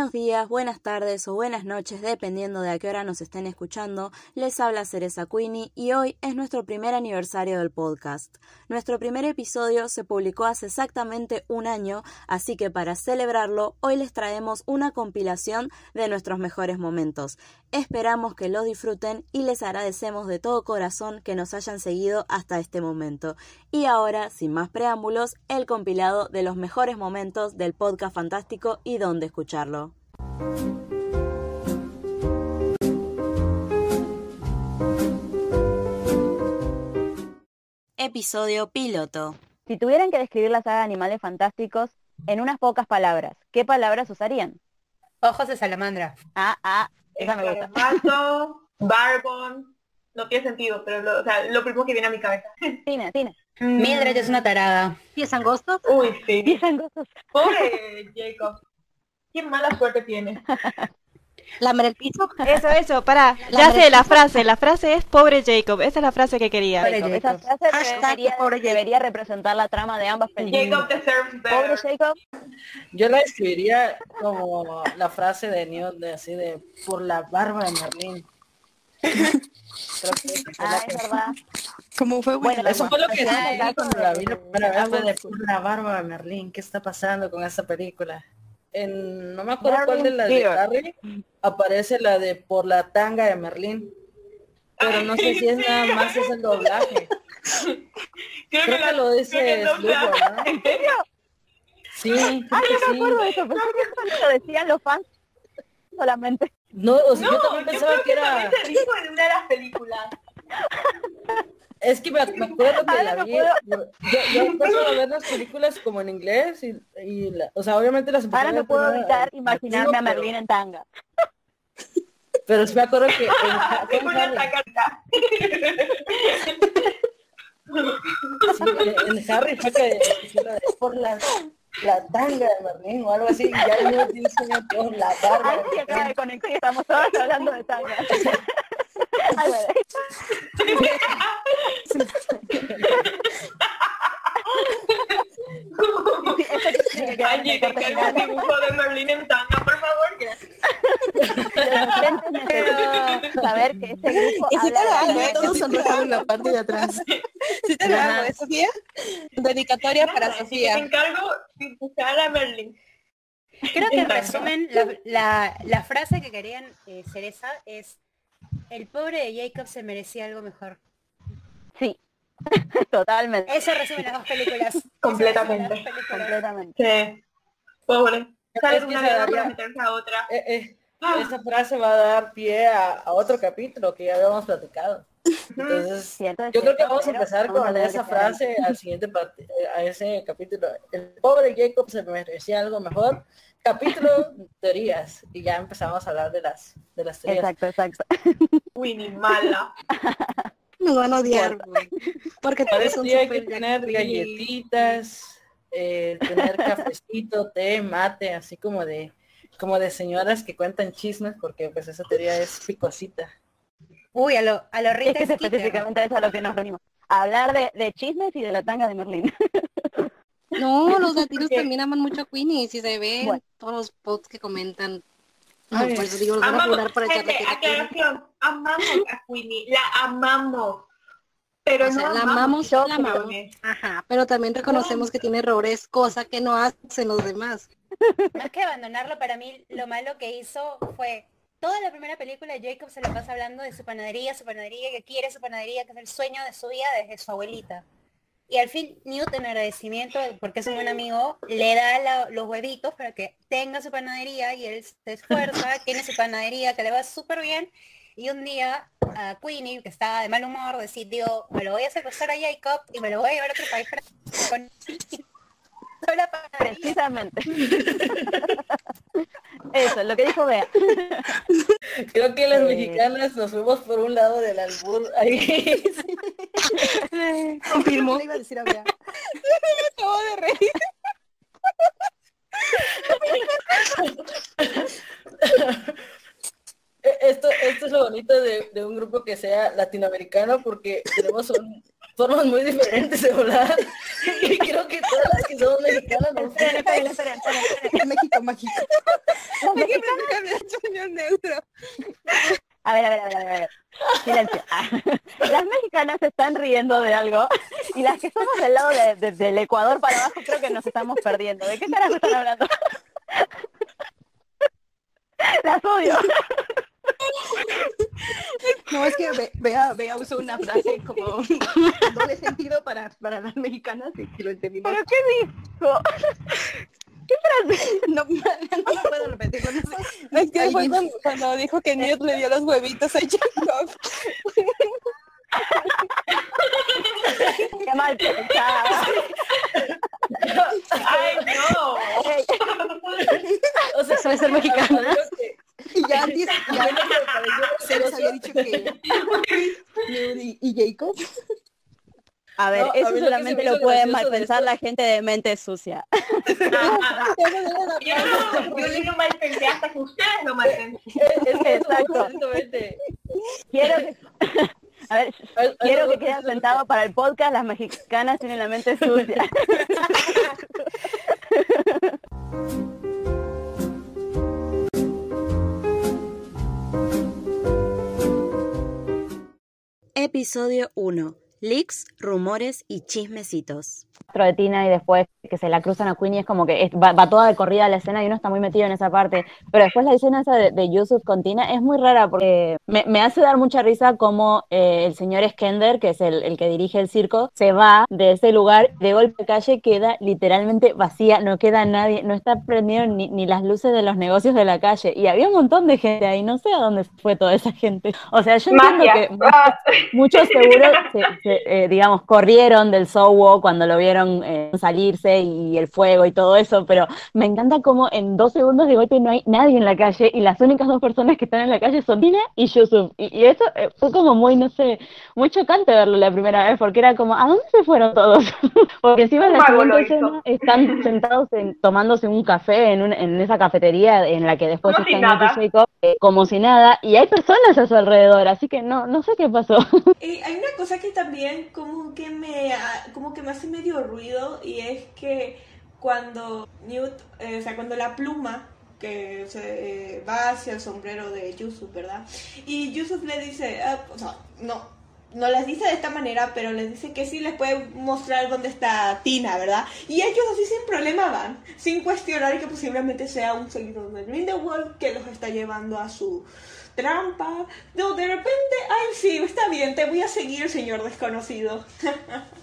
Buenos días, buenas tardes o buenas noches, dependiendo de a qué hora nos estén escuchando. Les habla Cereza Queenie y hoy es nuestro primer aniversario del podcast. Nuestro primer episodio se publicó hace exactamente un año, así que para celebrarlo, hoy les traemos una compilación de nuestros mejores momentos. Esperamos que lo disfruten y les agradecemos de todo corazón que nos hayan seguido hasta este momento. Y ahora, sin más preámbulos, el compilado de los mejores momentos del podcast fantástico y dónde escucharlo. Episodio piloto. Si tuvieran que describir la saga de Animales Fantásticos en unas pocas palabras, ¿qué palabras usarían? Ojos de salamandra. Ah, ah, esa me gusta. Escarpato, Barbon, no tiene sentido, pero lo, o sea, lo primero que viene a mi cabeza. Cine, cine. Mildred es una tarada. ¿Pies angostos? Uy, sí. Pies angostos. Pobre Jacob. Qué mala suerte tiene. ¿Lamer el piso? Eso, eso, para. La Ya sé la frase. La frase es pobre Jacob. Esa es la frase que quería. Pobre Jacob. Esa frase debería, pobre Jacob. debería representar la trama de ambas películas. Jacob deserves Pobre. Jacob. Yo la escribiría como la frase de Newt de así de por la barba de esa fue Ah, es verdad. ¿Cómo fue? Bueno, Eso fue lo que cuando la vi la primera vez de por la barba de Merlín. ¿Qué está pasando con esta película? En, no me acuerdo cuál de las de. Harry aparece la de por la tanga de Merlín. Pero no sé si es nada más es el doblaje. Creo, Creo que, que la- lo dice que no, Slugo, ¿no? ¿En serio? Sí, creo Ah, que yo sí. me acuerdo de eso. Pensé que eso lo decían los fans solamente. No, o sea, No, yo también yo pensaba creo que que era... también se dijo en una de las películas. Es que me, me acuerdo que la vi, yo, yo empecé a ver las películas como en inglés y, y la- o sea, obviamente las Ahora no puedo evitar imaginarme a Merlín en tanga. Pero, sí me acuerdo que en, en en- Harry fue que por la, la tanga de Merlín o algo así, y ya yo dice por la barba. Ay, sí, acaba de conectar y estamos todos hablando de tanga. Eso que un dibujo de Merlín en tanga, por favor. gracias. Necesitan saber que este grupo Y si te lo hago. Todos sonrojados en la parte de atrás. Si te lo hago, ¿eh, Sofía? Dedicatoria para Nada, Te Sofía. encargo a Merlín. Creo que en resumen, la, la- la frase que querían eh, Cereza es el pobre de Jacob se merecía algo mejor. Sí, totalmente. Eso resume las dos películas. Completamente. resume las dos películas. Completamente. Sí. Pobre. Sale Es de que una para meterse a otra. Eh, eh, Ah. esta frase va a dar pie a, a otro capítulo que ya habíamos platicado. Entonces, Yo creo que vamos a empezar vamos con esa frase al siguiente eh, a ese capítulo. El pobre Jacob se merecía algo mejor. Capítulo teorías y ya empezamos a hablar de las de las teorías. Exacto, exacto. Winnie, mala. Nos van a odiar, güey. Porque eres un Parecía que tener galletitas, eh, tener cafecito, té, mate, así como de como de señoras que cuentan chismes porque pues esa teoría es picosita. Uy, a lo, a lo Es que es Skeeter. específicamente eso a lo que nos reunimos. A hablar de, de chismes y de la tanga de Merlín. No, los latinos también aman mucho a Queenie. Si se ven Bueno. todos los posts que comentan. No, Ay, por eso digo, los van a Amamos, para gente, a Queenie. aclaración. Amamos a Winnie, la amamos. Pero O sea, no la amamos la amamos. Ajá, pero también reconocemos que tiene errores, cosa que no hacen los demás. Más que abandonarlo, para mí lo malo que hizo fue toda la primera película Jacob se la pasa hablando de su panadería, su panadería, que quiere su panadería, que es el sueño de su vida desde su abuelita. Y al fin Newt en agradecimiento, porque es un buen amigo, le da la- los huevitos para que tenga su panadería y él se esfuerza, tiene su panadería que le va súper bien. Y un día a Queenie, que estaba de mal humor, decidió, me lo voy a secuestrar a Jacob y me lo voy a llevar a otro país para con la panadería. Precisamente. Eso, lo que dijo Bea. Creo que las Eh. mexicanas nos fuimos por un lado del albur ahí. Confirmo. Le iba a decir a Bea. Acabo de reír. Eh, Esto, esto es lo bonito de, de un grupo que sea latinoamericano porque tenemos un, formas muy diferentes de hablar. Y creo que todas las que somos mexicanas nos Esperen, esperen, esperen, esperen. México mágico. El español neutro. A ver, a ver, a ver, a ver. Silencio. Ah. Las mexicanas se están riendo de algo y las que somos del lado de- de- del Ecuador para abajo creo que nos estamos perdiendo. ¿De qué carajo están hablando? Las odio. No, es que Be- Bea, Bea usó una frase como doble sentido para, para las mexicanas y que lo entendimos. ¿Pero qué dijo? No, no lo puedo repetir. no sé. Es que fue cuando, cuando dijo que Newt le dio los huevitos a Jacob. Qué mal pensada. Ay, no. O sea, es ser mexicana. Y ya antes, ya pareció se les había dicho que y, y Jacob. A ver, No, a eso lo se solamente me hizo lo puede mal pensar la gente de mente sucia. Yo no, yo lo mal pensé hasta que ustedes lo mal Exacto. Quiero que... A ver, Al- al- quiero que algo quede eso- sentado para el podcast, las mexicanas tienen la mente sucia. Episodio 1. Leaks, rumores y chismecitos. de Tina y después que se la cruzan a Queenie es como que es- va, va toda de corrida la escena y uno está muy metido en esa parte. Pero después la escena esa de, de Yusuf con Tina es muy rara porque me, me hace dar mucha risa como eh, el señor Skender, que es el, el que dirige el circo, se va de ese lugar, de golpe la calle queda literalmente vacía, no queda nadie, no está prendido ni, ni las luces de los negocios de la calle. Y había un montón de gente ahí, no sé a dónde fue toda esa gente. O sea, yo entiendo Magia. que Ah, Muchos seguro, se- se, eh, digamos, corrieron del Sowo cuando lo vieron eh, salirse y el fuego y todo eso, pero me encanta como en dos segundos de golpe no hay nadie en la calle y las únicas dos personas que están en la calle son Tina y Yusuf. Y, y eso eh, fue como muy, no sé, muy chocante verlo la primera vez porque era como, ¿a dónde se fueron todos? porque encima en la siguiente escena están sentados en- tomándose un café en, un- en esa cafetería en la que después Como si están. Jacob, eh, como si nada, y hay personas a su alrededor, así que no, no sé qué pasó. Y hay una cosa que también como que me ha- como que me hace medio ruido y es que cuando Newt, eh, o sea, cuando la pluma que se eh, va hacia el sombrero de Yusuf, ¿verdad? Y Yusuf le dice, ah, o sea, no, no les dice de esta manera, pero les dice que sí les puede mostrar dónde está Tina, ¿verdad? Y ellos así sin problema van, sin cuestionar que posiblemente sea un seguidor de Grindelwald que los está llevando a su trampa. No, de repente, ay, sí, está bien, te voy a seguir, señor desconocido.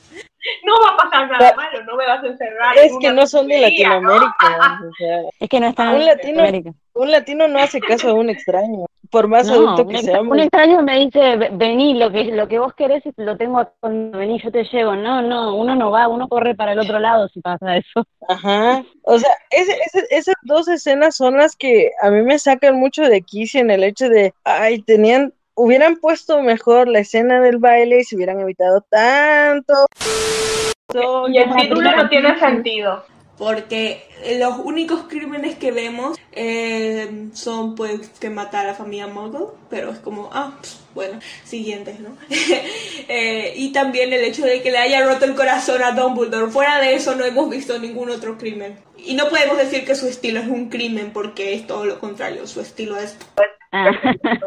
No va a pasar nada malo, no me vas a encerrar. Es en que no son de. Latinoamérica. o sea, Es que no están Un en latino- América. un latino no hace caso a un extraño, por más No, adulto que seamos. un extraño me dice, "Ve- vení, lo que, lo que vos querés lo tengo acá, vení, yo te llevo. No, no, uno no va, uno corre para el otro lado si pasa eso. Ajá. O sea, ese- ese- esas dos escenas son las que a mí me sacan mucho de quicio en el hecho de, ay, tenían, hubieran puesto mejor la escena del baile y se hubieran evitado tanto. Y el título no tiene sentido. Porque los únicos crímenes que vemos eh, son pues que matar a la familia Muggle, pero es como, ah, bueno, siguientes, ¿no? Eh, y también el hecho de que le haya roto el corazón a Dumbledore. Fuera de eso no hemos visto ningún otro crimen. Y no podemos decir que su estilo es un crimen porque es todo lo contrario, su estilo es... Ah,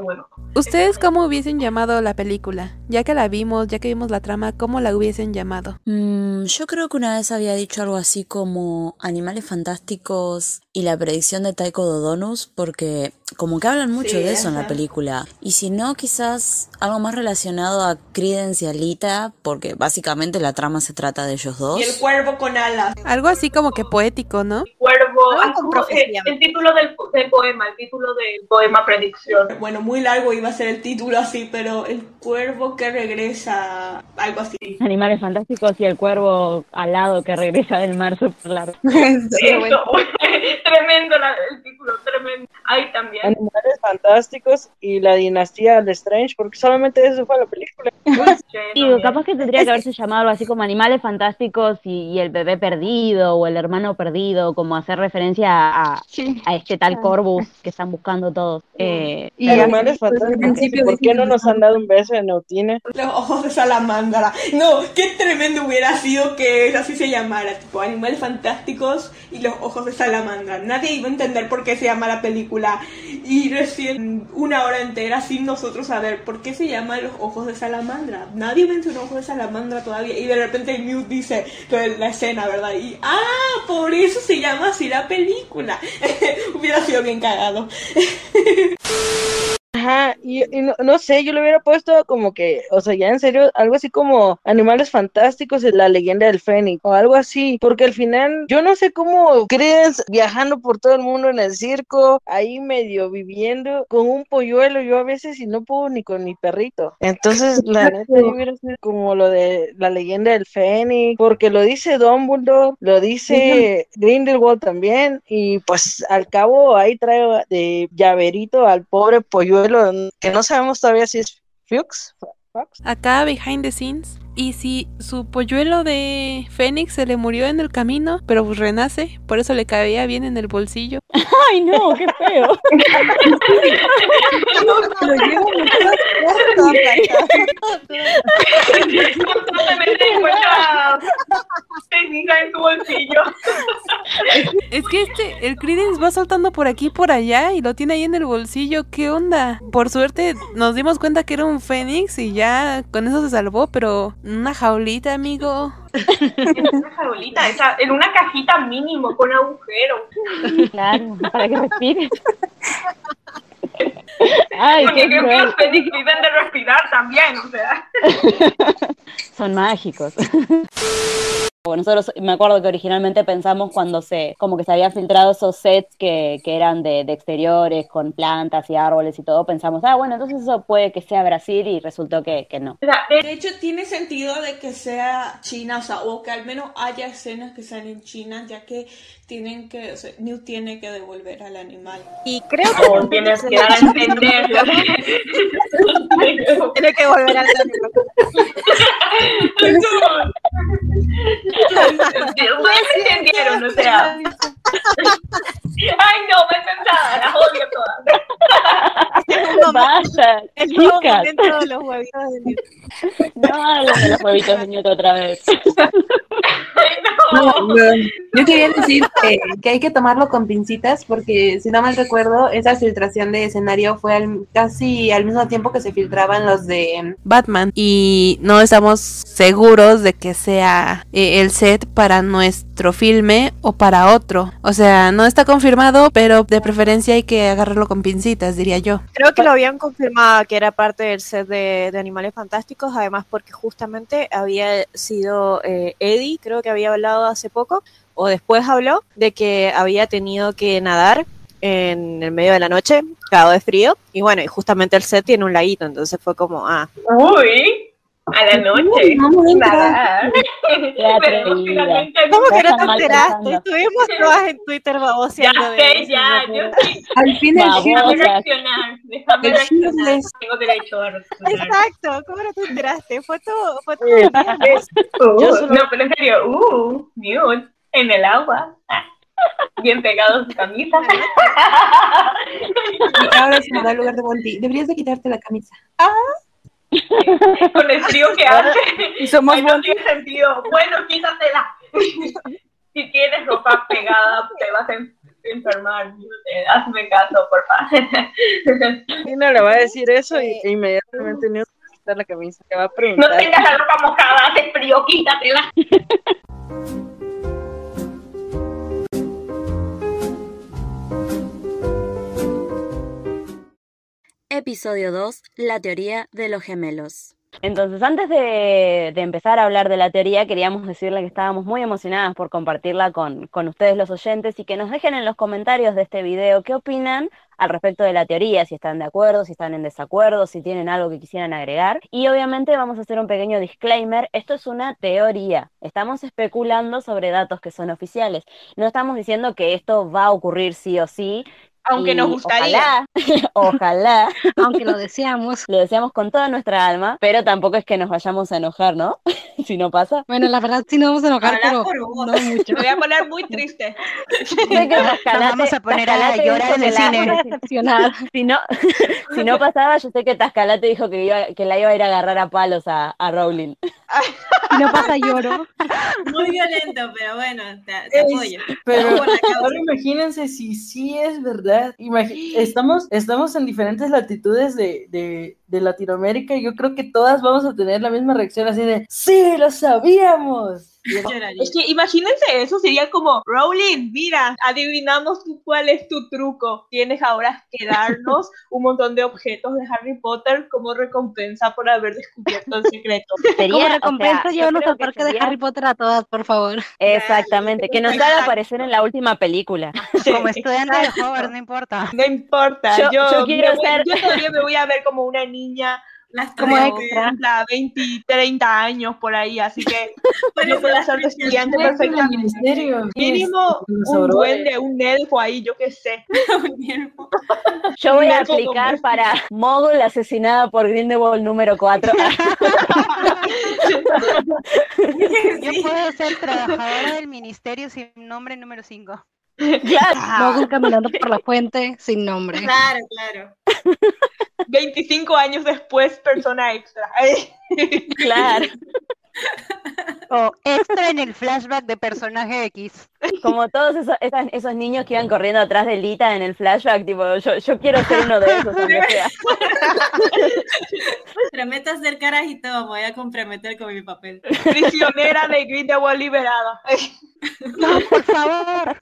Bueno, ¿Ustedes cómo hubiesen llamado la película? Ya que la vimos, ya que vimos la trama, ¿cómo la hubiesen llamado? Mm, yo creo que una vez había dicho algo así como Animales Fantásticos y la predicción de Taiko Dodonus, porque como que hablan mucho Sí, de eso en la ajá. película. Y si no, quizás algo más relacionado a Credence y Alita, porque básicamente la trama se trata de ellos dos. Y el cuervo con alas. Algo así como que poético, ¿no? Cuervo, Algo ah, con el, el título del, del poema, el título del poema predicción. Bueno, muy largo iba a ser el título así, pero el cuervo que regresa, algo así. Animales fantásticos y el cuervo alado que regresa del mar super largo. Eso, tremendo la- el título tremendo. Ahí también. Animales fantásticos y la dinastía de Strange, porque solamente eso fue la película. Digo, capaz que tendría que haberse llamado así como Animales Fantásticos y, y el bebé perdido o el hermano perdido, como hacer referencia a, a este tal Corvus que están buscando todos. Eh, Y animales fantásticos, ¿y ¿por qué no nos han dado un beso de Nautina? Los ojos de salamandra. No, qué tremendo hubiera sido que así se llamara, tipo Animales Fantásticos y los ojos de salamandra. Nadie iba a entender por qué se llama la película. Y recién una hora entera sin nosotros saber por qué se llama los ojos de salamandra. Nadie mencionó ojos de salamandra todavía. Y de repente Mute dice la escena, ¿verdad? Y ah, por eso se llama así la película. hubiera sido bien cagado. Ajá, y, y no, no sé, yo le hubiera puesto como que, o sea, ya en serio, algo así como Animales Fantásticos y la leyenda del Fénix, o algo así, porque al final, yo no sé cómo crees viajando por todo el mundo en el circo, ahí medio viviendo con un polluelo, yo a veces y no puedo ni con mi perrito. Entonces, la neta, yo hubiera sido como lo de la leyenda del Fénix, porque lo dice Dumbledore, lo dice Grindelwald también, y pues al cabo ahí trae de llaverito al pobre polluelo, que no sabemos todavía si es Fuchs. Acá, behind the scenes. Y si su polluelo de Fénix se le murió en el camino, pero pues renace, por eso le cabía bien en el bolsillo. ¡Ay, no! ¡Qué feo! Encuentra técnica en tu bolsillo. Es que este, el Credence va saltando por aquí y por allá y lo tiene ahí en el bolsillo. ¿Qué onda? Por suerte nos dimos cuenta que era un Fénix y ya con eso se salvó, pero una jaulita, amigo. En una jaulita, esa- en una cajita mínimo con agujero. Claro, para que respire. Ay, Porque qué creo que los Fénix viven de respirar también, o sea. Son mágicos. Bueno, nosotros me acuerdo que originalmente pensamos cuando se, como que se habían filtrado esos sets que, que eran de, de exteriores con plantas y árboles y todo, pensamos, ah, bueno, entonces eso puede que sea Brasil y resultó que, que no. De- hecho, tiene sentido de que sea China, o sea, o que al menos haya escenas que sean en China, ya que tienen que, o sea, Newt tiene que devolver al animal. Y creo que no, tienes que dar a entender. tiene que volver al Ustedes entendieron, o sea. Ay, no, me sentada, las odio todas. Basta, El nuevo chicas. momento de los huevitos de Newt. No hablen de los huevitos de Newton otra vez. No. No, no, Yo quería decir que, que hay que tomarlo con pincitas porque, si no mal recuerdo, esa filtración de escenario fue al- casi al mismo tiempo que se filtraban los de... Batman. Y no estamos seguros de que sea eh, el set para nuestro filme o para otro. O sea, no está confirmado, pero de preferencia hay que agarrarlo con pincitas, diría yo. Creo que lo habían confirmado que era parte del set de, de Animales Fantásticos, además porque justamente había sido eh, Eddie, creo que había hablado hace poco, o después habló, de que había tenido que nadar en el medio de la noche, cagado de frío, y bueno, y justamente el set tiene un laguito, entonces fue como, ah, Uy, a la noche. vamos a entrar. ¿cómo que no te enteraste? Estuvimos todas en Twitter Ya baboseando de sé, eso, ya, no yo sí. Al fin el. Déjame reaccionar, déjame El reaccionar. Tengo derecho a reaccionar. Exacto, ¿cómo no te enteraste? Fue todo, fue todo No, pero en serio, uh, Newt, en el agua. Ah, Bien pegado a su camisa. Y ahora se me da el lugar de Monty. Deberías de quitarte la camisa. Con el frío que hace. Y somos Ay, no tiene sentido. Bueno, quítatela. si tienes ropa pegada, te vas a en- enfermar. Eh, Hazme caso, por favor. Tina le va a decir eso y e inmediatamente quitar la camisa. Le va a No preguntar. tengas la ropa mojada, hace frío, quítatela. Episodio 2. La teoría de los gemelos. Entonces, antes de, empezar a hablar de la teoría, queríamos decirle que estábamos muy emocionadas por compartirla con, con ustedes los oyentes y que nos dejen en los comentarios de este video qué opinan al respecto de la teoría, si están de acuerdo, si están en desacuerdo, si tienen algo que quisieran agregar. Y obviamente vamos a hacer un pequeño disclaimer, esto es una teoría, estamos especulando sobre datos que son oficiales, no estamos diciendo que esto va a ocurrir sí o sí, Aunque nos gustaría. Ojalá, ojalá, Aunque lo deseamos. lo deseamos con toda nuestra alma, pero tampoco es que nos vayamos a enojar, ¿no? si no pasa. Bueno, la verdad sí nos vamos a enojar, pero no mucho. Me voy a poner muy triste. Sé que Tascalate- Nos vamos a poner a llorar en el la- cine. Si no, si no pasaba, yo sé que Tascalate dijo que, iba, que la iba a ir a agarrar a palos a, a Rowling. Si no pasa, lloro. Muy violento, pero bueno, te, te Es- apoyo. Pero ahora imagínense si sí es verdad. Estamos, estamos en diferentes latitudes de, de, de Latinoamérica y yo creo que todas vamos a tener la misma reacción así de ¡Sí, lo sabíamos! Lloraría. Es que imagínense eso, sería como, Rowling, mira, adivinamos tú cuál es tu truco. Tienes ahora que darnos un montón de objetos de Harry Potter como recompensa por haber descubierto el secreto. Sería, Como o sea, recompensa, yo llévanos al que parque de Harry Potter a todas, por favor. Exactamente, que nos haga aparecer en la última película. Sí, Como estudiante de. Hogwarts, no importa. No importa, Yo- yo, yo quiero voy- ser- yo todavía me voy a ver como una niña Las Como extra. cumpla 20, 30 años por ahí, así que yo puedo las ser estudiante perfectamente. ministerio. Mínimo Los un duende, un elfo ahí, yo qué sé. Yo voy a aplicar para Mogul asesinada por Grindelwald número 4. Yo puedo ser trabajadora del ministerio sin nombre número 5. claro. Mogul caminando por la fuente sin nombre. Claro, claro. 25 años después, persona extra. Claro. O extra en el flashback de personaje X. Como todos esos, esos niños que iban corriendo atrás de Lita en el flashback, tipo, yo, yo quiero ser uno de esos, aunque sea. Prometo hacer caras y todo, me voy a comprometer con mi papel. Prisionera de Grindelwald liberada. No, por favor.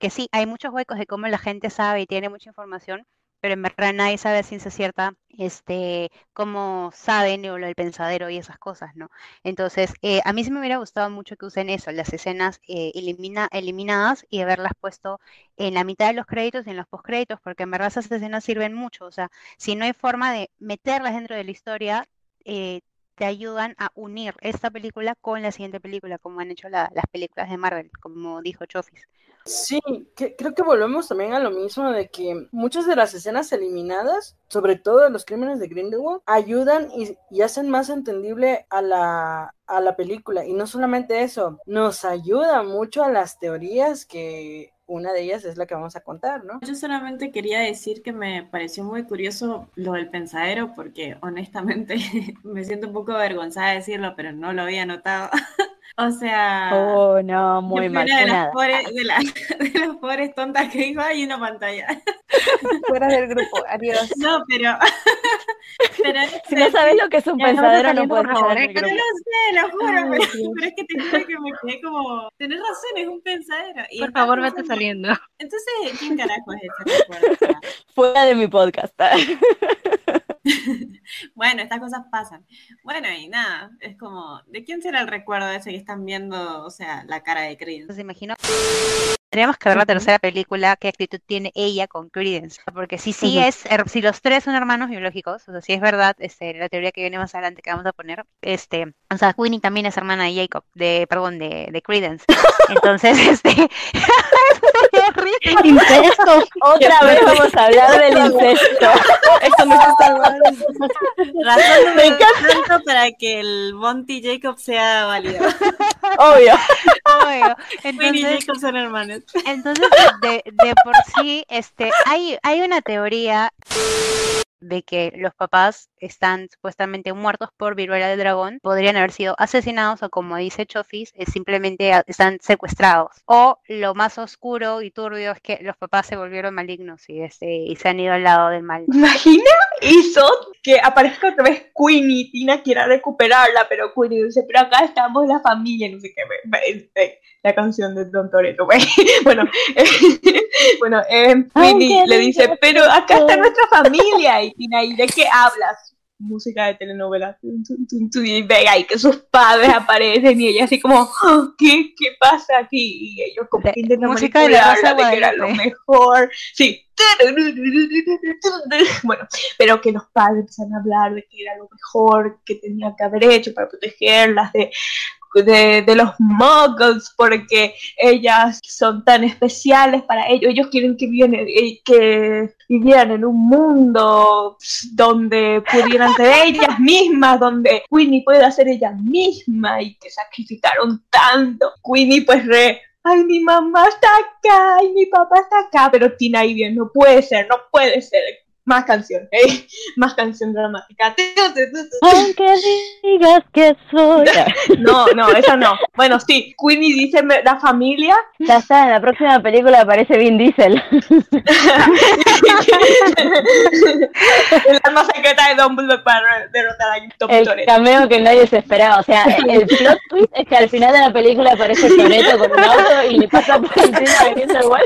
Que sí, hay muchos huecos de cómo la gente sabe y tiene mucha información, pero en verdad nadie sabe a ciencia cierta este, cómo saben o del pensadero y esas cosas, ¿no? Entonces, eh, a mí sí me hubiera gustado mucho que usen eso, las escenas eh, elimina, eliminadas y haberlas puesto en la mitad de los créditos y en los postcréditos, porque en verdad esas escenas sirven mucho. O sea, si no hay forma de meterlas dentro de la historia, eh, te ayudan a unir esta película con la siguiente película, como han hecho la- las películas de Marvel, como dijo Chofis. Sí, creo que volvemos también a lo mismo de que muchas de las escenas eliminadas, sobre todo de los crímenes de Grindelwald, ayudan y, y hacen más entendible a la, a la película. Y no solamente eso, nos ayuda mucho a las teorías que una de ellas es la que vamos a contar, ¿no? Yo solamente quería decir que me pareció muy curioso lo del pensadero, porque honestamente me siento un poco avergonzada de decirlo, pero no lo había notado. O sea, Oh, no, muy mal, una de las, pobres, de, la- de las pobres tontas que dijo, hay una pantalla. Fuera del grupo, adiós. No, pero... pero Si no sabes lo que es un pensadero, no puedes saliendo, estar en el Pero grupo. no sé, lo juro, Ay, pero, es que te juro que me quedé como, tenés razón, es un pensadero. Y Por favor, vete pensando, saliendo. Entonces, ¿quién carajo es sea, Fuera de mi podcast. Bueno, estas cosas pasan. Bueno, y nada, es como, ¿de quién será el recuerdo ese que están viendo, o sea, la cara de Credence? Entonces imagino. Tendríamos que ver la tercera película, qué actitud tiene ella con Credence. Porque si sí es, her- si los tres son hermanos biológicos, o sea, si es verdad, este, la teoría que viene más adelante que vamos a poner, este, o sea, Queenie también es hermana de Jacob, de, perdón, de, de Credence. Entonces, este. Incesto. Otra vez vamos a hablar del incesto. Esto no es Star Wars. Razón número tanto para que el Monty Jacob sea válido. Obvio. Obvio. Queen y Entonces, Jacob son hermanos. Entonces, de, de por sí, este, hay, hay una teoría de que los papás están supuestamente muertos por viruela del dragón, podrían haber sido asesinados o como dice Chofis, simplemente están secuestrados. O lo más oscuro y turbio es que los papás se volvieron malignos y, este, y se han ido al lado del mal. Imagina eso, que aparezca otra vez Queenie y Tina quiera recuperarla, pero Queenie dice, pero acá estamos la familia, no sé qué, eh, la canción de Don Toretto, güey. Bueno, eh, bueno, eh, Queenie le dice, pero acá está nuestra familia, y Tina, ¿y de qué hablas? Música de telenovela, y ve ahí que sus padres aparecen y ella así como, "Oh, ¿qué, qué pasa aquí? Y ellos como que intentan música de la Rosa de que era lo mejor, sí. Bueno, pero que los padres empiezan a hablar de que era lo mejor que tenían que haber hecho para protegerlas de de, de los muggles porque ellas son tan especiales para ellos. Ellos quieren que, viene, eh, que vivieran en un mundo donde pudieran ser ellas mismas, donde Queenie pueda ser ella misma y que sacrificaron tanto. Queenie pues re ay, mi mamá está acá, ay, mi papá está acá, pero Tina ahí bien, no puede ser, no puede ser. Más canción, ¿eh? Más canción dramática. Aunque digas que soy. No, no, esa no. Bueno, sí, Queenie dice la familia. Ya está, en la próxima película aparece Vin Diesel. el alma secreta de Dumbledore para derrotar a Tom El Toretto. cameo que nadie se esperaba. O sea, el plot twist es que al final de la película aparece Toreto con un auto y le pasa por encima viniendo igual.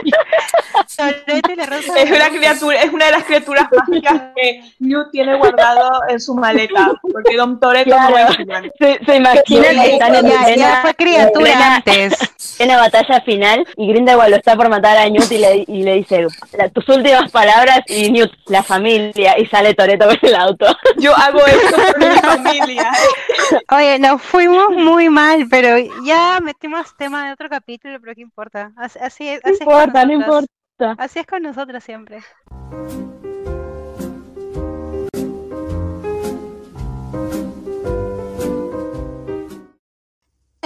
Es una criatura, es una de las criaturas mágicas que Newt tiene guardado en su maleta, porque Don Toretto no Claro. es humano. Se, se imaginan que están en fue criatura antes. plena batalla final y Grindelwald lo está por matar a Newt y le, y le dice "La- tus últimas palabras y Newt, la familia, y sale Toreto con el auto. Yo hago esto por mi familia. Oye, nos fuimos muy mal, pero ya metimos tema de otro capítulo, pero ¿qué importa? Así, así es, No así es con importa, no nosotros. importa. Así es con nosotros siempre.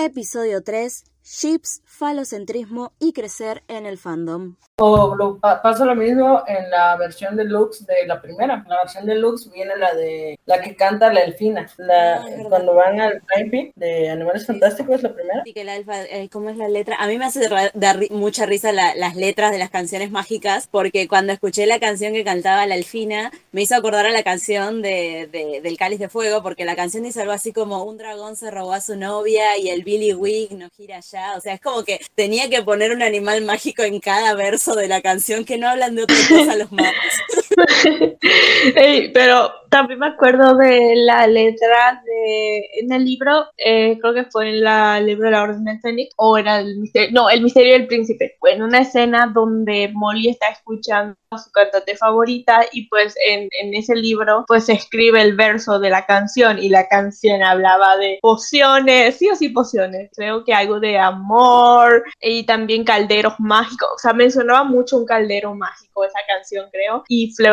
Episodio 3. Ships, falocentrismo y crecer en el fandom. O lo, pa- pasa lo mismo en la versión deluxe de la primera. La versión deluxe viene la de la que canta la elfina. La, Ah, es cuando van al Prime Pit de Animales Fantásticos, la primera. Que la eh, ¿cómo es la letra? A mí me hace dar mucha risa la- las letras de las canciones mágicas, porque cuando escuché la canción que cantaba la Elfina, me hizo acordar a la canción de, de- del Cáliz de Fuego, porque la canción dice algo así como un dragón se robó a su novia y el Billy Wig no gira O sea, es como que tenía que poner un animal mágico en cada verso de la canción, que no hablan de otra cosa los magos. Ey, pero también me acuerdo de la letra de en el libro, eh, creo que fue en la, libro de la Orden del Fénix, o era el misterio, no, el misterio del príncipe. Fue en una escena donde Molly está escuchando su cantante favorita y pues en, en ese libro pues se escribe el verso de la canción y la canción hablaba de pociones, sí o sí pociones, creo que algo de amor y también calderos mágicos, o sea, mencionaba mucho un caldero mágico esa canción creo y Fleur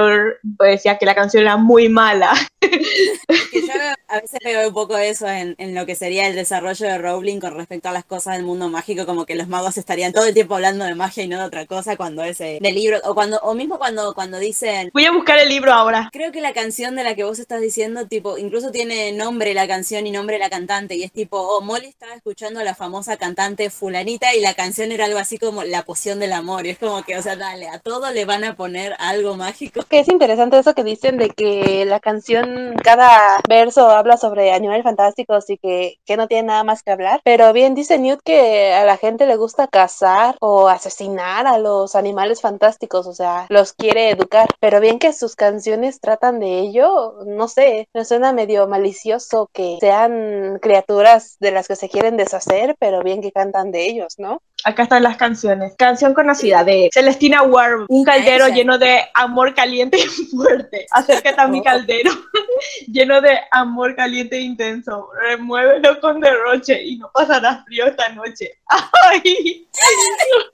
pues, decía que la canción era muy mala. Que yo a veces veo un poco eso en, en lo que sería el desarrollo de Rowling con respecto a las cosas del mundo mágico, como que los magos estarían todo el tiempo hablando de magia y no de otra cosa cuando ese del libro o cuando o mismo cuando cuando dicen Voy a buscar el libro ahora. Creo que la canción de la que vos estás diciendo, tipo, incluso tiene nombre la canción y nombre la cantante, y es tipo, oh, Molly estaba escuchando a la famosa cantante fulanita y la canción era algo así como la poción del amor, y es como que, o sea, dale, a todo le van a poner algo mágico. Que es interesante eso que dicen de que la canción, cada verso habla sobre animales fantásticos y que, que no tiene nada más que hablar. Pero bien dice Newt que a la gente le gusta cazar o asesinar a los animales fantásticos, o sea, los quiere educar. Pero bien que sus canciones tratan de ello, no sé, me suena medio malicioso que sean criaturas de las que se quieren deshacer, pero bien que cantan de ellos, ¿no? Acá están las canciones. Canción conocida de Celestina Warm, un caldero esa. lleno de amor caliente y fuerte. Acércate a mi caldero, lleno de amor caliente e intenso. Remuévelo con derroche y no pasarás frío esta noche. Ay,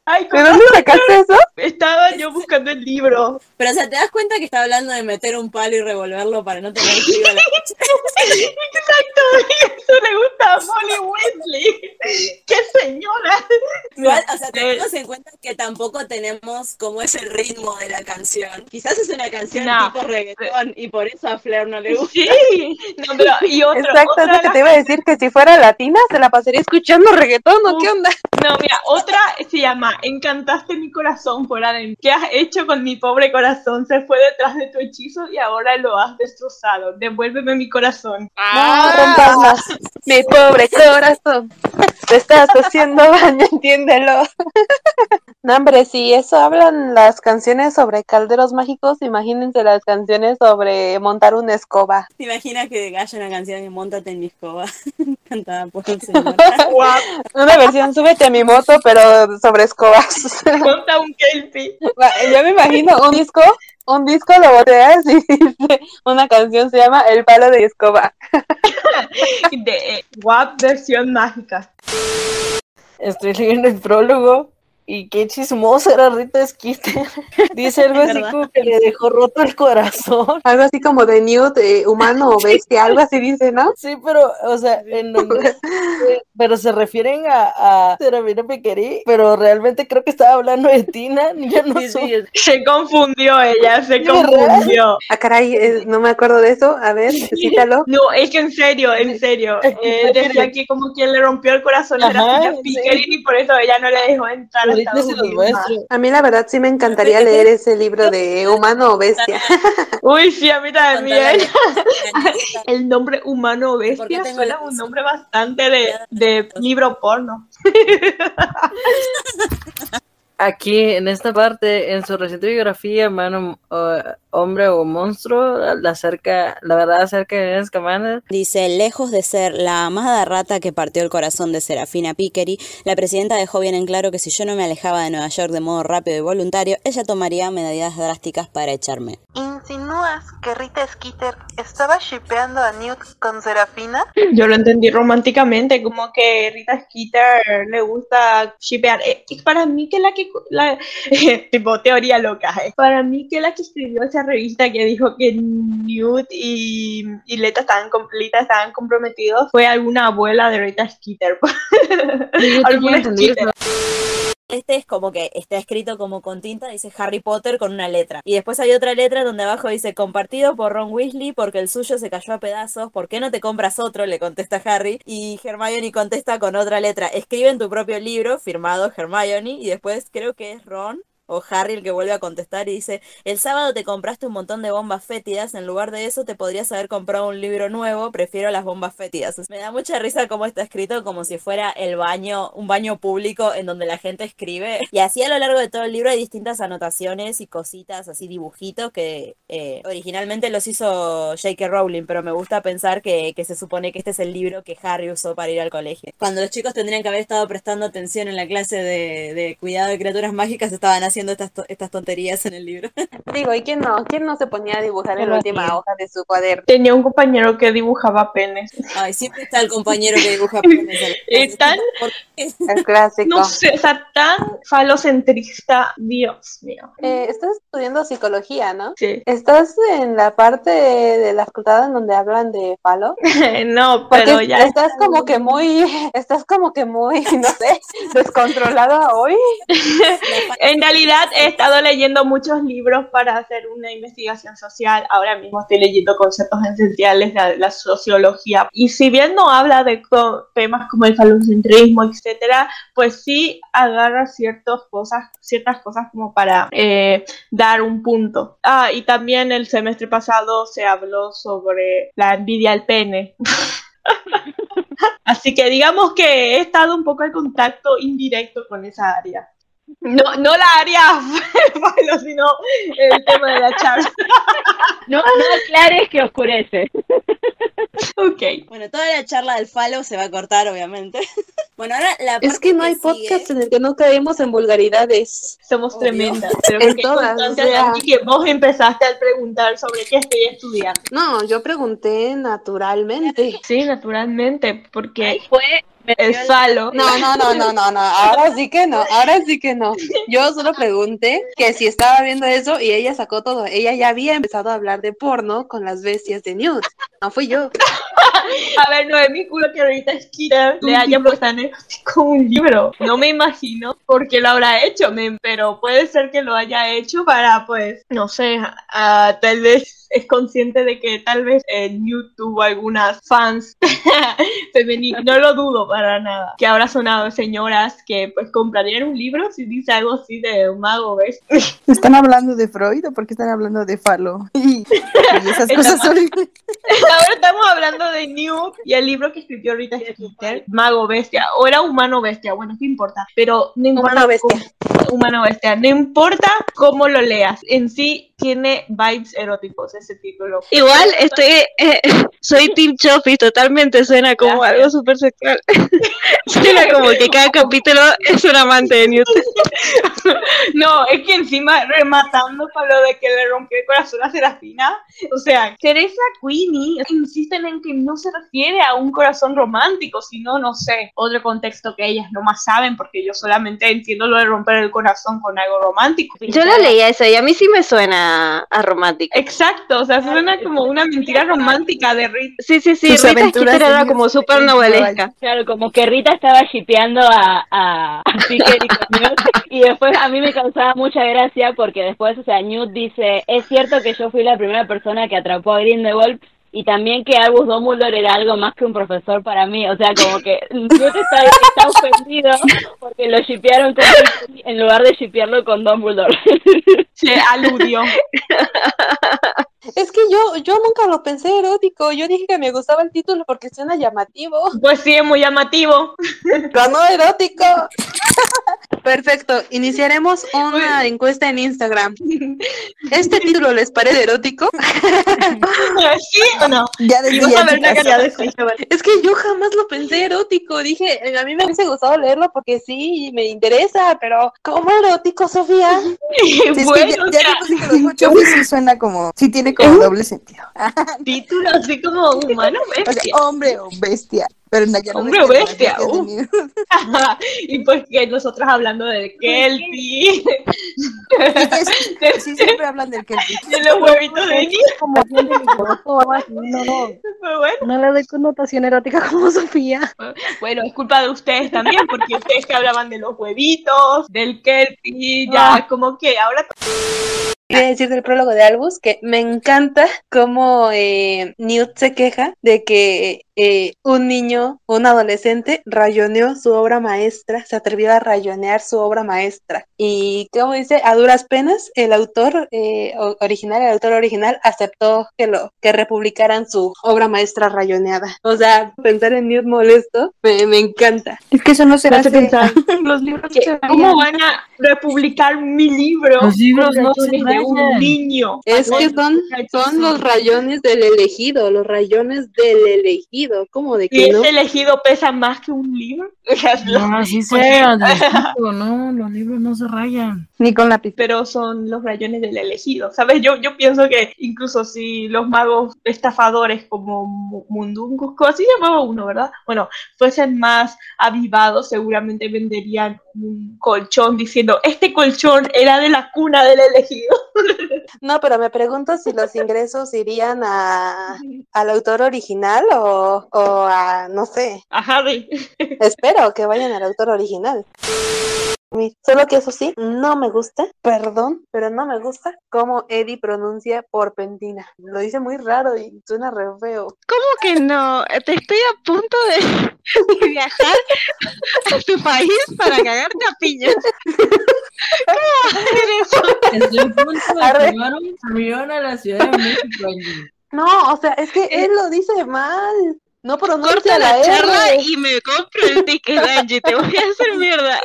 Ay, ¿De ¿cómo dónde sacaste eso? Estaba yo buscando el libro. Pero, o sea, ¿te das cuenta que está hablando de meter un palo y revolverlo para no tener frío la noche? Exacto, eso le gusta a Molly Weasley. ¡Qué señora! Igual, o sea, tenemos en cuenta que tampoco tenemos cómo es el ritmo de la canción. Quizás es una canción No. tipo reggaetón y por eso a Flair no le gusta. Sí, no, pero y otra, Exacto, otra es lo que te iba a decir, que si fuera latina se la pasaría escuchando reggaetón, ¿o qué onda? No, mira, otra se llama Encantaste mi corazón mí. ¿Qué has hecho con mi pobre corazón? Se fue detrás de tu hechizo y ahora lo has destrozado. Devuélveme mi corazón. No rompas más mi pobre corazón. Te estás haciendo daño, entiéndelo. No, hombre, si eso hablan las canciones sobre calderos mágicos, imagínense las canciones sobre montar una escoba. ¿Te imaginas que haya una canción de Montate en mi escoba? Cantada por un señor. Una versión súbete a mi moto, pero sobre escobas. monta un kelpie. Yo me imagino un disco un disco lo volteas y dice, una canción se llama El palo de escoba. De eh, WAP versión mágica. Estoy leyendo el prólogo y qué chismosa era Rita Skeeter. Dice algo así ¿Verdad? como que le dejó roto el corazón. Algo así como de Newt, eh, humano o bestia, algo así dice, ¿no? Sí, pero, o sea, en donde, eh, pero se refieren a, a Serafina Pequerí, pero realmente creo que estaba hablando de Tina, ya no sé. Se confundió ella, se ¿Verdad? confundió. Ah, caray, eh, no me acuerdo de eso. A ver, cítalo. No, es que en serio, en serio. Eh, decía que como que le rompió el corazón a Serafina sí. Pickering y por eso ella no le dejó entrar a mí la verdad sí me encantaría leer ese libro de humano o bestia. Uy, sí, a mí también. El nombre humano ¿Por qué bestia suena un nombre bastante de, de libro porno. Aquí, en esta parte, en su reciente biografía, Mano, eh, Hombre o Monstruo, la, acerca, la verdad acerca de Inés Camanas, Dice, lejos de ser la amada rata que partió el corazón de Serafina Pickery, la presidenta dejó bien en claro que si yo no me alejaba de Nueva York de modo rápido y voluntario, ella tomaría medidas drásticas para echarme. ¿Insinúas que Rita Skeeter estaba shipeando a Newt con Serafina? Yo lo entendí románticamente, como que Rita Skeeter le gusta shipear. Eh, para mí que la que, la, tipo teoría loca, eh. para mí que la que escribió esa revista que dijo que Newt y, y Leta estaban, Lita estaban comprometidos fue alguna abuela de Rita Skeeter. Alguna Skeeter. Este es como que está escrito como con tinta, dice Harry Potter con una letra. Y después hay otra letra donde abajo dice compartido por Ron Weasley porque el suyo se cayó a pedazos. ¿Por qué no te compras otro? Le contesta Harry. Y Hermione contesta con otra letra. Escribe en tu propio libro, firmado Hermione. Y después creo que es Ron o Harry el que vuelve a contestar y dice, el sábado te compraste un montón de bombas fétidas, en lugar de eso te podrías haber comprado un libro nuevo, prefiero las bombas fétidas. Me da mucha risa cómo está escrito como si fuera el baño, un baño público en donde la gente escribe. Y así a lo largo de todo el libro hay distintas anotaciones y cositas, así dibujitos que eh, originalmente los hizo J.K. Rowling, pero me gusta pensar que, se supone que este es el libro que Harry usó para ir al colegio. Cuando los chicos tendrían que haber estado prestando atención en la clase de, de cuidado de criaturas mágicas, estaban haciendo estas, to- estas tonterías en el libro. Digo, ¿y quién no? ¿Quién no se ponía a dibujar en la última sí. hoja de su cuaderno? Tenía un compañero que dibujaba penes. Ay, siempre está el compañero que dibuja penes clase. tan. El clásico. no sé, o sea, tan falocentrista, Dios mío. Eh, estás estudiando psicología, ¿no? Sí. ¿Estás en la parte de la facultad en donde hablan de falo? no, Porque pero ya estás como que muy, estás como que muy, no sé, descontrolada hoy. En realidad he estado leyendo muchos libros para hacer una investigación social. Ahora mismo estoy leyendo conceptos esenciales de la sociología. Y si bien no habla de temas como el falocentrismo, etcétera, pues sí agarra ciertas cosas, ciertas cosas como para eh, dar un punto. Ah, y también el semestre pasado se habló sobre la envidia al pene. Así que digamos que he estado un poco en contacto indirecto con esa área. No, no la falo, sino el tema de la charla. No, no aclares que oscurece. Ok. Bueno, toda la charla del falo se va a cortar, obviamente. Bueno, ahora la Es parte que no hay podcast en el que no caemos en vulgaridades. Somos Obvio. tremendas. Pero En todas, o sea. Que vos empezaste a preguntar sobre qué estoy estudiando. No, yo pregunté naturalmente. Sí, naturalmente, porque Fue el falo. No, no, no, no, no, no. Ahora sí que no, ahora sí que no. Yo solo pregunté que si estaba viendo eso y ella sacó todo. Ella ya había empezado a hablar de porno con las bestias de Newt. No fui yo. A ver, no es mi culo que ahorita Skeeter le haya puesto en erótico un libro. No me imagino por qué lo habrá hecho, men, pero puede ser que lo haya hecho para, pues, no sé, tal vez es consciente de que tal vez en YouTube tuvo algunas fans femeninas. No lo dudo para nada. Que habrá sonado señoras que, pues, comprarían un libro si dice algo así de un mago, ¿ves? ¿Están hablando de Freud o por qué están hablando de Falo? Y, y esas cosas horribles. Ahora estamos hablando de Newt y el libro que escribió Rita Skeeter, Mago Bestia, o era Humano Bestia, bueno, ¿qué importa? Pero no importa Humano bestia. cómo- humano bestia, no importa cómo lo leas, en sí tiene vibes eróticos ese título. Igual estoy, eh, soy Team Choppy, totalmente suena como algo súper sexual. suena como que cada capítulo es un amante de Newt. no, es que encima rematando con lo de que le rompió el corazón a Serafina, o sea, Teresa Queenie insisten en que no se refiere a un corazón romántico, sino, no sé, otro contexto que ellas no más saben, porque yo solamente entiendo lo de romper el corazón con algo romántico. Yo lo leía eso y a mí sí me suena a romántico. Exacto, o sea, suena como una mentira romántica de Rita. Sí, sí, sí, Sus Rita Skeeter era como súper novelesca. Claro, como que Rita estaba shipeando a, a, a Picker y con Newt, y después a mí me causaba mucha gracia porque después, o sea, Newt dice, es cierto que yo fui la primera persona que atrapó a Grindelwald y también que Albus Dumbledore era algo más que un profesor para mí, o sea, como que Newt está, está ofendido porque lo shipearon con en lugar de shipearlo con Dumbledore. Se aludió. Es que yo, yo nunca lo pensé erótico. Yo dije que me gustaba el título porque suena llamativo. Pues sí, es muy llamativo. Ganó erótico. Perfecto. Iniciaremos una encuesta en Instagram. ¿Este título les parece erótico? ¿Sí o no? Ya Y vas a ver la cara de Es que yo jamás lo pensé erótico. Dije, eh, a mí me hubiese gustado leerlo porque sí, me interesa, pero ¿cómo erótico, Sofía? Sí, es que bueno, ya, o ya que lo dijo Chofi, sí suena como, sí tiene como doble sentido. título así como humano O sea, bestia. hombre o bestia, pero no, ya no Hombre o bestia, bestia uh. y pues que nosotros hablando de Kelpie, Sí, siempre hablan del que de los huevitos de niño. Como no, no, Pues bueno, no le doy connotación erótica como Sofía. bueno, es culpa de ustedes también, porque ustedes que hablaban de los huevitos, del Kelpie, ya como que ahora Quería decir del prólogo de Albus que me encanta cómo eh, Newt se queja de que eh, un niño, un adolescente, rayoneó su obra maestra, se atrevió a rayonear su obra maestra. Y como dice, a duras penas, el autor eh, original, el autor original, aceptó que lo que republicaran su obra maestra rayoneada. O sea, pensar en Newt molesto me, me encanta. Es que eso no se hace pensar. Los libros que, se ¿cómo van a republicar mi libro? Los libros no se un niño. Es que son, son los rayones del elegido, los rayones del elegido. ¿Cómo de ¿Y que no? ese elegido pesa más que un libro? No, así sea, no, los libros no se rayan. Ni con lápiz. pero son los rayones del elegido, ¿sabes? Yo, yo pienso que incluso si los magos estafadores como Mu- Mundungus, como así llamaba uno, ¿verdad? Bueno, fuesen más avivados, seguramente venderían un colchón diciendo, este colchón era de la cuna del elegido. No, pero me pregunto si los ingresos irían a, al autor original o, o a, no sé, A Harry. espero que vayan al autor original. Solo que eso sí, no me gusta, perdón, pero no me gusta cómo Eddie pronuncia porpentina. Lo dice muy raro y suena re feo. ¿Cómo que no? Te estoy a punto de, de viajar a tu país para cagarte a piñas. ¿Cómo vas a hacer eso? Estoy a punto de Arre. un avión a la Ciudad de México. No, o sea, es que él lo dice mal. No pronuncia Corta la, la charla R. y me compro el ticket, Angie. Te voy a hacer mierda.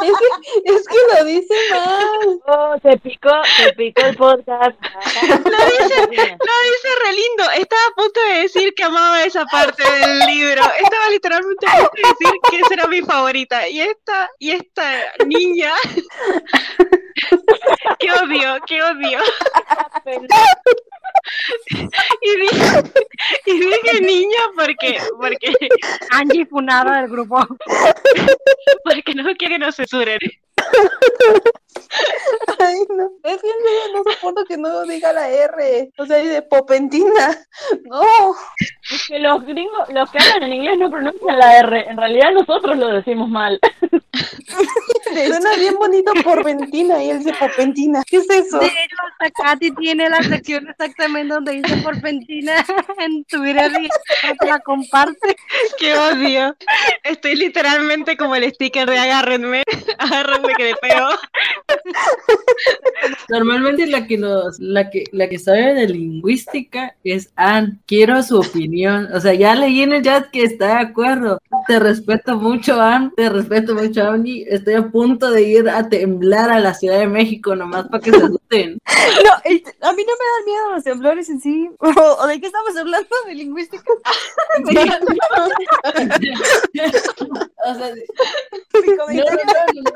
Es que, es que lo dice mal. Oh, se picó, se picó el podcast. Lo dice, lo dice re lindo. Estaba a punto de decir que amaba esa parte del libro. Estaba literalmente a punto de decir que esa era mi favorita. Y esta, y esta niña. qué odio, qué odio. Y dije, y dije niña porque, porque, Angie Funada del grupo. porque no quiere que nos censuren. Ay, no. Es que serio no soporto que no diga la R. O sea, dice popentina. No. Es que los gringos, los que hablan en inglés no pronuncian la R. En realidad nosotros lo decimos mal. Suena bien bonito porpentina y él dice popentina. ¿Qué es eso? De hecho, hasta Katy tiene la sección exactamente donde dice porpentina en Twitter y la comparte. Qué odio. Estoy literalmente como el sticker de agárrenme. Agárrenme que le pego. Normalmente la que nos, la que, la que sabe de lingüística es Ann. Quiero su opinión. O sea, ya leí en el chat que está de acuerdo. Te respeto mucho, Am, te respeto mucho, Angie. Estoy a punto de ir a temblar a la Ciudad de México nomás para que se asusten. No, a mí no me dan miedo los temblores en sí. ¿O de qué estamos hablando? ¿De lingüística? O sea, Mi comentario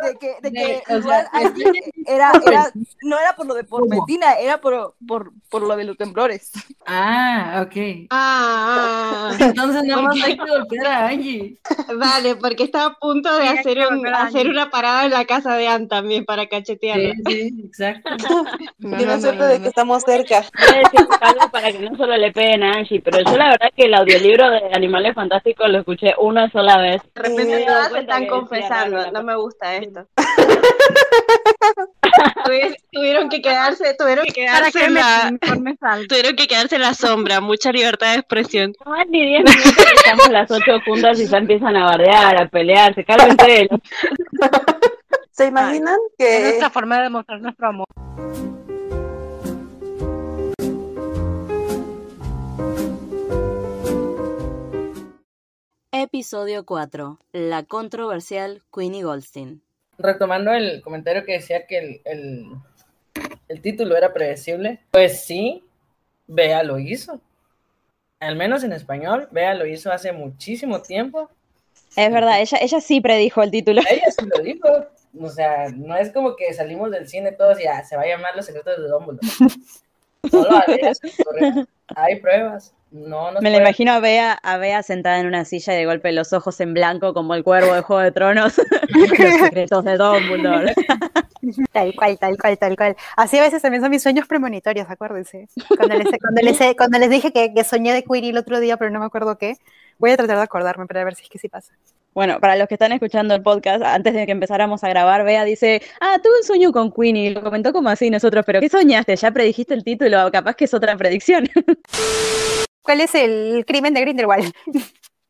de que, de que o igual sea, Angie era, era, no era por lo de por Betina, era por, por, por lo de los temblores. Ah, ok. Ah, Entonces nada más hay que golpear a Angie. Vale, porque estaba a punto de Sí, hacer, que un- hacer una parada en la casa de Ann también para cachetearla. Sí, sí, exacto. Tiene suerte de que estamos cerca. Voy a decir algo para que no solo le peguen a Angie, pero yo la verdad que el audiolibro de Animales Fantásticos lo escuché una sola vez. De repente todas se están que confesando, no me gusta esto. Tuvi- tuvieron que quedarse, tuvieron que ¿Para quedarse qué en me la, falso? tuvieron que quedarse en la sombra, mucha libertad de expresión. No ni 10 minutos que estamos las ocho juntas y ya empiezan a bardear, a pelearse, cálmense. ¿Se imaginan Es que nuestra forma de demostrar nuestro amor. Episodio 4. La controversial Queenie Goldstein. Retomando el comentario que decía que el, el, el título era predecible, pues sí, Bea lo hizo. Al menos en español, Bea lo hizo hace muchísimo tiempo. Es verdad, ella, ella sí predijo el título. Ella sí lo dijo. O sea, no es como que salimos del cine todos y ya se va a llamar Los secretos de Dumbledore. Solo a Bea se le ocurre. Hay pruebas. No nos Me la puede- imagino a Bea, a Bea sentada en una silla y de golpe los ojos en blanco como el cuervo de Juego de Tronos. los secretos de Dumbledore. Tal cual, tal cual, tal cual. Así a veces también son mis sueños premonitorios, acuérdense. Cuando les, cuando les, cuando les dije que, que soñé de Queenie el otro día, pero no me acuerdo qué, voy a tratar de acordarme para ver si es que sí pasa. Bueno, para los que están escuchando el podcast, antes de que empezáramos a grabar, Bea dice, ah, tuve un sueño con Queenie, lo comentó como así nosotros, pero ¿qué soñaste? Ya predijiste el título, capaz que es otra predicción. ¿Cuál es el crimen de Grindelwald?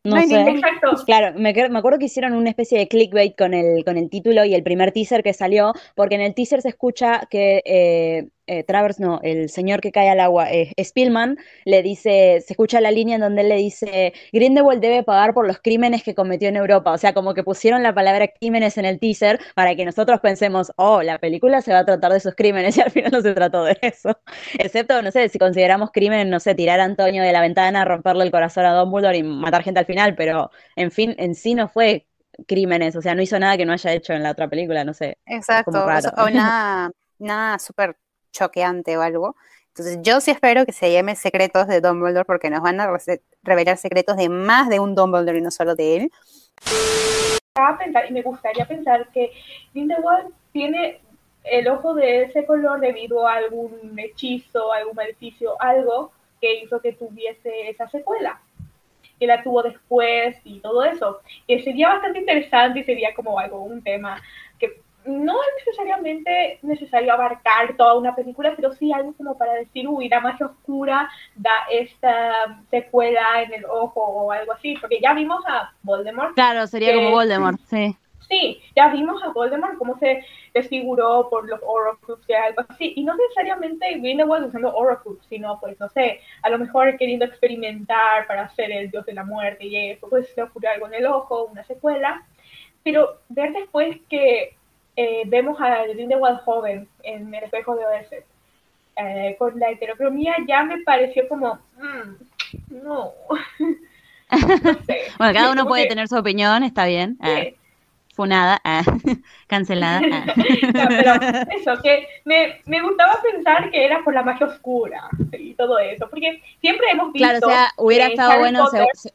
No, sé. Exacto. Claro, me, me acuerdo que hicieron una especie de clickbait con el, con el título y el primer teaser que salió, porque en el teaser se escucha que eh, eh, Travers, no, el señor que cae al agua, eh, Spillman, le dice, se escucha la línea en donde él le dice, Grindelwald debe pagar por los crímenes que cometió en Europa. O sea, como que pusieron la palabra crímenes en el teaser para que nosotros pensemos, oh, la película se va a tratar de esos crímenes y al final no se trató de eso. Excepto, no sé, si consideramos crimen, no sé, tirar a Antonio de la ventana, romperle el corazón a Dumbledore y matar gente al final, pero en fin, en sí no fue crímenes, o sea, no hizo nada que no haya hecho en la otra película, no sé. Exacto, o nada, nada súper choqueante o algo. Entonces yo sí espero que se llame Secretos de Dumbledore porque nos van a rece- revelar secretos de más de un Dumbledore y no solo de él. y me gustaría pensar que Grindelwald tiene el ojo de ese color debido a algún hechizo, algún maleficio, algo que hizo que tuviese esa secuela, que la tuvo después y todo eso, que sería bastante interesante y sería como algo, un tema no es necesariamente necesario abarcar toda una película, pero sí algo como para decir, uy, la magia oscura da esta secuela en el ojo o algo así, porque ya vimos a Voldemort Claro, sería como Voldemort, sí. Sí, ya vimos a Voldemort cómo se desfiguró por los Horcruxes y algo así, y no necesariamente Grindelwald usando Horcrux, sino pues no sé, a lo mejor queriendo experimentar para ser el dios de la muerte y eso, pues le ocurrió algo en el ojo, una secuela, pero ver después que eh, vemos a Grindelwald joven en el espejo de Oeset, eh, con la heterocromía ya me pareció como, mm, no, no sé. Bueno, cada uno puede que- tener su opinión, está bien. Ah, funada, ah, cancelada. ah. No, pero eso, que me, me gustaba pensar que era por la magia oscura y todo eso, porque siempre hemos visto. Claro, o sea, hubiera estado Harry bueno, Potter- se- se-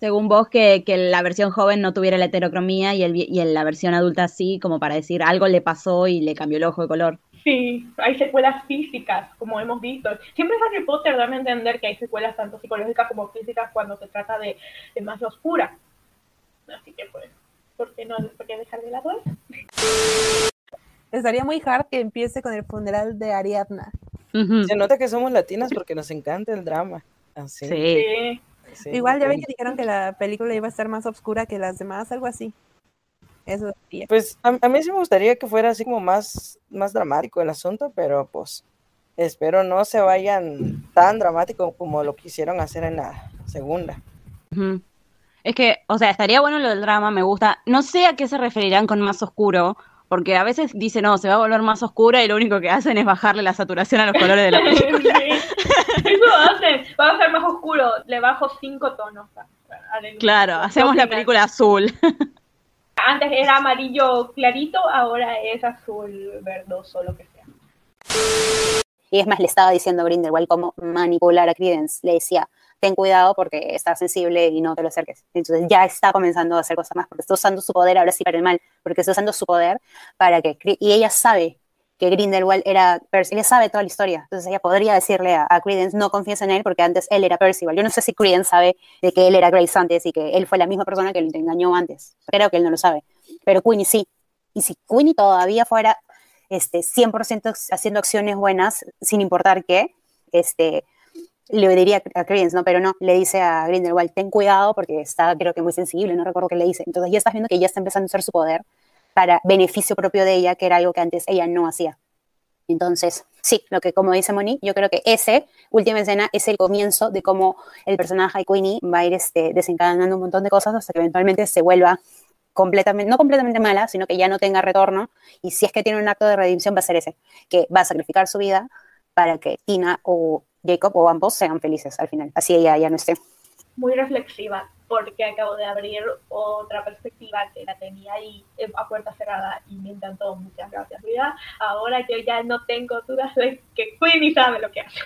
según vos, que, que la versión joven no tuviera la heterocromía y, el, y en la versión adulta sí, como para decir algo le pasó y le cambió el ojo de color. Sí, hay secuelas físicas, como hemos visto. Siempre Harry Potter da a entender que hay secuelas tanto psicológicas como físicas cuando se trata de, de magia oscura. Así que, pues, ¿por qué no por qué dejar de lado? Estaría muy hard que empiece con el funeral de Ariadna. Se nota que somos latinas porque nos encanta el drama. Así. Sí. Sí, Igual ya ven que dijeron que la película iba a estar más oscura que las demás, algo así. Eso decía. Pues a, a mí sí me gustaría que fuera así como más, más dramático el asunto, pero pues espero no se vayan tan dramático como lo quisieron hacer en la segunda. Es que, o sea, estaría bueno lo del drama, me gusta. No sé a qué se referirán con más oscuro, porque a veces dicen, no, se va a volver más oscura y lo único que hacen es bajarle la saturación a los colores de la película. Eso hacen. Va a ser más oscuro. Le bajo cinco tonos. a- a la luz. Claro, hacemos la película azul. Antes era amarillo clarito, ahora es azul verdoso, lo que sea. Y es más, le estaba diciendo a Grindelwald cómo manipular a Credence. Le decía, ten cuidado porque está sensible y no te lo acerques. Entonces ya está comenzando a hacer cosas más porque está usando su poder ahora sí para el mal, porque está usando su poder para que... Y ella sabe que Grindelwald era Percy, ella sabe toda la historia. Entonces ella podría decirle a, a Credence, no confíes en él porque antes él era Percival. Yo no sé si Credence sabe de que él era Grace antes y que él fue la misma persona que lo engañó antes. Creo que él no lo sabe. Pero Queenie sí. Y si Queenie todavía fuera este, 100% haciendo acciones buenas, sin importar qué, este, le diría a Credence, ¿no? Pero no, le dice a Grindelwald, ten cuidado porque está, creo que muy sensible, no recuerdo qué le dice. Entonces ya estás viendo que ya está empezando a usar su poder para beneficio propio de ella, que era algo que antes ella no hacía. Entonces, sí, lo que como dice Moni, yo creo que ese última escena es el comienzo de cómo el personaje de Queenie va a ir este, desencadenando un montón de cosas hasta que eventualmente se vuelva completamente, no completamente mala, sino que ya no tenga retorno. Y si es que tiene un acto de redención, va a ser ese, que va a sacrificar su vida para que Tina o Jacob o ambos sean felices al final. Así ella ya no esté. Muy reflexiva, porque acabo de abrir otra perspectiva que la tenía ahí eh, a puerta cerrada y me encantó. Muchas gracias, vida. Ahora yo ya no tengo dudas de que Queenie sabe lo que hace.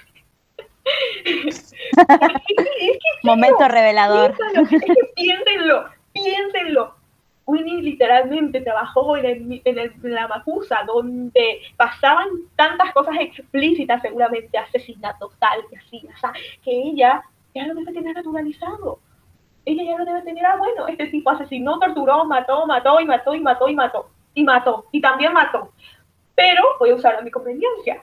Momento revelador. Piénsalo, es que piénsenlo, piénsenlo. Winnie literalmente trabajó en, la Macusa, donde pasaban tantas cosas explícitas, seguramente asesinatos, tal, que así, o sea, que ella ya lo debe tener naturalizado. Ella ya lo debe tener, ah, bueno, este tipo asesinó, torturó, mató, mató y mató y mató y mató. Y mató, y también mató. Pero voy a usar a mi conveniencia.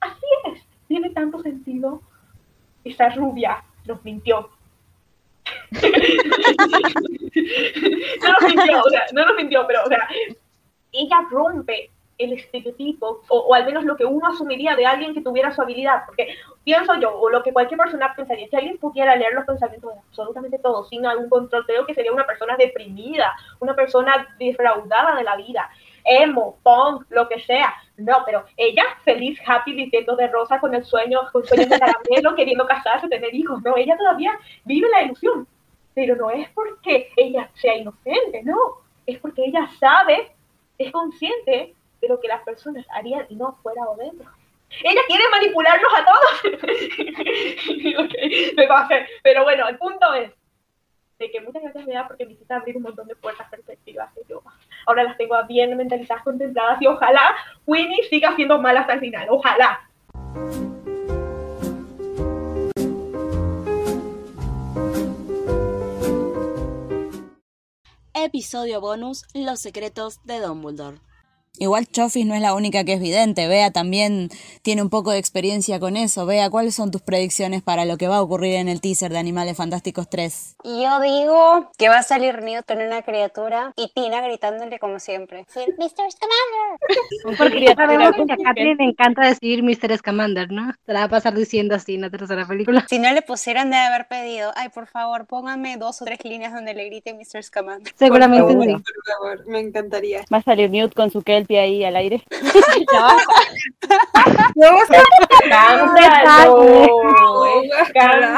Así es, tiene tanto sentido. Esa rubia nos mintió. no nos mintió, o sea, no nos mintió, pero, o sea, ella rompe el estereotipo, o, al menos lo que uno asumiría de alguien que tuviera su habilidad, porque pienso yo, o lo que cualquier persona pensaría, si alguien pudiera leer los pensamientos absolutamente todos sin algún control, creo que sería una persona deprimida, una persona defraudada de la vida, emo, punk, lo que sea. No, pero ella feliz, happy, vistiendo de rosa con el sueño, con sueños de caramelo, queriendo casarse, tener hijos. No, ella todavía vive la ilusión. Pero no es porque ella sea inocente, no. Es porque ella sabe, es consciente de lo que las personas harían y no fuera o dentro. Ella quiere manipularnos a todos. Ok, me hacer. Pero bueno, el punto es de que muchas gracias, Bea, porque me hiciste abrir un montón de puertas perspectivas que yo ahora las tengo bien mentalizadas, contempladas y ojalá Winnie siga siendo mala hasta el final. Ojalá. Episodio bonus Los secretos de Dumbledore. Igual Chofis no es la única que es vidente, Bea también tiene un poco de experiencia con eso. Bea, ¿cuáles son tus predicciones para lo que va a ocurrir en el teaser de Animales Fantásticos 3? Yo digo que va a salir Newt con una criatura y Tina gritándole como siempre. Mr. Scamander. Porque ya sabemos que a Kathleen le encanta decir Mr. Scamander, ¿no? Se la va a pasar diciendo así en la tercera película. Si no le pusieran de haber pedido, ay, por favor, pónganme dos o tres líneas donde le grite Mr. Scamander. Seguramente Por sí. favor, por favor, me encantaría. Va a salir Newt con su Kelpie ahí al aire.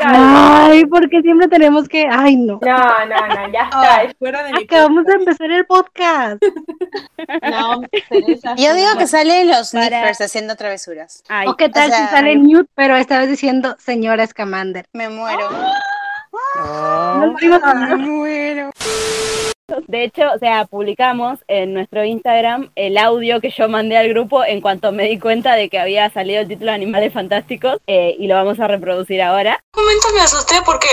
Ay, porque siempre tenemos que. Ay, no. No, no, no, ya está. es fuera de mi Acabamos de empezar el podcast. No, Yo digo que salen los Para- haciendo travesuras. o qué tal O sea, si sale Newt, pero esta vez diciendo señora Scamander. Me muero. No lo digo Me muero. De hecho, o sea, publicamos en nuestro Instagram el audio que yo mandé al grupo en cuanto me di cuenta de que había salido el título de Animales Fantásticos eh, y lo vamos a reproducir ahora. Un momento me asusté porque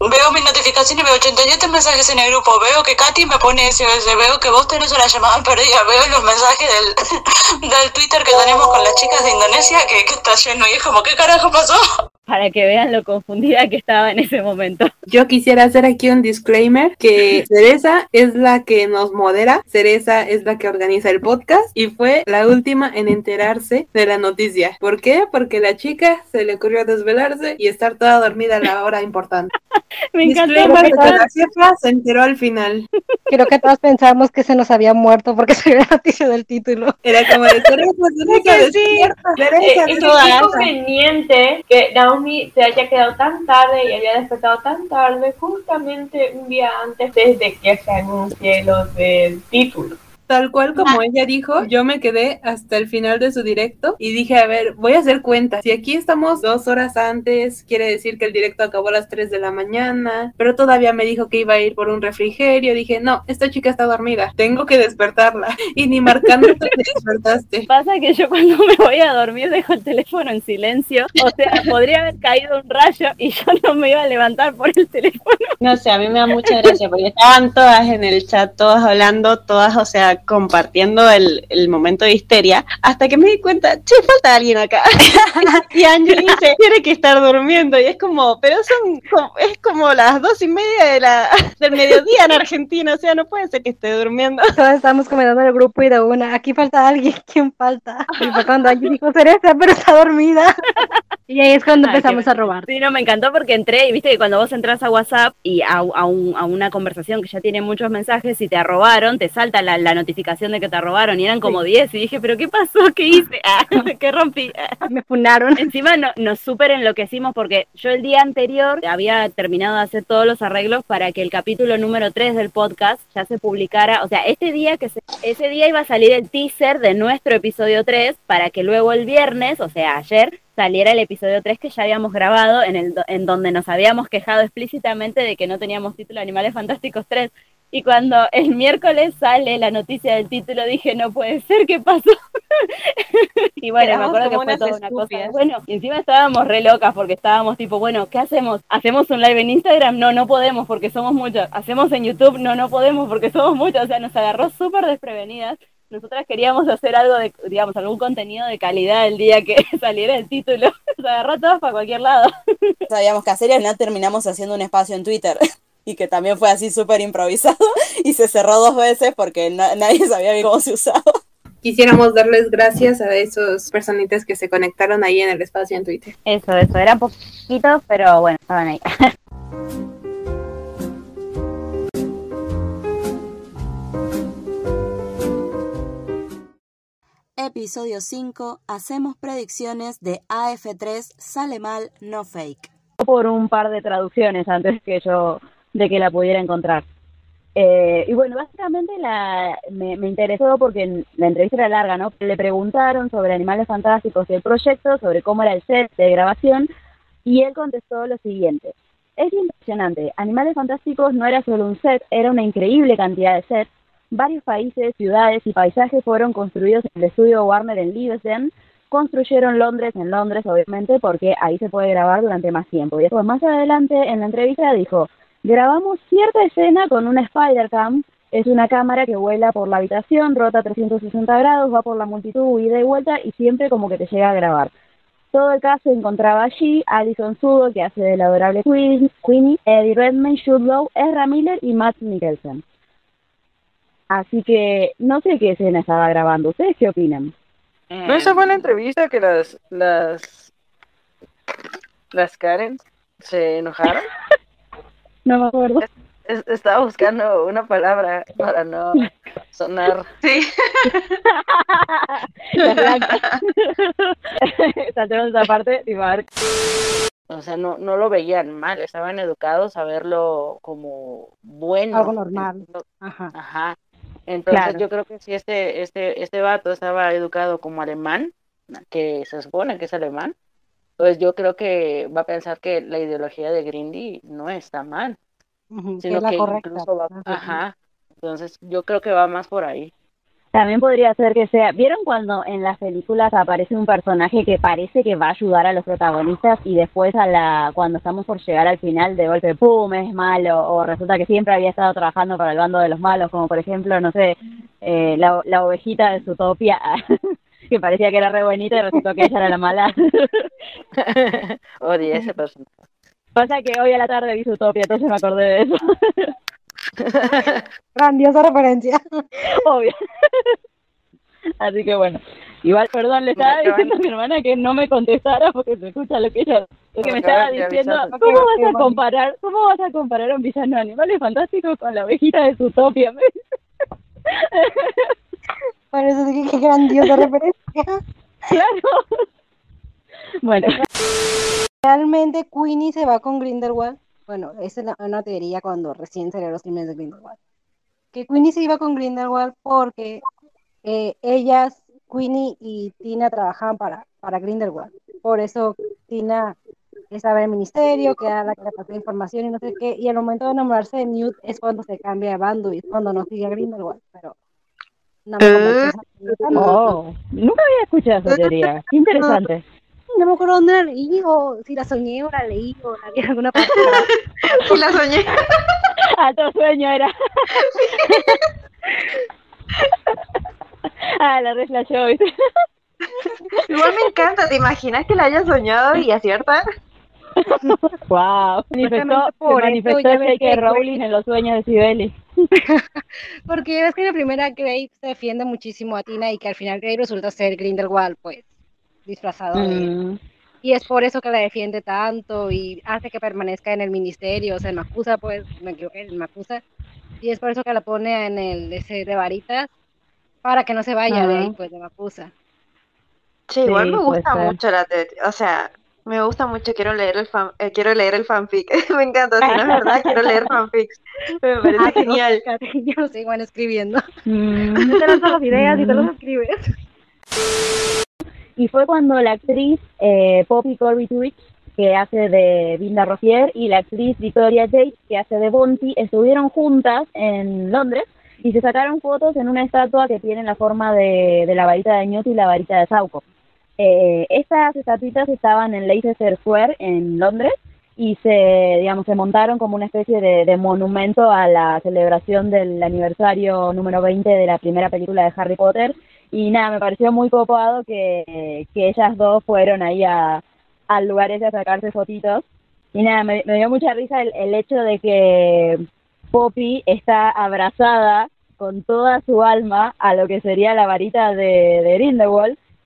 veo mi notificación y veo 87 mensajes en el grupo. Veo que Katy me pone SOS. Veo que vos tenés una llamada perdida. Veo los mensajes del, del Twitter que tenemos con las chicas de Indonesia que, que está lleno. Y es como, ¿qué carajo pasó? Para que vean lo confundida que estaba en ese momento. Yo quisiera hacer aquí un disclaimer que Cereza es la que nos modera, Cereza es la que organiza el podcast y fue la última en enterarse de la noticia. ¿Por qué? Porque la chica se le ocurrió desvelarse y estar toda dormida a la hora importante. Me todas- la jefa se enteró al final. Creo que todos pensamos que se nos había muerto porque salió la noticia del título. Era como de Teresa, Teresa, despierta, Teresa, Eh, es Teresa. qué conveniente que Se haya quedado tan tarde y había despertado tan tarde, justamente un día antes desde que se anuncie lo del título. Tal cual como ella dijo, yo me quedé hasta el final de su directo y dije, a ver, voy a hacer cuenta. Si aquí estamos dos horas antes, quiere decir que el directo acabó a las 3 de la mañana, pero todavía me dijo que iba a ir por un refrigerio. Dije, no, esta chica está dormida, tengo que despertarla. Y ni marcándote te despertaste. Pasa que yo cuando me voy a dormir dejo el teléfono en silencio. O sea, podría haber caído un rayo y yo no me iba a levantar por el teléfono. No sé, a mí me da mucha gracia porque estaban todas en el chat, todas hablando, todas, o sea, compartiendo el, el momento de histeria, hasta que me di cuenta, che, falta alguien acá. y Ángel dice, tiene que estar durmiendo, y es como, pero son, como- es como las dos y media de la, del mediodía en Argentina, o sea, no puede ser que esté durmiendo. Todos estábamos comentando en el grupo y de una, aquí falta alguien, ¿quién falta? Y fue cuando alguien dijo Teresa, pero está dormida. Y ahí es cuando que empezamos me- a robar. Sí, no, me encantó porque entré y viste que cuando vos entras a WhatsApp y a, a un- a una conversación que ya tiene muchos mensajes, si te arrobaron, te salta la, la notificación de que te arrobaron y eran como 10 y dije, pero ¿qué pasó? ¿Qué hice? Ah, ¿Qué rompí? Me funaron. Encima no, nos súper enloquecimos porque yo el día anterior había terminado de hacer todos los arreglos para que el capítulo número 3 del podcast ya se publicara, o sea, este día que se- ese día iba a salir el teaser de nuestro episodio 3 para que luego el viernes, o sea, ayer saliera el episodio 3 que ya habíamos grabado en el en donde nos habíamos quejado explícitamente de que no teníamos título Animales Fantásticos 3 y cuando el miércoles sale la noticia del título dije, no puede ser, ¿qué pasó? y bueno, me acuerdo que fue toda una cosa. Bueno, y encima estábamos re locas porque estábamos tipo, bueno, ¿qué hacemos? ¿Hacemos un live en Instagram? No, no podemos porque somos muchos. ¿Hacemos en YouTube? No, no podemos porque somos muchos. O sea, nos agarró súper desprevenidas. Nosotras queríamos hacer algo de, digamos, algún contenido de calidad el día que saliera el título. Nos agarró todas para cualquier lado. sabíamos qué hacer y al final terminamos haciendo un espacio en Twitter. Y que también fue así súper improvisado y se cerró dos veces porque na- nadie sabía bien cómo se usaba. Quisiéramos darles gracias a esos personitas que se conectaron ahí en el espacio en Twitter. Eso, eso, eran poquitos, pero bueno, estaban ahí. Episodio 5. Hacemos predicciones de AF3 sale mal, no fake. por un par de traducciones antes que yo de que la pudiera encontrar. Eh, y bueno, básicamente la, me, me interesó porque la entrevista era larga, ¿no? Le preguntaron sobre Animales Fantásticos y el proyecto, sobre cómo era el set de grabación, y él contestó lo siguiente. Es impresionante, Animales Fantásticos no era solo un set, era una increíble cantidad de sets. Varios países, ciudades y paisajes fueron construidos en el estudio Warner en Leavesden, construyeron Londres en Londres, obviamente, porque ahí se puede grabar durante más tiempo. Y después, más adelante, en la entrevista dijo, grabamos cierta escena con una Spider-Cam, es una cámara que vuela por la habitación, rota 360 grados, va por la multitud, ida y vuelta, y siempre como que te llega a grabar. Todo el caso se encontraba allí Alison Sudo, que hace del adorable Queen, Queenie, Eddie Redmayne, Jude Law, Ezra Miller y Matt Mikkelsen. Así que no sé qué escena estaba grabando. ¿Ustedes qué opinan? ¿No esa fue la entrevista que las las las Karen se enojaron? No me acuerdo. Es- estaba buscando una palabra para no sonar. Sí. La blanca. Saltemos esa parte y va a ver. O sea, no, no lo veían mal, estaban educados a verlo como bueno. Algo normal. Ajá. Ajá. Entonces Claro. yo creo que si este, este, este vato estaba educado como alemán, que se supone que es alemán, pues yo creo que va a pensar que la ideología de Grindy no está mal, sino es la que correcta. incluso va, Ajá. ajá. Entonces yo creo que va más por ahí. También podría ser que sea. ¿Vieron cuando en las películas aparece un personaje que parece que va a ayudar a los protagonistas y después a la cuando estamos por llegar al final de golpe pum es malo o resulta que siempre había estado trabajando para el bando de los malos como por ejemplo no sé eh, la, la ovejita de Zootopia que parecía que era re bonita y resultó que ella era la mala. Odié ese personaje. Pasa que hoy a la tarde vi Zootopia entonces me acordé de eso. Grandiosa referencia. Obvio. Así que bueno, igual, perdón, le estaba diciendo a mi hermana que no me contestara porque se escucha lo que ella Es que me estaba diciendo. ¿cómo vas a comparar, cómo vas a comparar a un villano de animales fantásticos con la ovejita de Zootopia? Por eso dije que grandiosa referencia. Claro. Bueno. Realmente Queenie se va con Grindelwald. Bueno, esa es la- una teoría cuando recién salieron los crímenes de Grindelwald. Que Queenie se iba con Grindelwald porque eh, ellas, Queenie y Tina, trabajaban para, para Grindelwald. Por eso Tina estaba en el ministerio, que era la que le información y no sé qué. Y al momento de enamorarse de Newt es cuando se cambia de bando y es cuando no sigue a Grindelwald. Pero tanto. Oh, nunca había escuchado esa teoría. Qué interesante. No me acuerdo dónde la leí o si la soñé o la leí o la vi en alguna parte. Y la soñé. Alto sueño era. ah, la ¿viste? Igual me encanta, ¿te imaginas que la hayas soñado y acierta? Wow. Manifestó, se manifestó J.K. que- Rowling en los sueños de Sibeli. Porque ves que en la primera Graves se defiende muchísimo a Tina y que al final Graves resulta ser Grindelwald, pues, disfrazado de... Mm. Y es por eso que la defiende tanto y hace que permanezca en el ministerio, o sea, en Macusa, pues, me equivoqué, en Macusa. Y es por eso que la pone en el ese de varitas, para que no se vaya de ahí, pues, de Macusa. Sí, igual me gusta mucho la teoría, o sea, me gusta mucho, quiero leer el fan, eh, quiero leer el fanfic, me encanta, si no es verdad, quiero leer fanfics, me parece Ah, genial. yo no sé, bueno, escribiendo. Mm. Yo te lanzo las ideas y te las escribes. Y fue cuando la actriz eh, Poppy Corby Twitch, que hace de Vinda Rofier, y la actriz Victoria Tate, que hace de Bonti, estuvieron juntas en Londres y se sacaron fotos en una estatua que tiene la forma de, de la varita de Newt y la varita de Sauco. Eh, estas estatuitas estaban en Leicester Square en Londres y se, digamos, se montaron como una especie de, monumento a la celebración del aniversario número 20 de la primera película de Harry Potter. Y nada, me pareció muy copado que, que ellas dos fueron ahí a, al lugar ese a sacarse fotitos. Y nada, me, dio mucha risa el, el hecho de que Poppy está abrazada con toda su alma a lo que sería la varita de, de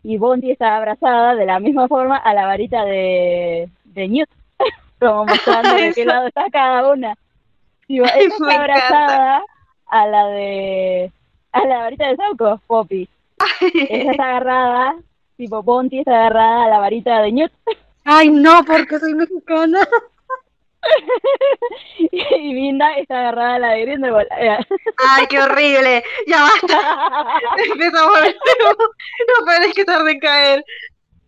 y Bonti está abrazada de la misma forma a la varita de, de Newt, como mostrando de qué lado está cada una. Tipo, ella está abrazada a la de a la varita de Sauco, Poppy. Ella está agarrada, tipo Bonti está agarrada a la varita de Newt. Ay, no, porque soy mexicana. y Vinda está agarrada a la de Grindelwald. Ay, qué horrible, ya basta, empezamos no puedes que tarde en caer.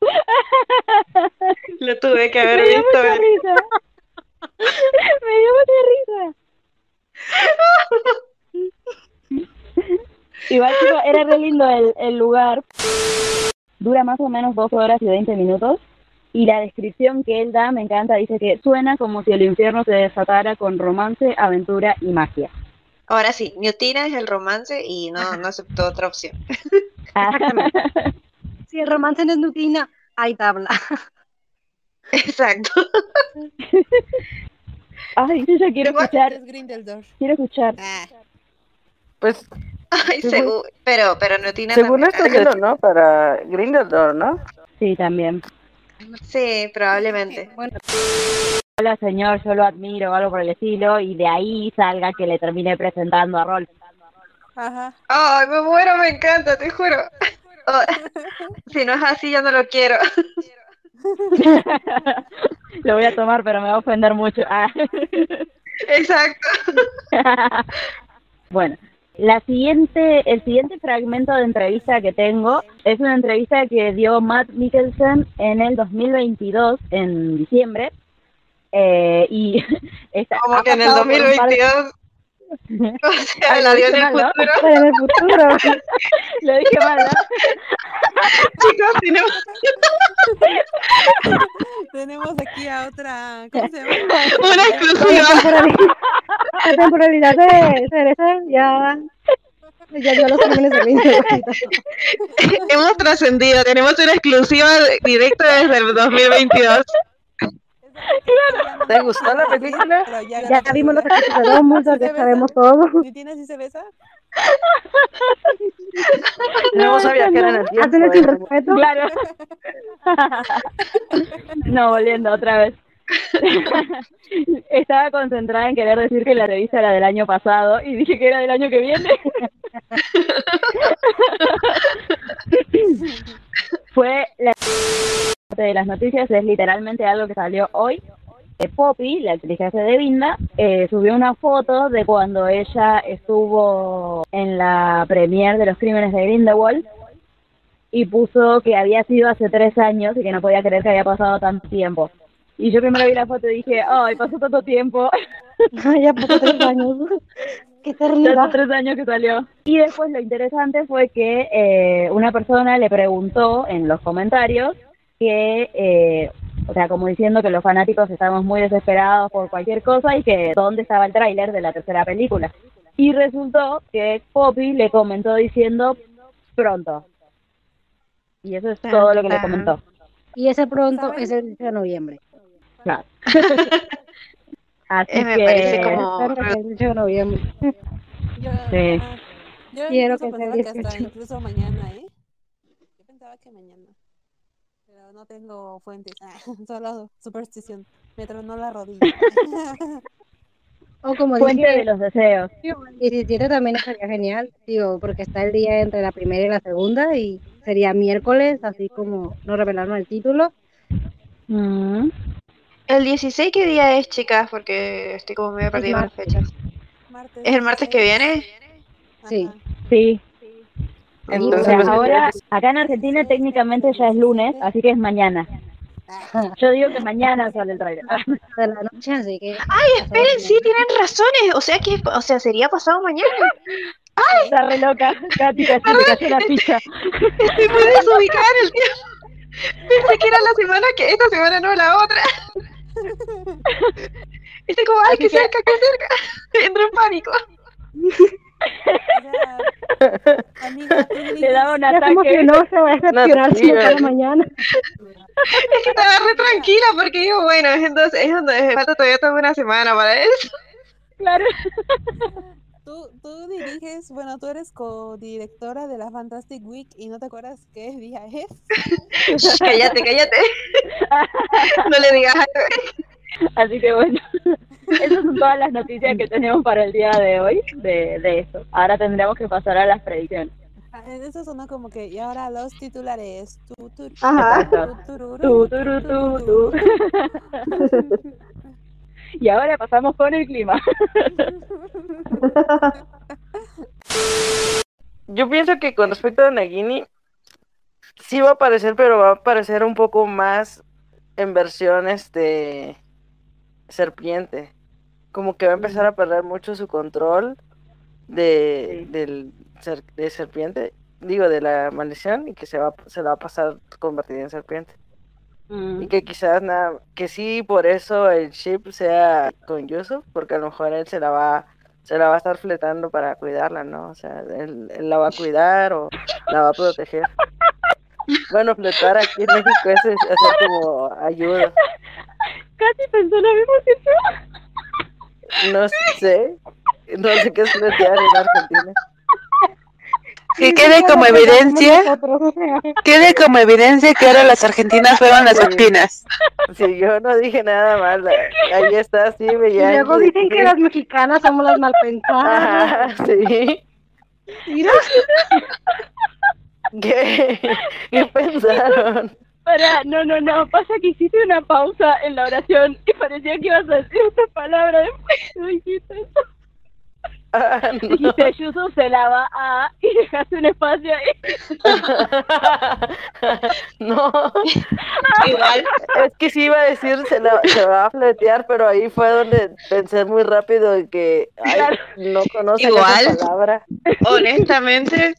Lo tuve que haber Me dio visto. mucha risa. Me dio mucha risa. Igual, era re lindo el, el lugar. Dura más o menos dos horas y 20 minutos. Y la descripción que él da me encanta. Dice que suena como si el infierno se desatara con romance, aventura y magia. Ahora sí, Newtina es el romance y no, no aceptó otra opción. Si el romance no es Nutina, hay tabla. Exacto. Ay, yo ya quiero escuchar. Es Grindeldor. Quiero escuchar. Pues, Ay, Según- seguro, pero, pero Newtina según viendo, ¿no? Para Grindelwald, ¿no? Sí, también. Sí, probablemente. Hola, señor, yo lo admiro o algo por el estilo. Y de ahí salga que le termine presentando a Rolf. Ajá. Ay, me muero, me encanta, te juro. Oh, si no es así, ya no lo quiero. Lo voy a tomar, pero me va a ofender mucho. Ah. Exacto. Bueno, la siguiente, el siguiente fragmento de entrevista que tengo es una entrevista que dio Matt Mikkelsen en el 2022, en diciembre. Eh, y esta, Como que en el pasado por un par de- 2022. O sea, la el mal, ¿no? futuro. En el futuro. Lo dije mal, ¿no? Chicos, tenemos. Tenemos aquí a otra. ¿Cómo se llama? Una La exclusiva. temporalidad, la temporalidad de Cereza ya, ya dio los. Hemos trascendido, tenemos una exclusiva directa desde el 2022. ¿Te gustó la película? Pero ya, Ya vimos los Dumbledore, ya sabemos todo. ¿Nitina sí se besa? No sabía que era en el tiempo. El eh. sin respeto. Claro. No, volviendo otra vez. Estaba concentrada en querer decir que la revista era del año pasado y dije que era del año que viene. Fue la de las noticias es literalmente algo que salió hoy. Poppy, la actriz de Vinda, eh, subió una foto de cuando ella estuvo en la premier de los crímenes de Grindelwald y puso que había sido hace tres años y que no podía creer que había pasado tanto tiempo. Y yo primero vi la foto y dije, ay, pasó tanto tiempo. ya pasó tres años. Qué terrible. hace tres años que salió. Y después lo interesante fue que eh, una persona le preguntó en los comentarios que, eh, o sea, como diciendo que los fanáticos estábamos muy desesperados por cualquier cosa y que dónde estaba el tráiler de la tercera película. Y resultó que Poppy le comentó diciendo pronto. Y eso es todo lo que le comentó. Y ese pronto es el 18 de noviembre. Claro. Así Eh, me que parece como- el 18 de noviembre. sí. Yo Quiero que sea pensaba que hasta 18. incluso mañana, ¿eh? Yo pensaba que mañana. Pero no tengo fuentes. Ah, solo superstición. Me tronó la rodilla. O como Fuente dije, de los deseos. el 17 también estaría genial, digo, porque está el día entre la primera y la segunda y sería miércoles, así como no revelaron el título. Mm. ¿El 16 qué día es, chicas? Porque estoy como medio perdida con las fechas. ¿Es el martes que viene? Sí. Sí. Entonces, o sea, pues, ahora, acá en Argentina técnicamente ya es lunes, así que es mañana. Yo digo que mañana sale el trailer. De la noche, así que. Ay, esperen, sí, tienen razones. O sea que, o sea, sería pasado mañana. ¡Ay! Está re loca. Katy, casi te cayó la ficha. Estoy muy desubicada en el tiempo. Pensé que era la semana que esta semana, no la otra. Estoy como, ay, que que- cerca, que cerca. Entro en pánico. Le daba un como ataque. que no se va a decepcionar si no mañana. Es que estaba re tranquila porque digo, bueno, entonces es donde falta todavía toda una semana para eso. Claro. Tú, tú diriges, bueno, tú eres co-directora de la Fantastic Week y no te acuerdas qué día es. Shh, cállate, cállate. No le digas a Así que bueno, esas son todas las noticias que tenemos para el día de hoy de, de eso. Ahora tendremos que pasar a las predicciones. Ah, Eso sonó como que, y ahora los titulares. Tu, tu, Ajá. turu, tu, tu. Y ahora pasamos con el clima. Yo pienso que con respecto a Nagini, sí va a aparecer, pero va a aparecer un poco más en versión este serpiente. Como que va a empezar a perder mucho su control de, del de serpiente, digo, de la maldición, y que se va, se la va a pasar convertida en serpiente. Y que quizás nada, que sí, por eso el chip sea con Yusuf, porque a lo mejor él se la va, se la va a estar fletando para cuidarla, ¿no? O sea, él, él la va a cuidar o la va a proteger. Bueno, fletar aquí en México es es hacer como ayuda. Casi pensó lo mismo que yo. No sé, no sé qué es fletear en Argentina. Que quede como evidencia, quede como evidencia que ahora las argentinas fueron las espinas. Si yo no dije nada mal, ahí está, sí, me Y luego dicen que las mexicanas somos las mal Ajá, pensadas. sí. Mira. ¿Qué? ¿Qué pensaron? Pará, no, no, no, pasa que hiciste una pausa en la oración y parecía que ibas a decir otra palabra después que dijiste eso. Ah, no. Dijiste Yusuf se la va a y dejaste un espacio ahí. No, igual. Es que sí iba a decir se, la, se va a fletear, pero ahí fue donde pensé muy rápido que ay, no conocen Igual. esa palabra. Honestamente,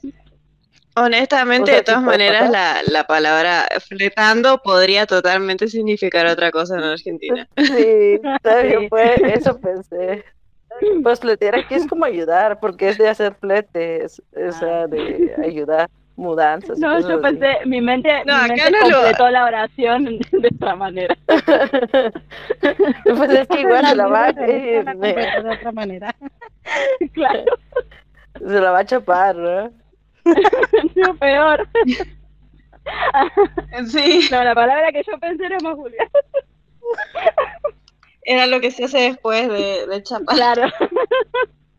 honestamente, O sea, de todas maneras, la, la palabra fletando podría totalmente significar otra cosa en Argentina. Sí, está bien, Sí. eso pensé. Pues fletear aquí es como ayudar, porque es de hacer fletes, o sea, de ayudar, mudanzas. No, yo así. pensé, mi mente, No, mi acá mente no lo- completó la oración de esta manera. Pues es que igual se la va a de otra manera. Claro. Se la va a chapar, ¿no? no, peor. Sí. No, la palabra que yo pensé era más Julia. Era lo que se hace después de, de. Claro.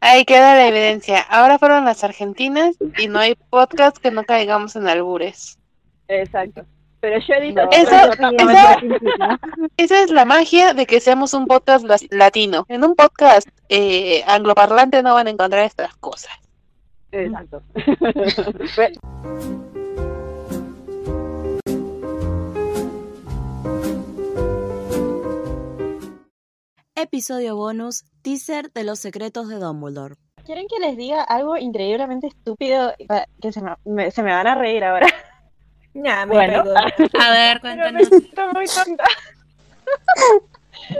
Ahí queda la evidencia. Ahora fueron las argentinas y no hay podcast que no caigamos en albures. Exacto. Pero yo edito que esa-. Esa es la magia de que seamos un podcast latino. En un podcast eh, angloparlante no van a encontrar estas cosas. Exacto. Episodio bonus, teaser de los secretos de Dumbledore. ¿Quieren que les diga algo increíblemente estúpido Pa- que se me, me- se me van a reír ahora? Ya, me Bueno. A ver, Pero cuéntanos. me siento muy tonta.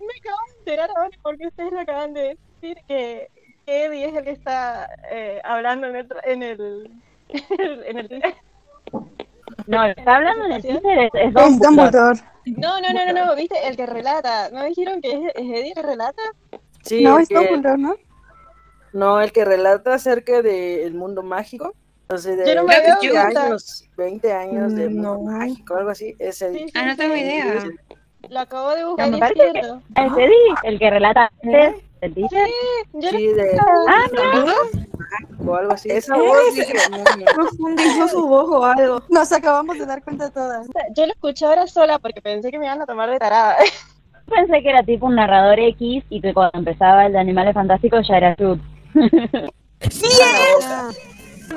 me acabo de enterar ahora porque ustedes lo acaban de decir que que Eddie es el que está eh, hablando en el, tra- en el, en el. No, el está hablando en el Twitter es, es Es Dumbledore. Dumbledore. No, no, no, no, no, viste, el que relata. ¿No dijeron que es, es Eddie el que relata? Sí, No, el es que- Dumbledore, ¿no? No, el que relata acerca del mundo mágico. O sea, de Yo no me 20 había dado cuenta. años, 20 años de mundo No. mágico, algo así. Ese Sí, sí, Ah, no tengo idea. Lo acabo de buscar No, me es parece que es Eddie el que relata antes el teaser. Yo Sí, de Ah, mira. o algo así. Esa voz dije, Profundizó su voz o algo. Nos acabamos de dar cuenta todas. Yo lo escuché ahora sola porque pensé que me iban a tomar de tarada. Pensé que era tipo un narrador X y que cuando empezaba el de Animales Fantásticos ya era Truth. ¡Sí es!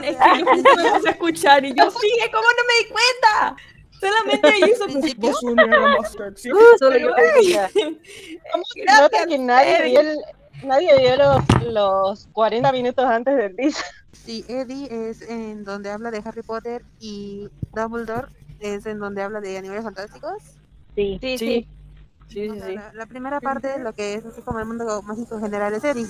Es que yo justo a escuchar y yo, sí, ¿cómo no me di cuenta? Solamente hizo ¿Principio? vos una más sexy. Solo yo Nota que nadie vio, el- nadie vio los, los 40 minutos antes del teaser. Sí, Eddie es en donde habla de Harry Potter y Dumbledore es en donde habla de animales fantásticos. Sí. Sí, Sí, sí. sí, O sí, sea, sí. La, la primera parte, lo que es así como el mundo mágico general es Eddie.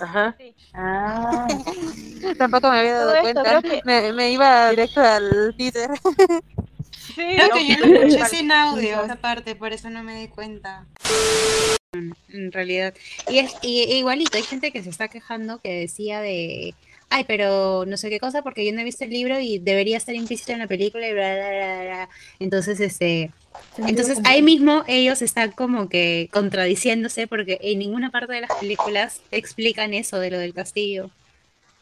Ajá. Ah, Tampoco me había dado esto, cuenta. que- Me, me iba directo al teaser. Sí, Creo no, que yo no escuché sin audio esa parte, por eso no me di cuenta. En realidad. Y es y, e igualito, hay gente que se está quejando que decía de, ay, pero no sé qué cosa porque yo no he visto el libro y debería estar implícito en la película y bla, bla, bla, bla. Entonces, este, entonces ahí mismo ellos están como que contradiciéndose porque en ninguna parte de las películas explican eso de lo del castillo.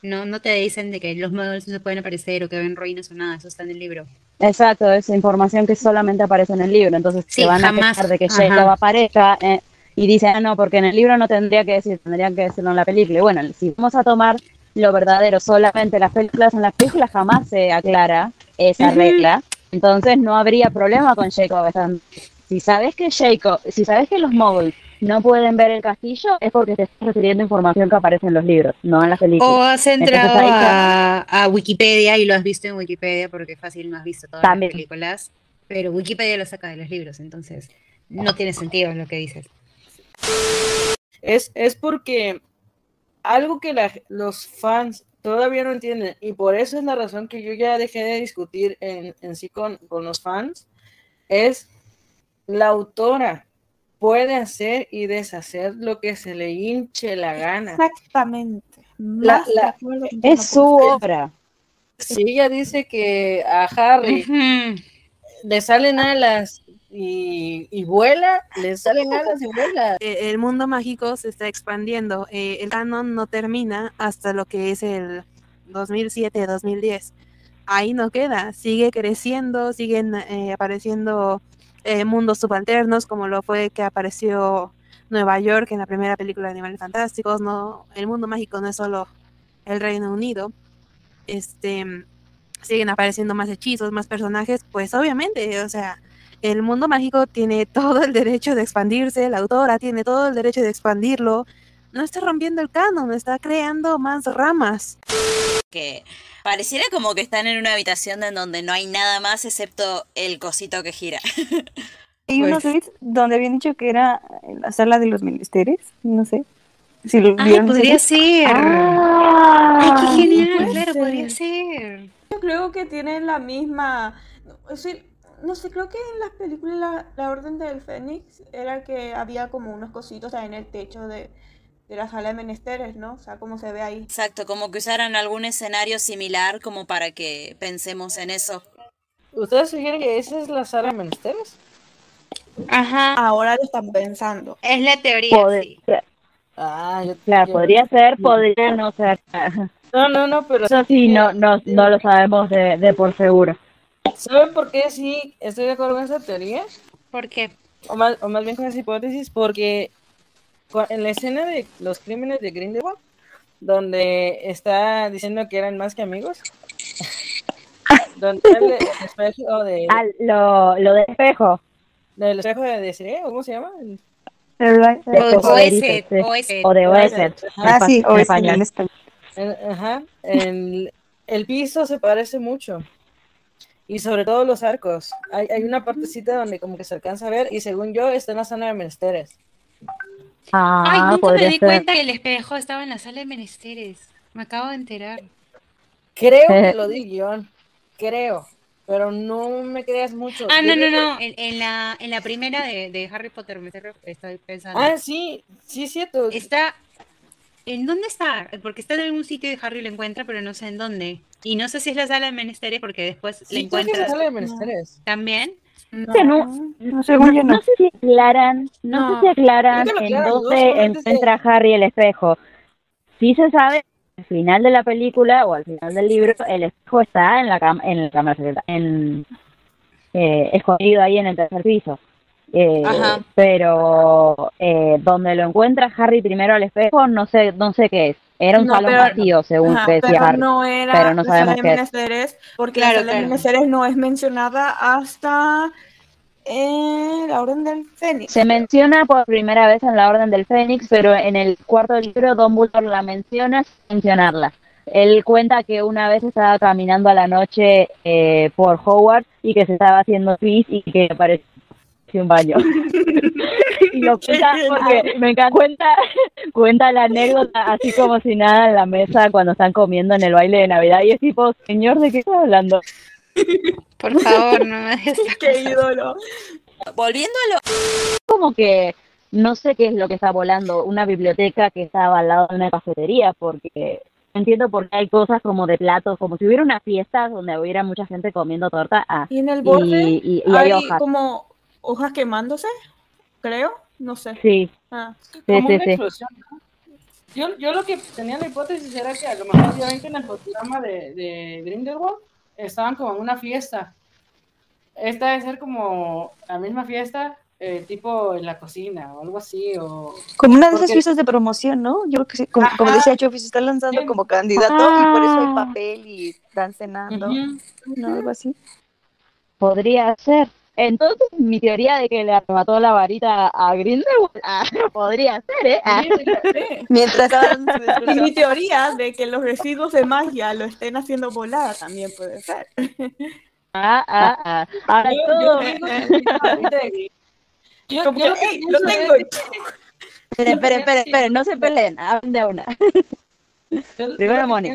No, no te dicen de que los muggles no se pueden aparecer o que ven ruinas o nada, eso está en el libro. exacto, es información que solamente aparece en el libro. Entonces Sí, se van a jamás. quejar de que. Jacob aparezca eh, y dicen, ah, no, porque en el libro no tendría que decir, tendrían que decirlo en la película. Y bueno, si vamos a tomar lo verdadero solamente en las películas, en las películas jamás se aclara esa regla. Entonces no habría problema con Jacob. Si sabes que Jacob, si sabes que los moguls no pueden ver el castillo, es porque te estás refiriendo a información que aparece en los libros, no en las películas. O has entrado a, a Wikipedia y lo has visto en Wikipedia porque fácil no has visto todas También. las películas, pero Wikipedia lo saca de los libros, entonces no tiene sentido lo que dices. Es, es porque algo que la- los fans todavía no entienden, y por eso es la razón que yo ya dejé de discutir en, en sí con, con los fans, es la autora puede hacer y deshacer lo que se le hinche la gana. Exactamente. La- la- Es su obra. Si ella dice que a Harry le salen alas y, y vuela, le salen alas y vuela. Eh, el mundo mágico se está expandiendo. Eh, el canon no termina hasta lo que es el 2007-2010. Ahí no queda, sigue creciendo, siguen eh, apareciendo eh, mundos subalternos, como lo fue que apareció Nueva York en la primera película de Animales Fantásticos. No, el mundo mágico no es solo el Reino Unido. Este, siguen apareciendo más hechizos, más personajes, pues obviamente, o sea, el mundo mágico tiene todo el derecho de expandirse, la autora tiene todo el derecho de expandirlo. No está rompiendo el canon, está creando más ramas. Que pareciera como que están en una habitación en donde no hay nada más excepto el cosito que gira. Hay unos Pues- tweets donde habían dicho que era en la sala de los ministerios, no sé. Si lo Ay, vieron podría ser. Ah, Ay, qué genial, claro, ser. podría ser. Yo creo que tienen la misma. Es decir, no sé, creo que en las películas la, la Orden del Fénix era que había como unos cositos ahí en el techo de, de la sala de menesteres, ¿no? O sea, cómo se ve ahí. Exacto, como que usaran algún escenario similar como para que pensemos en eso. ¿Ustedes sugieren que esa es la sala de menesteres? Ajá. Ahora lo están pensando. Es la teoría, Poder- sí. Ah, yo, Claro, yo- podría ser, podría no ser. No, no, no, pero Eso sí, no, no, no lo sabemos de, de por seguro. ¿Saben por qué sí estoy de acuerdo con esa teoría? ¿Por qué? O más, o más bien con esa hipótesis, porque en la escena de los crímenes de Grindelwald, donde está diciendo que eran más que amigos, donde el espejo de, Ah, lo, lo del espejo. del espejo de Desiree, ¿o ¿cómo se llama? El- De O-. Oasis. O de Oasis. Ah, sí, en español. ajá, el, el piso se parece mucho. Y sobre todo los arcos. Hay, hay una partecita donde como que se alcanza a ver y según yo está en la zona de menesteres. Ah, Ay, nunca me di ser. cuenta que el espejo estaba en la sala de menesteres. Me acabo de enterar. Creo Eh. que lo di guion, creo, pero no me creas mucho. Ah, no, no, no. En, en la, en la primera de, de Harry Potter, me estoy, estoy pensando. Ah, sí, sí, es cierto. Está. ¿En dónde está? Porque está en algún sitio y Harry lo encuentra, pero no sé en dónde. Y no sé si es la sala de menesteres porque después le Sí, creo que es encuentra. la sala de menesteres. ¿También? No, No, según yo no no. sé si aclaran, no, No. sé si aclaran en dónde encuentra Harry el espejo. Sí se sabe al final de la película o al final del libro el espejo está en la cama, en la cámara secreta, en eh, escondido ahí en el tercer piso. Eh, pero eh, donde lo encuentra Harry primero al espejo no sé no sé qué es era un No, salón pero- vacío según Ajá, que decía pero Harry no era pero no sabemos qué es menesteres, porque Claro, la sala de claro. menesteres no es mencionada hasta eh, la Orden del Fénix. Se menciona por primera vez en la Orden del Fénix, pero en el cuarto libro Dumbledore la menciona sin mencionarla. Él cuenta que una vez estaba caminando a la noche eh, por Hogwarts y que se estaba haciendo pis y que apareció un baño. y lo cuenta porque me encanta, cuenta, cuenta la anécdota así como si nada en la mesa cuando están comiendo en el baile de Navidad y es tipo, señor, ¿de qué estás hablando? Por favor, no me des esa Qué ídolo. Volviendo a lo... como que no sé qué es lo que está volando, una biblioteca que estaba al lado de una cafetería, porque entiendo por qué hay cosas como de platos, como si hubiera una fiesta donde hubiera mucha gente comiendo torta. Ah, Y en el borde y, y- y hay hay hojas. como hojas quemándose, creo, no sé. Sí, Ah. sí, Como sí, una sí. explosión, ¿no? Yo, yo lo que tenía la hipótesis era que a lo mejor ya ven que en el programa de, de Grindelwald estaban como en una fiesta. Esta debe ser como la misma fiesta, eh, tipo en la cocina o algo así. O... Como una de esas Porque- fiestas de promoción, ¿no? Yo creo que sí, como, como decía Chofi, se está lanzando como candidato y por eso hay papel y están cenando, Ujú. ¿no? Algo así. Podría ser. Entonces, mi teoría de que le arrebató la varita a Grindelwald, ah, podría ser, ¿eh? Ah. Sí, sí. Mientras Y mi teoría de que los residuos de magia lo estén haciendo volar también puede ser. Ah, ah, ah. Ahora Yo, todo. yo yo- Como yo que, lo que "Ey, pienso lo es tengo". Esperen, esperen, esperen, esperen, no se peleen, hablen de una. Primero Moni.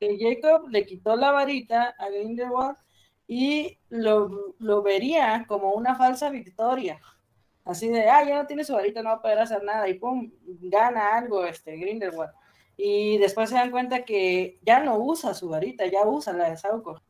que Jacob le quitó la varita a Grindelwald y lo, lo vería como una falsa victoria. Así de, ah, ya no tiene su varita, no va a poder hacer nada. Y pum, gana algo este Grindelwald. Y después se dan cuenta que ya no usa su varita, ya usa la de Sauco.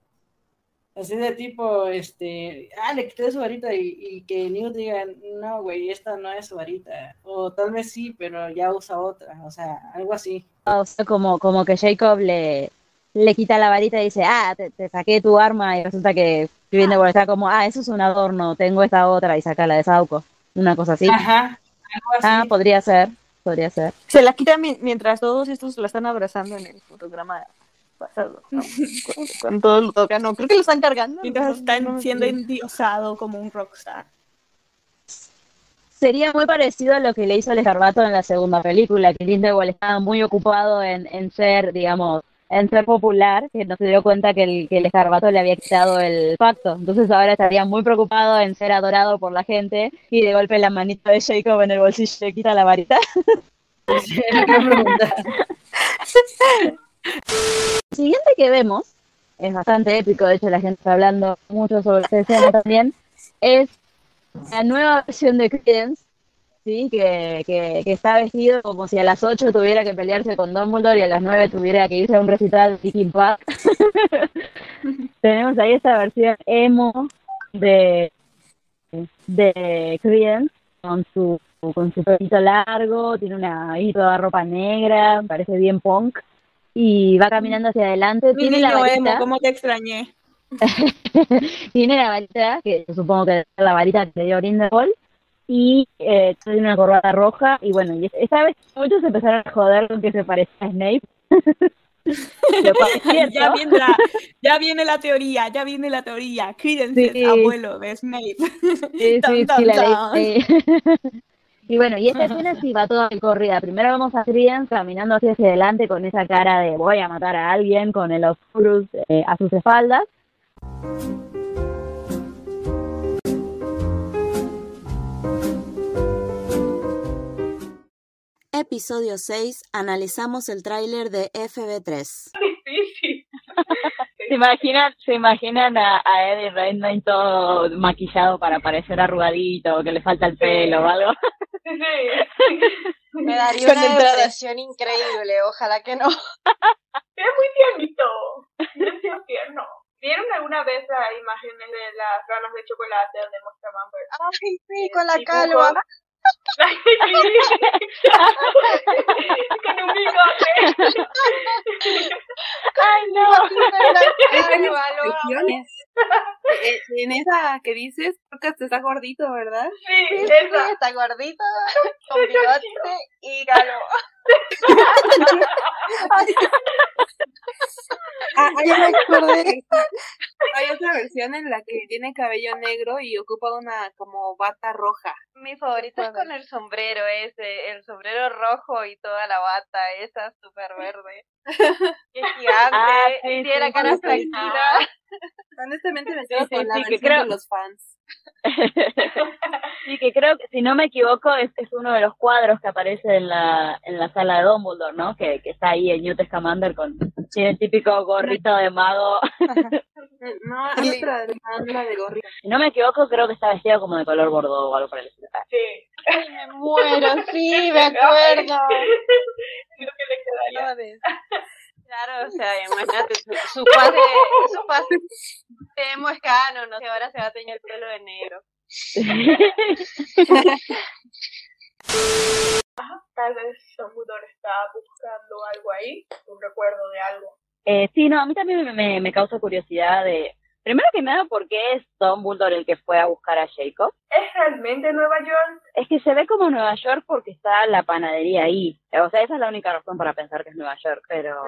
Así de tipo, este, ah, le quité su varita y, y que Newt diga, no, güey, esta no es su varita. O tal vez sí, pero ya usa otra. O sea, algo así. O sea, como, como que Jacob le, le quita la varita y dice, ah, te, te saqué tu arma y resulta que Grindelwald está como, ah, eso es un adorno, tengo esta otra y saca la de Sauco. Una cosa así. Ajá, algo así. Ah, podría ser, podría ser. Se la quita mi- mientras todos estos la están abrazando en el fotograma pasado, ¿no? Cuando, cuando todos lo tocan, no, creo que lo están cargando. Mientras no, están siendo endiosado como un rockstar. Sería muy parecido a lo que le hizo el escarbato en la segunda película, que Grindelwald estaba muy ocupado en, en ser, digamos, en ser popular, que no se dio cuenta que el, que el escarbato le había quitado el pacto. Entonces ahora estaría muy preocupado en ser adorado por la gente y de golpe la manita de Jacob en el bolsillo le quita la varita. El siguiente que vemos es bastante épico, de hecho la gente está hablando mucho sobre esta escena también, es la nueva versión de Credence. Que, que, que está vestido como si a las 8 tuviera que pelearse con Dumbledore y a las 9 tuviera que irse a un recital de Park. Tenemos ahí esta versión emo de, de Credence con su con su pelito largo, tiene una ahí toda ropa negra, parece bien punk y va caminando hacia adelante. Mi tiene la varita, emo, ¿cómo te extrañé? tiene la varita, que supongo que es la varita que le dio Grindelwald, y eh, tiene una corbata roja, y bueno, y esta vez muchos empezaron a joder con que se parecía a Snape. Ya, viene la, ya viene la teoría, ya viene la teoría. Credence, Sí. abuelo de Snape. Sí, sí, sí, la sí. Y bueno, y esta escena sí va toda de corrida. Primero vamos a Credence caminando hacia hacia adelante con esa cara de voy a matar a alguien con el Oscurus eh, a sus espaldas. Episodio 6. Analizamos el tráiler de FB3. ¿Se imaginan, se imaginan a, a Eddie Redmayne todo maquillado para parecer arrugadito, o que le falta el pelo o algo? Me daría Con una depresión increíble, ojalá que no. Es muy tiernito. Es bien tierno. ¿Vieron alguna vez las imágenes de las ranas de chocolate donde mostraban pues, Ay, sí, con la calva. Con un bigote. Ay, no. En esa que dices, creo que hasta está gordito, ¿verdad? Sí, Sí, sí, esa. está gordito, con bigote y galo. Ah, Ya me acordé. Hay otra versión en la que tiene cabello negro y ocupa una como bata roja. Mi favorito es con el sombrero ese, el sombrero rojo y toda la bata esa súper verde. Qué gigante, Ah, sí, tiene la sí, cara sí, flaquita. Honestamente me Sí, quedo sí, con la versión creo- de los fans. Sí, que creo que, si no me equivoco, es, es uno de los cuadros que aparece en la, en la sala de Dumbledore, ¿no? Que, que está ahí en Newt Scamander con tiene el típico gorrito de mago. No, hay otra la de gorrita. Si no me equivoco, creo que está vestido como de color bordeaux o algo por el estilo. Sí. Ay, me muero, sí, me acuerdo. Creo que le quedaría. Claro, o sea, imagínate, su, fase, su fase de canon, no sé, ahora se va a teñir el pelo de negro. Tal vez Dumbledore está buscando algo ahí, un recuerdo de algo. Eh, sí, no, a mí también me, me, me causa curiosidad de... Primero que nada, ¿por qué es Dumbledore el que fue a buscar a Jacob? ¿Es realmente Nueva York? Es que se ve como Nueva York porque está la panadería ahí. O sea, esa es la única razón para pensar que es Nueva York, pero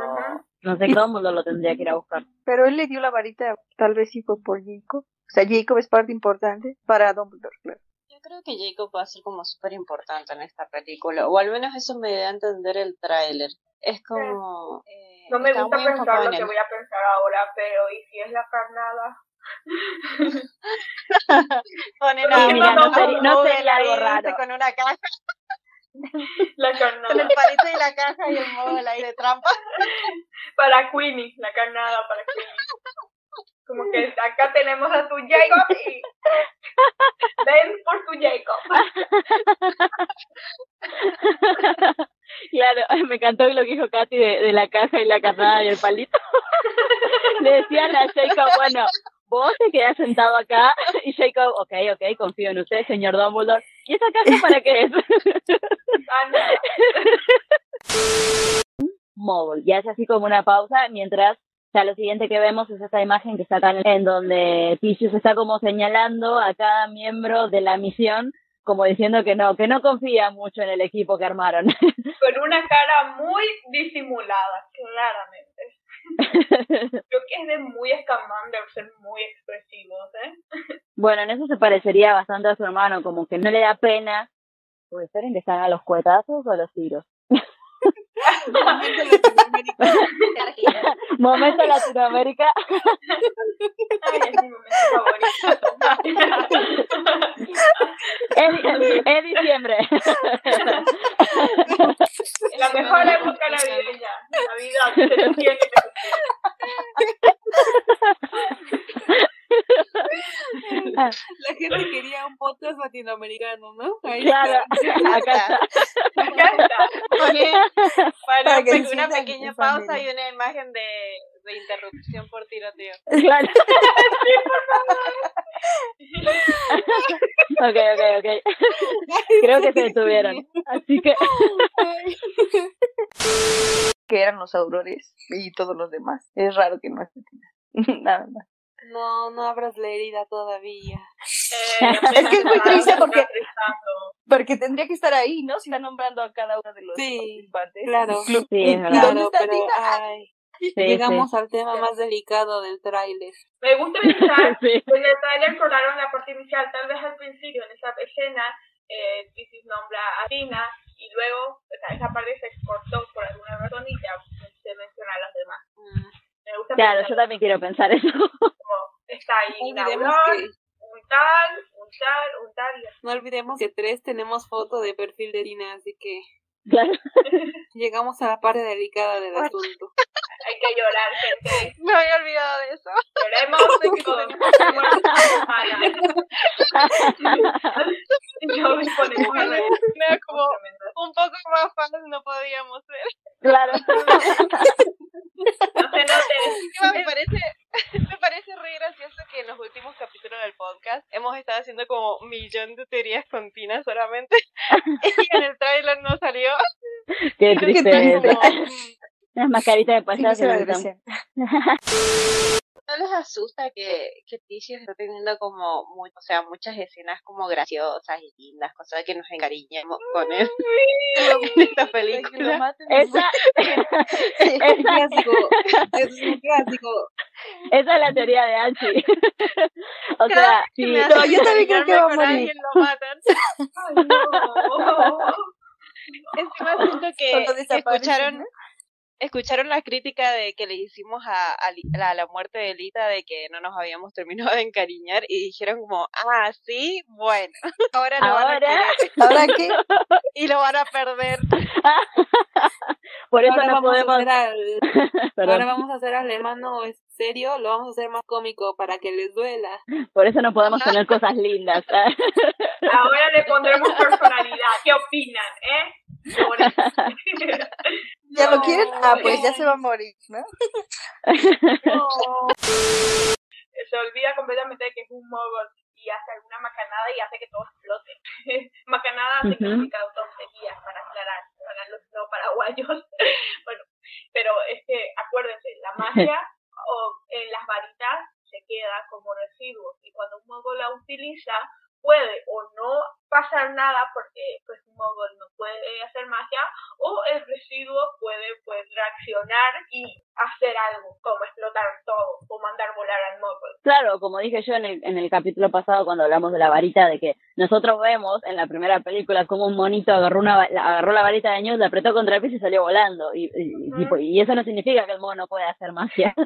no sé, Dumbledore lo tendría que ir a buscar. Pero él le dio la varita, tal vez sí fue por Jacob. O sea, Jacob es parte importante para Dumbledore, claro. Creo que Jacob va a ser como súper importante en esta película, o al menos eso me da a entender el tráiler. Es como... eh, No me gusta pensar lo que él. voy a pensar ahora, pero ¿y si es la carnada? Ponen a mira, no sería- no Google sería ahí, algo viste, raro. con una caja, La carnada. con el palito y la caja y el móvil ahí de trampa. Para Queenie, la carnada para Queenie. Como que acá tenemos a tu Jacob y ven por tu Jacob. Claro, me encantó lo que dijo Katy de, de la caja y la carnada y el palito. Le decían a Jacob, bueno, vos te quedás sentado acá y Jacob, ok, ok, confío en usted, señor Dumbledore. ¿Y esa caja para qué es? Móvil. Y hace así como una pausa mientras o sea, lo siguiente que vemos es esta imagen que sacan en donde Ticius está como señalando a cada miembro de la misión como diciendo que no, que no confía mucho en el equipo que armaron. Con una cara muy disimulada, claramente. Creo que es de muy Scamander ser muy expresivos, ¿eh? bueno, en eso se parecería bastante a su hermano, como que no le da pena. Puede ser en que están a los cuetazos o a los tiros. Momento Latinoamérica. Ay, es mi momento favorito. es, es diciembre. La mejor época navideña. Navidad, se lo tiene que La gente quería un podcast latinoamericano, ¿no? Ahí Claro, acá está. Pe- una que pequeña pausa familia. y una imagen de, de interrupción por tiroteo. Claro. Ok, ok, ok. Creo que se detuvieron. Así que. que eran los aurores y todos los demás. Es raro que no esté Nada más. No, no abras la herida todavía. es que es muy triste porque, porque tendría que estar ahí, ¿no? Si está nombrando a cada uno de los participantes. Claro, Sí, ¿Y es verdad. claro, pero ay, Sí, llegamos sí. al tema más delicado del tráiler. Me gusta pensar Sí. que en el trailer cortaron la parte inicial, tal vez al principio, en esa escena, eh, Isis nombra a Tina y luego o sea, esa parte se cortó por alguna razón y ya se menciona a los demás. Me gusta Claro, pensar yo también quiero pensar eso. como está ahí No que- un tal, un tal, un tal. No olvidemos que tres tenemos foto de perfil de Tina, así que Claro. llegamos a la parte delicada del asunto. Hay que llorar, gente. Me había olvidado de eso. Lloremos de que ponemos. No, como un poco más fans no podíamos ser. Claro. No se note. Me parece, me parece re gracioso que en los últimos capítulos del podcast hemos estado haciendo como un millón de teorías con Tina solamente y en el tráiler no salió. Qué triste. tristeza. Las mascaritas de payaso. se ¿No les asusta que, que Ticio está teniendo como, muy, o sea, muchas escenas como graciosas y lindas, cosas que nos encariñemos con él en esta película? Esa, Es un clásico, es un clásico. esa es la teoría de Anchi. O sea, hace No, yo también creo que va a morir. alguien, lo matan. Ay, no. Encima siento que escucharon. Escucharon la crítica de que le hicimos a, a, a la muerte de Lita de que no nos habíamos terminado de encariñar y dijeron como, ah, sí, bueno, ahora lo van a Ahora. querer ¿Ahora qué? y lo van a perder. por eso Ahora no vamos a podemos. hacer al, ahora vamos a hacer al hermano es serio, lo vamos a hacer más cómico para que les duela. Por eso no podemos tener cosas lindas. Ahora le pondremos personalidad. ¿Qué opinan, eh? ¿Ya lo quieren? Ah, pues ya se va a morir, ¿no? Se olvida completamente de que es un mogul y hace alguna macanada y hace que todo explote. macanada Ujú. significa tonterías, para aclarar, para los no paraguayos. bueno, pero es que acuérdense, la magia o en las varitas se queda como residuos y cuando un mogul la utiliza puede o no pasar nada porque pues un mogul no puede hacer magia o el residuo puede pues reaccionar y hacer algo como explotar todo o mandar volar al mogul. Claro, como dije yo en el, en el capítulo pasado cuando hablamos de la varita, de que nosotros vemos en la primera película como un monito agarró una agarró la varita de Newt, la apretó contra el piso y salió volando. Y, y, eso no significa que el mono no puede hacer magia.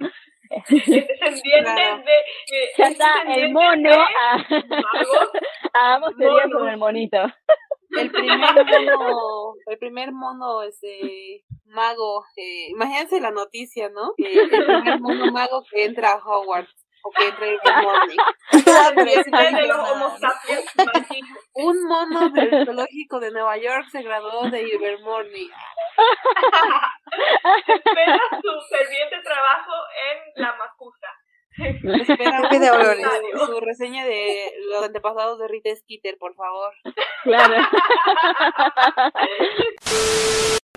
Descendientes Claro. de, de- ya está, el mono. de ah, magos. Hagamos teorías Mono. sobre el monito. El primer mono, el primer mono, este, mago, eh, imagínense la noticia, ¿no? Que el primer mono mago que entra a Hogwarts, o que entra a Morning. Un mono del zoológico de Nueva York se graduó de Ibermorning. Espera su ferviente trabajo en la macusa. Espera Pepe de Aurores. su, su reseña de los antepasados de Rita Skeeter, por favor. Claro.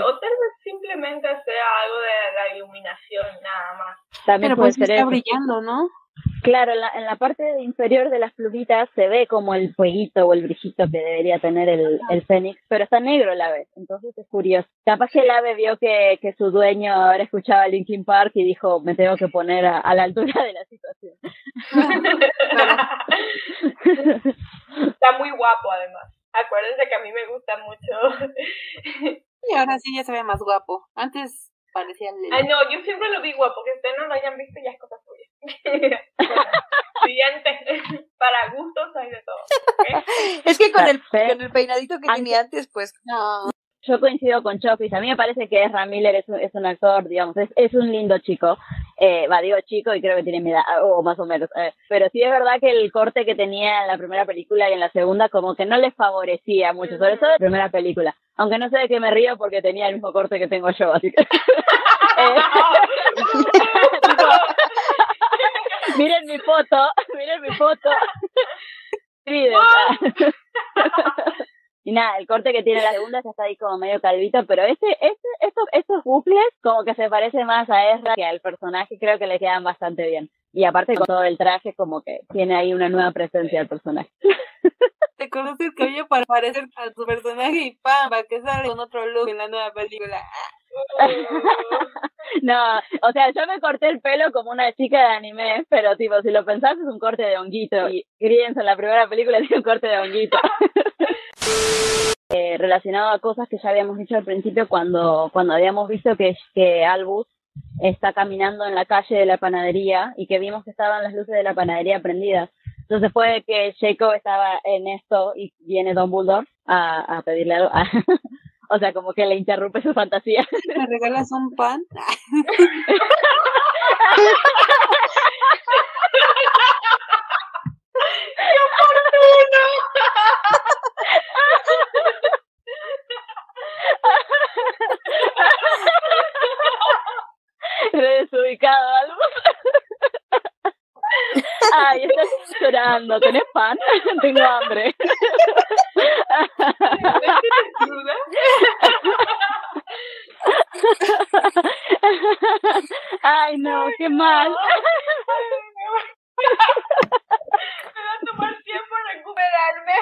O tal vez simplemente sea algo de la iluminación, nada más. También Pero puede pues ser está brillando, ¿no? Claro, en la, en la parte inferior de las plumitas se ve como el fueguito o el brillito que debería tener el, el fénix, pero está negro el ave, entonces es curioso. Capaz que el ave vio que, que su dueño ahora escuchaba Linkin Park y dijo, me tengo que poner a, a la altura de la situación. Está muy guapo además. Acuérdense que a mí me gusta mucho. Y ahora sí ya se ve más guapo. Antes parecía el Ay, no, yo siempre lo vi guapo, que ustedes no lo hayan visto ya es cosa suya. Siguiente. Para gustos hay de todo. Es que con el, con el peinadito que tenía antes, pues No. Yo coincido con Chopis, a mí me parece que Ezra Miller es un, es un actor, digamos, es, es un lindo chico. Eh, va, digo chico y creo que tiene mi edad, o más o menos. eh, pero sí es verdad que el corte que tenía en la primera película y en la segunda como que no les favorecía mucho, sobre todo en la primera película. Aunque no sé de qué me río porque tenía el mismo corte que tengo yo, así que... Eh, miren mi foto, miren mi foto. Y nada, el corte que tiene la segunda ya está ahí como medio calvito, pero este, este, estos, estos bucles como que se parece más a Ezra que al personaje, creo que le quedan bastante bien. Y aparte con todo el traje como que tiene ahí una nueva presencia el personaje. Te cortas el cabello para parecer a tu personaje y ¡pam! Para que sale con otro look en la nueva película. No, o sea, yo me corté el pelo como una chica de anime, pero tipo, si lo pensás es un corte de honguito. Y Griens en la primera película tiene un corte de honguito. Eh, relacionado a cosas que ya habíamos dicho al principio cuando, cuando habíamos visto que, que Albus está caminando en la calle de la panadería y que vimos que estaban las luces de la panadería prendidas. Entonces fue que Jacob estaba en esto y viene Don Bulldog a, a pedirle algo. O sea, como que le interrumpe su fantasía. ¿Me regalas un pan? ¡Qué oportuno! Desubicado, Albus. Ay, estás llorando. ¿Tenés pan? Tengo hambre. Ay, no, qué mal. Me va a tomar tiempo recuperarme.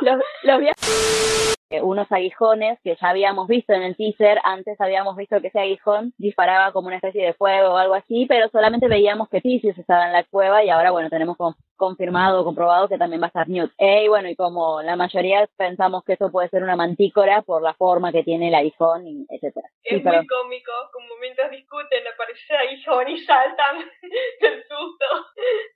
los, los vi- eh, unos aguijones que ya habíamos visto en el teaser. Antes habíamos visto que ese aguijón disparaba como una especie de fuego o algo así, pero solamente veíamos que Tisius estaba en la cueva y ahora, bueno, tenemos con- confirmado, comprobado que también va a estar Newt. Y bueno, y como la mayoría pensamos que eso puede ser una mantícora por la forma que tiene el aguijón, y etcétera. Sí, Es pero- muy cómico, como mientras discuten aparece ahí John y saltan del susto.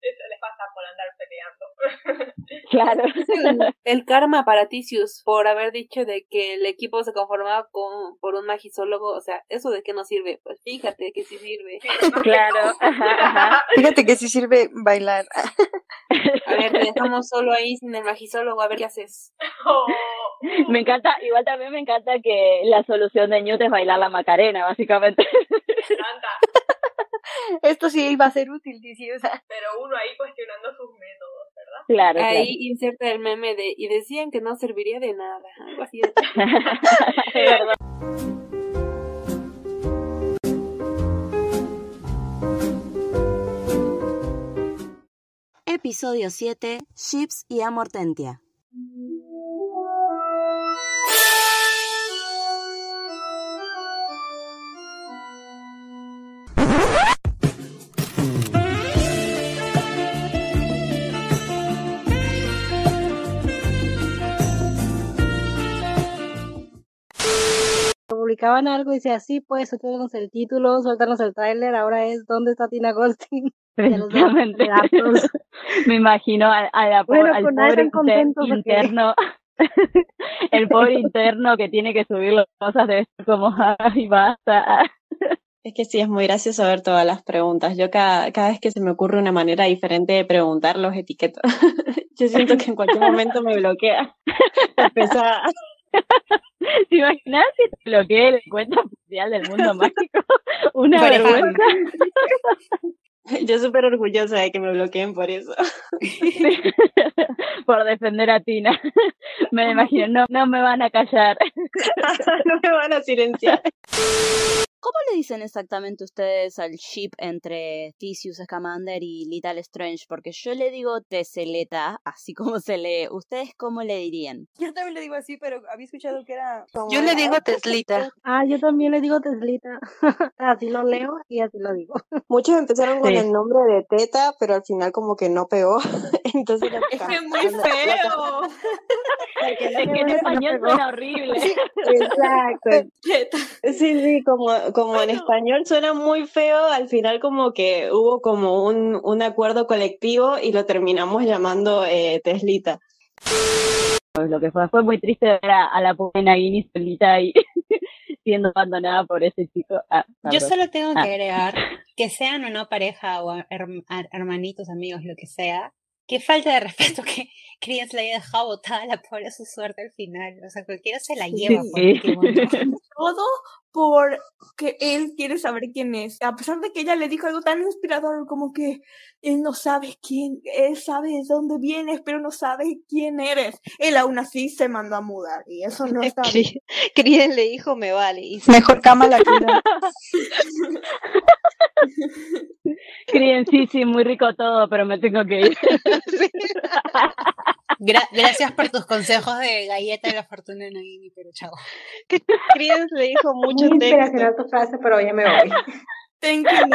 Eso les pasa por andar peleando. Claro. El, el karma para Tisius por haber dicho de que el equipo se conformaba con por un magisólogo, o sea, ¿eso de qué nos sirve? Pues fíjate que sí sirve. Claro, ajá, ajá. Fíjate que sí sirve bailar. A ver, te dejamos solo ahí sin el magisólogo, a ver qué haces. Me encanta, igual también me encanta que la solución de Newt es bailar la Macarena, básicamente. Esto sí iba a ser útil, dice, o sea. Pero uno ahí cuestionando sus métodos, ¿verdad? Claro, Ahí claro. inserta el meme de y decían que no serviría de nada, algo así de Es verdad. Episodio 7, Ships y Amortentia. Publicaban algo y decía, sí, pues, suéltanos el título, suéltanos el tráiler, ahora es ¿Dónde está Tina Goldstein? Los. Me imagino a, a la po- Bueno, al pobre interno, el pobre interno que tiene que subir las cosas de esto como, ay, basta. Es que sí, es muy gracioso ver todas las preguntas. Yo cada, cada vez que se me ocurre una manera diferente de preguntar, los etiqueto. Yo siento que en cualquier momento me bloquea. Empezar ¿Te imaginas que te bloquee el cuenta oficial del mundo mágico? Una vergüenza. Yo súper orgullosa de que me bloqueen por eso. por defender a Tina. Me imagino, no, no me van a callar. no me van a silenciar. ¿Cómo le dicen exactamente ustedes al ship entre Theseus Scamander y Little Strange? Porque yo le digo Teseleta, así como se lee. ¿Ustedes cómo le dirían? Yo también le digo así, pero había escuchado que era. Yo le digo Teslita. Ah, yo también le digo Teslita. así lo leo y así lo digo. Muchos empezaron con Sí. el nombre de Teta, pero al final como que no pegó. Entonces Es que es muy feo. Es que en español suena horrible. Exacto. Sí, sí, como, como en español suena muy feo, al final como que hubo como un, un acuerdo colectivo y lo terminamos llamando eh, Teslita. Pues lo que fue, fue muy triste ver a, a la pobre Nagini solita ahí, siendo abandonada por ese chico. Ah, Yo solo tengo que Ah. agregar que sean o no pareja o her- her- hermanitos, amigos, lo que sea, qué falta de respeto que Credence le haya dejado botada a la pobre a su suerte al final. O sea, cualquiera se la lleva por último, ¿no? Todo porque él quiere saber quién es. A pesar de que ella le dijo algo tan inspirador como que él no sabe quién, él sabe de dónde vienes, pero no sabe quién eres. Él aún así se mandó a mudar y eso no está bien. Le dijo me vale. Y Mejor cama la cuida. Creen, sí, sí, muy rico todo, pero me tengo que ir. Gra- gracias por tus consejos de galleta de la fortuna de Nagini, pero chao. Le dijo mucho Muy texto. inspiracional tu frase, pero ya me voy. Thank you.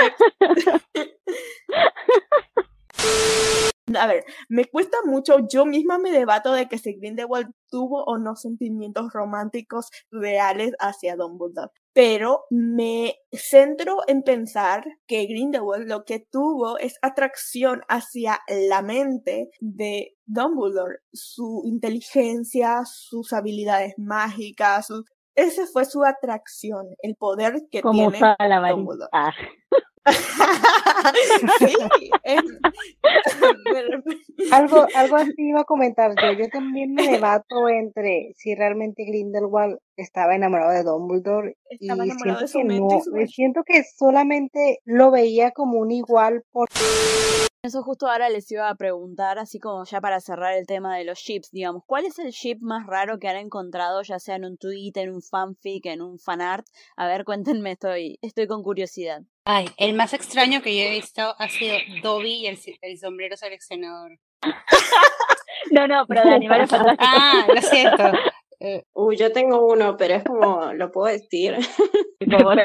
A ver, me cuesta mucho, yo misma me debato de que si Grindelwald tuvo o no sentimientos románticos reales hacia Dumbledore, pero me centro en pensar que Grindelwald lo que tuvo es atracción hacia la mente de Dumbledore, su inteligencia, sus habilidades mágicas, su... ese fue su atracción, el poder que Como tiene. Dumbledore. Ah. sí, es- Algo, algo así iba a comentar yo. Yo también me debato entre si realmente Grindelwald estaba enamorado de Dumbledore y Estaba enamorado de siento su que mente no, y su y siento que solamente lo veía como un igual por Eso justo ahora les iba a preguntar, así como ya para cerrar el tema de los ships, digamos, ¿cuál es el ship más raro que han encontrado, ya sea en un tweet, en un fanfic, en un fanart? A ver, cuéntenme, estoy, estoy con curiosidad. Ay, el más extraño que yo he visto ha sido Dobby y el, el sombrero seleccionador. No, no, pero de animales fantásticos. Ah, lo siento. Eh, Uy, yo tengo uno, pero es como, lo puedo decir. Como lo.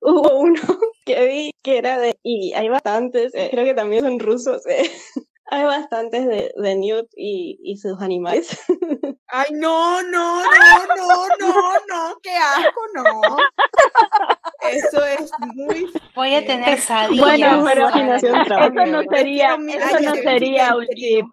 Hubo uno que vi que era de, y hay bastantes, eh, creo que también son rusos, eh. Hay bastantes de, de Newt y, y sus animales. Ay, no, no, no, no, no, no, qué asco, no. Eso es muy Voy a tener pesadillas. Bueno, pero eso no sería, eso no sería un chip.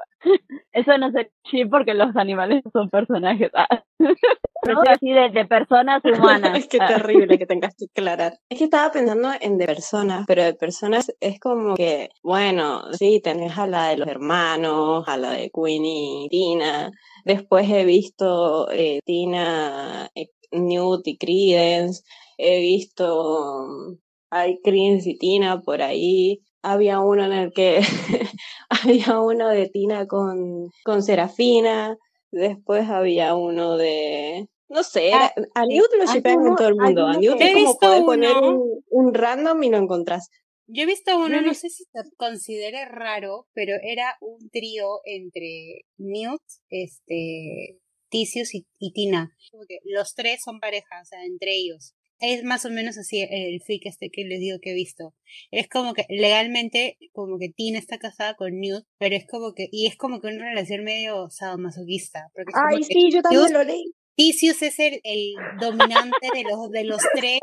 Eso no sería chip porque los animales son personajes. Ah. No, así de, de personas humanas. Es que Ah. terrible que tengas que aclarar. Es que estaba pensando en de personas, pero de personas es como que, bueno, sí, tenés a la de los hermanos, a la de Queenie y Tina. Después he visto eh, Tina, eh, Newt y Credence. He visto, hay Credence y Tina por ahí. Había uno en el que, había uno de Tina con, con Serafina. Después había uno de, no sé, era- a Newt lo shipean con todo el mundo. A Newt es como poder poner un, un random y lo encontrás. Yo he visto uno, no sé si se considere raro, pero era un trío entre Newt, este, Tisius y, y Tina. Como que los tres son pareja, o sea, entre ellos. Es más o menos así el fic este que les digo que he visto. Es como que legalmente, como que Tina está casada con Newt, pero es como que, y es como que una relación medio sadomasoquista. Porque es como Ay, que sí, yo también lo leí. Tisius es el, el dominante de los, de los tres,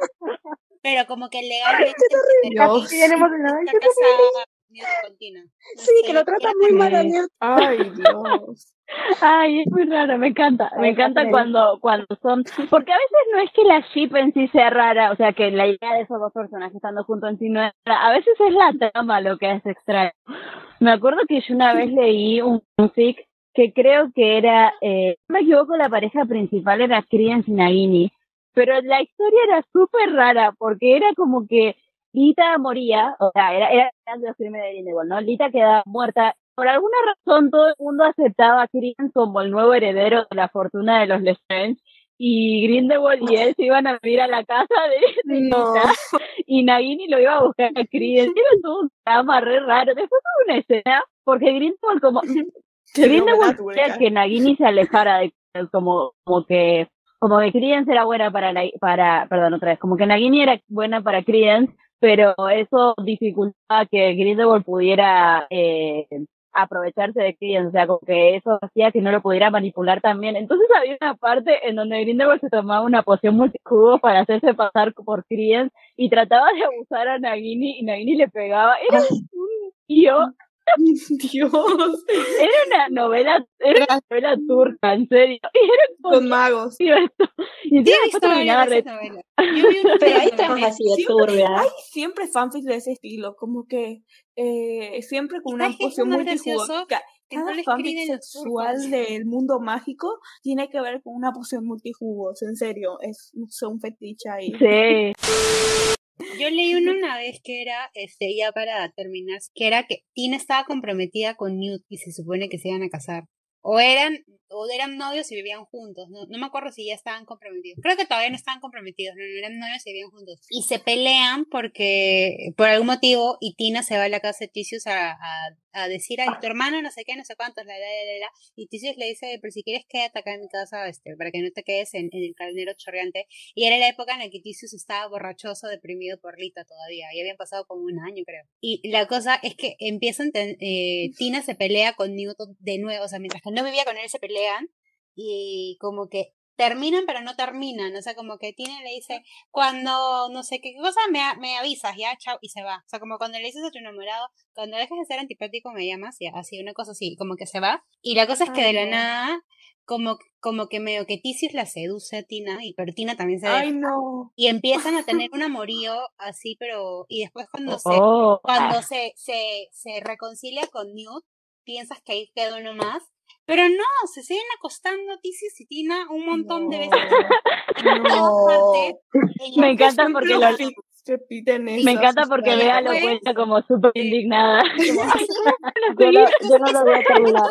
pero como que legalmente emocionada. está casada Newt con Tina. No Sí, sé, que lo trata muy mal a Newt. Ay, Dios. Ay, es muy raro, me encanta, me Ay, encanta cuando, cuando son, porque a veces no es que la ship en sí sea rara, o sea, que la idea de esos dos personajes estando juntos en sí no es rara, a veces es la trama lo que es extraño. Me acuerdo que yo una vez leí un fic que creo que era, eh, no me equivoco, la pareja principal era Credence y Nagini, pero la historia era súper rara, porque era como que Lita moría, o sea, era, era de los crímenes de Grindelwald, ¿no? Lita quedaba muerta. Por alguna razón todo el mundo aceptaba a Credence como el nuevo heredero de la fortuna de los Lestrange y Grindelwald y él se iban a vivir a la casa de, de No. Lita y Nagini lo iba a buscar a Credence. Era todo un drama re raro. Después hubo una escena porque Grindelwald como Grindelwald quería que Nagini se alejara de como como que como que Credence era buena para la- para perdón otra vez como que Nagini era buena para Credence pero eso dificultaba que Grindelwald pudiera eh, aprovecharse de Credence, o sea, como que eso hacía que no lo pudiera manipular también. Entonces había una parte en donde Grindelwald se tomaba una poción multijugo para hacerse pasar por Credence y trataba de abusar a Nagini y Nagini le pegaba. Era un tío Dios. Era una novela, era una novela turca, en serio. Y era Con magos. Y esto. Y re- Pero hay temas así de Siempre- turbias. Hay siempre fanfics de ese estilo, como que eh, siempre con una ¿Sabes qué es poción? Ca- Que Cada fanfic sexual del mundo mágico tiene que ver con una poción multijugos, en serio, es son fetiche ahí. Sí. Yo leí uno una vez que era, este, ya para terminar, que era que Tina estaba comprometida con Newt y se supone que se iban a casar. O eran, o eran novios y vivían juntos. No, no me acuerdo si ya estaban comprometidos. Creo que todavía no estaban comprometidos, no, eran novios y vivían juntos. Y se pelean porque, por algún motivo, y Tina se va a la casa de Tisius a, a, a decir, ay, tu hermano no sé qué, no sé cuántos, la, la, la, la. Y Tisius le dice, pero si quieres quédate acá en mi casa, este, para que no te quedes en, en el calnero chorreante. Y era la época en la que Tisius estaba borrachoso, deprimido por Lita todavía. Y habían pasado como un año, creo. Y la cosa es que empiezan, eh, Tina se pelea con Newton de nuevo. O sea, mientras que no vivía con él, se pelean. Y como que terminan, pero no terminan. O sea, como que Tina le dice, cuando no sé qué cosa, me, me avisas, ya, chao, y se va. O sea, como cuando le dices a tu enamorado, cuando dejes de ser antipático, me llamas, ya, así, una cosa así, como que se va. Y la cosa es que Ay, de la no. nada, como, como que medio que Tisius la seduce a Tina, y pero Tina también se Ay, deja. no. Y empiezan a tener un amorío así, pero. Y después cuando se. Oh. Cuando se, se, se reconcilia con Newt, piensas que ahí quedó uno más. Pero no, se siguen acostando Tisius y Tina un montón de veces. En todas partes. En Me encanta porque lo, repiten me encanta porque Bea lo cuenta como súper indignada. Yo no, yo no lo voy a terminar.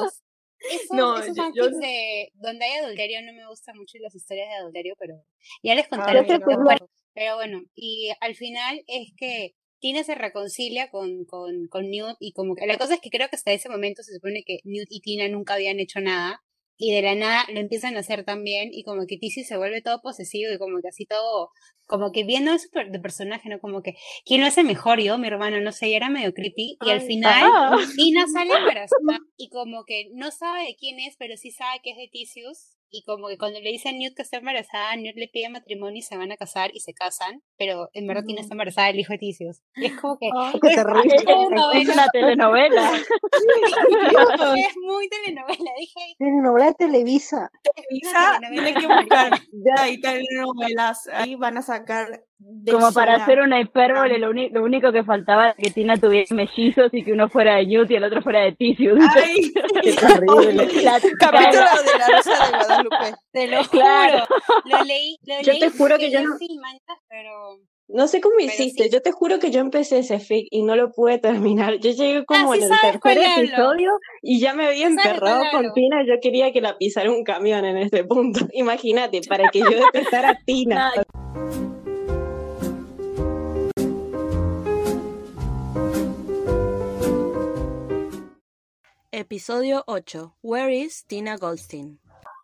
Esos, No, esos yo- fanfics yo- de donde hay adulterio no me gustan mucho las historias de adulterio, pero ya les contaré. pero, bueno, pero bueno, y al final es que Tina se reconcilia con, con, con Newt y como que la cosa es que creo que hasta ese momento se supone que Newt y Tina nunca habían hecho nada y de la nada lo empiezan a hacer también y como que Tissy se vuelve todo posesivo y como que así todo, como que viendo eso de personaje, ¿no? Como que, ¿quién lo hace mejor? Yo, mi hermano, no sé, y era medio creepy y al final. Tina sale embarazada y como que no sabe de quién es, pero sí sabe que es de Tisius. Y como que cuando le dice a Newt que está embarazada, Newt le pide matrimonio y se van a casar y se casan, pero en verdad Tina está embarazada del hijo de Tisius. Y es como que qué es, terrible. es una telenovela. es muy telenovela, dije. Telenovela de Televisa. Televisa telenovela tiene que buscar ahí telenovelas, ahí van a sacar Como para hacer una hipérbole, lo, uni- lo único que faltaba era que Tina tuviera mellizos y que uno fuera de Newt y el otro fuera de Tisius. Ay, Qué terrible. La- Capítulo de la Rosa de Guadalupe. Te lo Claro. juro. Lo leí, lo Yo leí te juro que yo no- manchas, pero No sé cómo Pero hiciste, sí. yo te juro que yo empecé ese fic y no lo pude terminar. Yo llegué como Ah, sí en el tercer episodio y ya me había emperrado con. Tina. Yo quería que la pisara un camión en este punto. Imagínate, para que yo detestara a Tina. Episodio 8. Where is Tina Goldstein?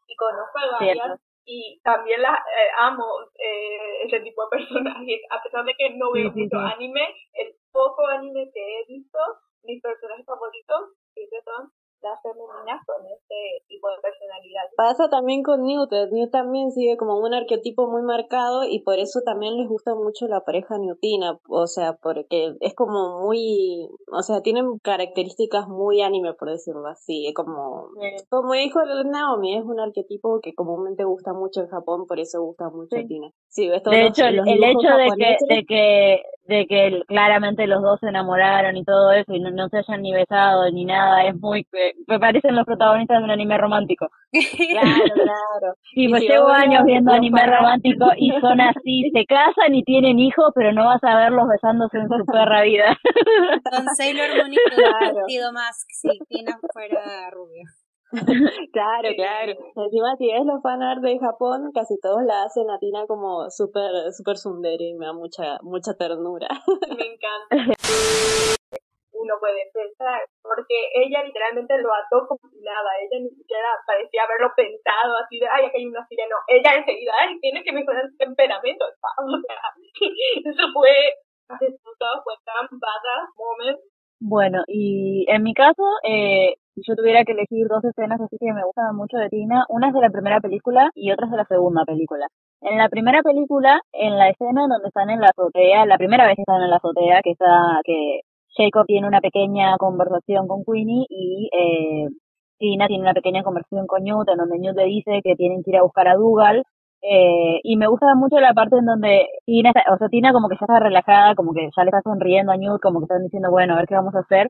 y conozco a varias y también las eh, amo eh, ese tipo de personajes a pesar de que no mucho sí. anime el poco anime que he visto mis personajes favoritos siempre son las femeninas con este tipo de personalidad Pasa también con Newt. Newt también sigue como un arquetipo muy marcado y por eso también les gusta mucho la pareja Newtina. O sea, porque es como muy, o sea, tienen características muy anime, por decirlo así. Es como, como dijo Naomi, es un arquetipo que comúnmente gusta mucho en Japón, por eso gusta mucho a Tina. Sí, ves todos De los- hecho, el, los el hecho de que, de que de que claramente los dos se enamoraron y todo eso y no, no se hayan ni besado ni nada es muy eh, me parecen los protagonistas de un anime romántico Claro, claro. sí Y pues llevo años viendo anime fanáticos- romántico y son así se casan y tienen hijos pero no vas a verlos besándose en su perra vida Con Sailor Moon y Claro. más si Tina fuera rubia. Claro, claro. Encima, si ves los fanart de Japón, casi todos la hacen a Tina como súper super sundere y me da mucha mucha ternura. me encanta uno puede pensar porque ella literalmente lo ató como si nada ella ni siquiera parecía haberlo pensado así de ay aquí hay una silla no ella enseguida ay tiene que mejorar su temperamento o sea eso fue disfrutado fue tan badass moment Bueno, y en mi caso, eh, si yo tuviera que elegir dos escenas así que me gustan mucho de Tina, una es de la primera película y otra es de la segunda película. En la primera película, en la escena en donde están en la azotea, la primera vez que están en la azotea, que está, que Jacob tiene una pequeña conversación con Queenie y eh, Tina tiene una pequeña conversación con Newt en donde Newt le dice que tienen que ir a buscar a Dougal eh, y me gusta mucho la parte en donde Tina, está- o sea, Tina como que ya está relajada, como que ya le está sonriendo a Newt, como que están diciendo, bueno, a ver qué vamos a hacer.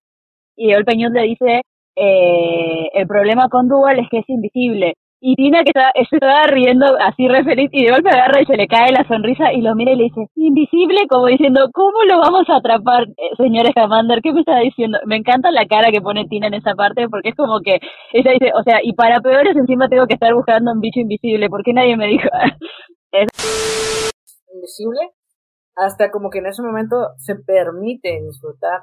Y de golpe Newt le dice, eh, el problema con Dougal es que es invisible. Y Tina que está, estaba riendo así re feliz y de golpe agarra y se le cae la sonrisa y lo mira y le dice, invisible, como diciendo, ¿cómo lo vamos a atrapar, eh, señor Scamander? ¿Qué me está diciendo? Me encanta la cara que pone Tina en esa parte porque es como que ella dice, o sea, y para peores encima tengo que estar buscando un bicho invisible, porque nadie me dijo? Es- invisible, hasta como que en ese momento se permite disfrutar.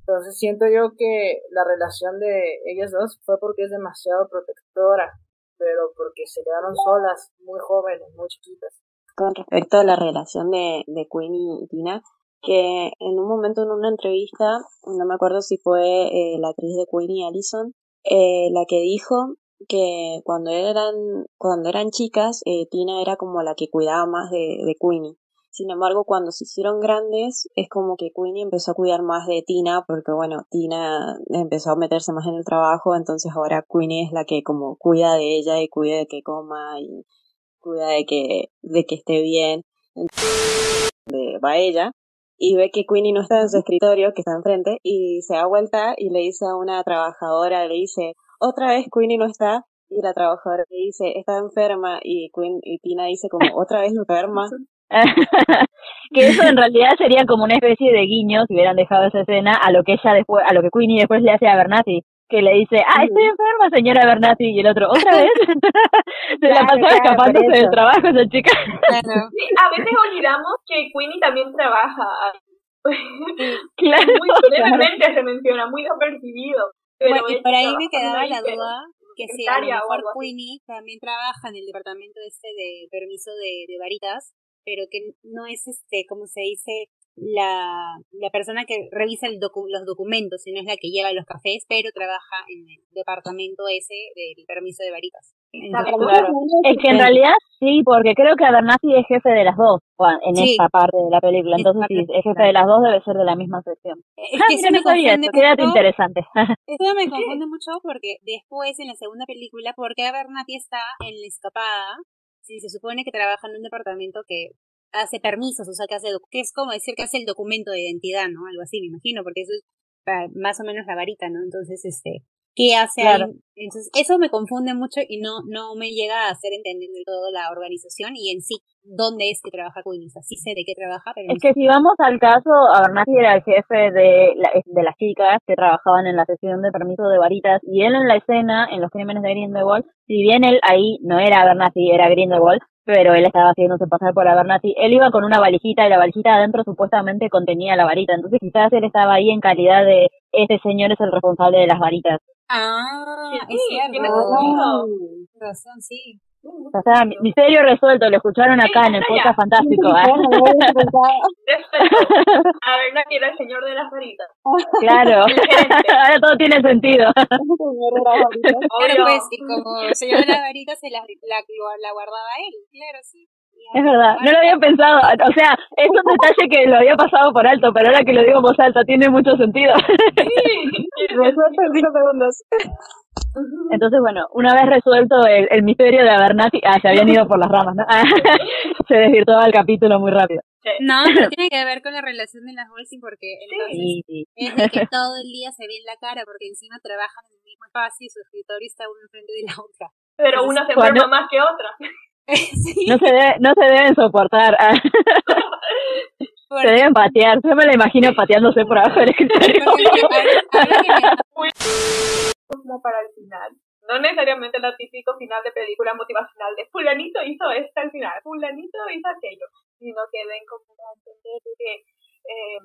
Entonces siento yo que la relación de ellas dos fue porque es demasiado protectora, pero porque se quedaron solas, muy jóvenes, muy chiquitas. con respecto a la relación de, de y Tina, que en un momento en una entrevista, no me acuerdo si fue eh, la actriz de Queenie Allison, eh, la que dijo que cuando eran, cuando eran chicas, eh, Tina era como la que cuidaba más de, de Queenie. Sin embargo, cuando se hicieron grandes, es como que Queenie empezó a cuidar más de Tina, porque bueno, Tina empezó a meterse más en el trabajo, entonces ahora Queenie es la que como cuida de ella y cuida de que coma y cuida de que, de que esté bien. De, va ella y ve que Queenie no está en su escritorio, que está enfrente, y se da vuelta y le dice a una trabajadora, le dice, otra vez Queenie no está, y la trabajadora le dice, está enferma, y, Queen, y Tina dice como, otra vez enferma. que eso en realidad sería como una especie de guiño si hubieran dejado esa escena a lo que ella después, a lo que Queenie después le hace a Bernati, que le dice, ah, estoy enferma, señora Bernati, y el otro, ¿otra vez? Se la Claro, pasó claro, escapándose del trabajo esa chica. Sí, a veces olvidamos que Queenie también trabaja. Claro, Muy levemente se menciona, muy desapercibido. Pero Bueno, y por ahí me quedaba la duda que si a lo mejor. Queenie también trabaja en el departamento este de permiso de, de varitas, pero que no es este, como se dice, la, la persona que revisa el docu- los documentos, sino es la que lleva los cafés, pero trabaja en el departamento ese del permiso de varitas. Entonces, Claro. Es que en realidad sí, porque creo que Abernathy es jefe de las dos en Sí. esta parte de la película. Entonces, si es jefe de las dos, debe ser de la misma sección. Es Ah, que mira, eso me sabía mucho. interesante. Eso me confunde mucho porque después en la segunda película, ¿por qué Abernathy está en la escapada si se supone que trabaja en un departamento que hace permisos, o sea, que hace, que es como decir que hace el documento de identidad, ¿no? Algo así, me imagino, porque eso es pa- más o menos la varita, ¿no? Entonces, este, ¿qué hace Claro. ahí? Entonces, eso me confunde mucho y no, no me llega a hacer entender del todo la organización y en sí dónde es que trabaja Queen. O sea, sí sé de qué trabaja, pero no Es que si vamos al caso, Abernathy era el jefe de, la- de las chicas que trabajaban en la sesión de permiso de varitas y él en la escena, en los crímenes de Grindelwald, si bien él ahí no era Abernathy, era Grindelwald, pero él estaba haciéndose pasar por Abernathy, él iba con una valijita y la valijita adentro supuestamente contenía la varita, entonces quizás él estaba ahí en calidad de este señor es el responsable de las varitas. Ah, Sí, es cierto. tiene razón, sí. O sea, mi- misterio resuelto, lo escucharon acá en el podcast fantástico. ¿eh? A ver, nadie era el señor de las varitas. Claro, El ahora todo tiene sentido. Claro, pues, y como se llevó la varita, se la, la, la guardaba él, claro, sí. Es verdad, no lo había pensado, o sea, es un detalle que lo había pasado por alto, pero ahora que lo digo en voz alta tiene mucho sentido. Resuelto en cinco segundos. Entonces, bueno, una vez resuelto el, el misterio de Abernathy, ah, se habían ido por las ramas, ¿no? Ah, se desvirtuaba el capítulo muy rápido. No, pero tiene que ver con la relación de las Olsen porque entonces Sí, sí. es de que todo el día se ve en la cara porque encima trabajan en el mismo espacio y su escritorio está uno enfrente de la otra. Pero una se enferma más que otra. No se, debe- no se deben soportar, ah. se deben patear, yo me la imagino pateándose por abajo del escritorio. Como para el final. No necesariamente el típico final de película motivacional de fulanito hizo esto al final, fulanito hizo aquello, sino que den como a entender que eh,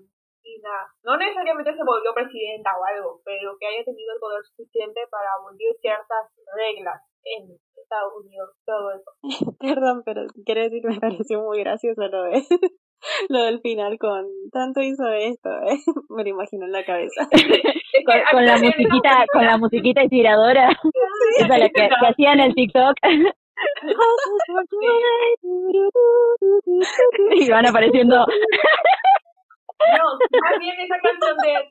Tina no necesariamente se volvió presidenta o algo, pero que haya tenido el poder suficiente para abolir ciertas reglas en Estados Unidos, todo eso. Perdón, pero quiero decir me pareció muy gracioso lo de lo del final con tanto hizo esto, ¿eh? me lo imagino en la cabeza. con, con la musiquita, con la musiquita inspiradora, esa la que, que hacían el TikTok. y van apareciendo No, más bien esa canción de...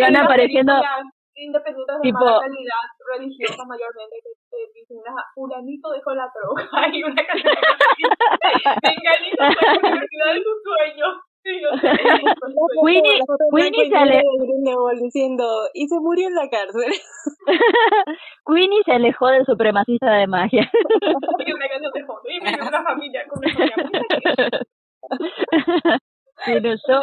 Van apareciendo independientes de tipo- mala calidad religiosa mayormente que te dicen "Ah, fulanito dejó la droga y una canción fue a la universidad de Y yo, Winnie, Winnie se ale- Grindelwald diciendo, y se murió en la cárcel. Queenie se alejó del supremacista de magia. y una canción de fondo y me dio una familia con una familia muy Pero yo,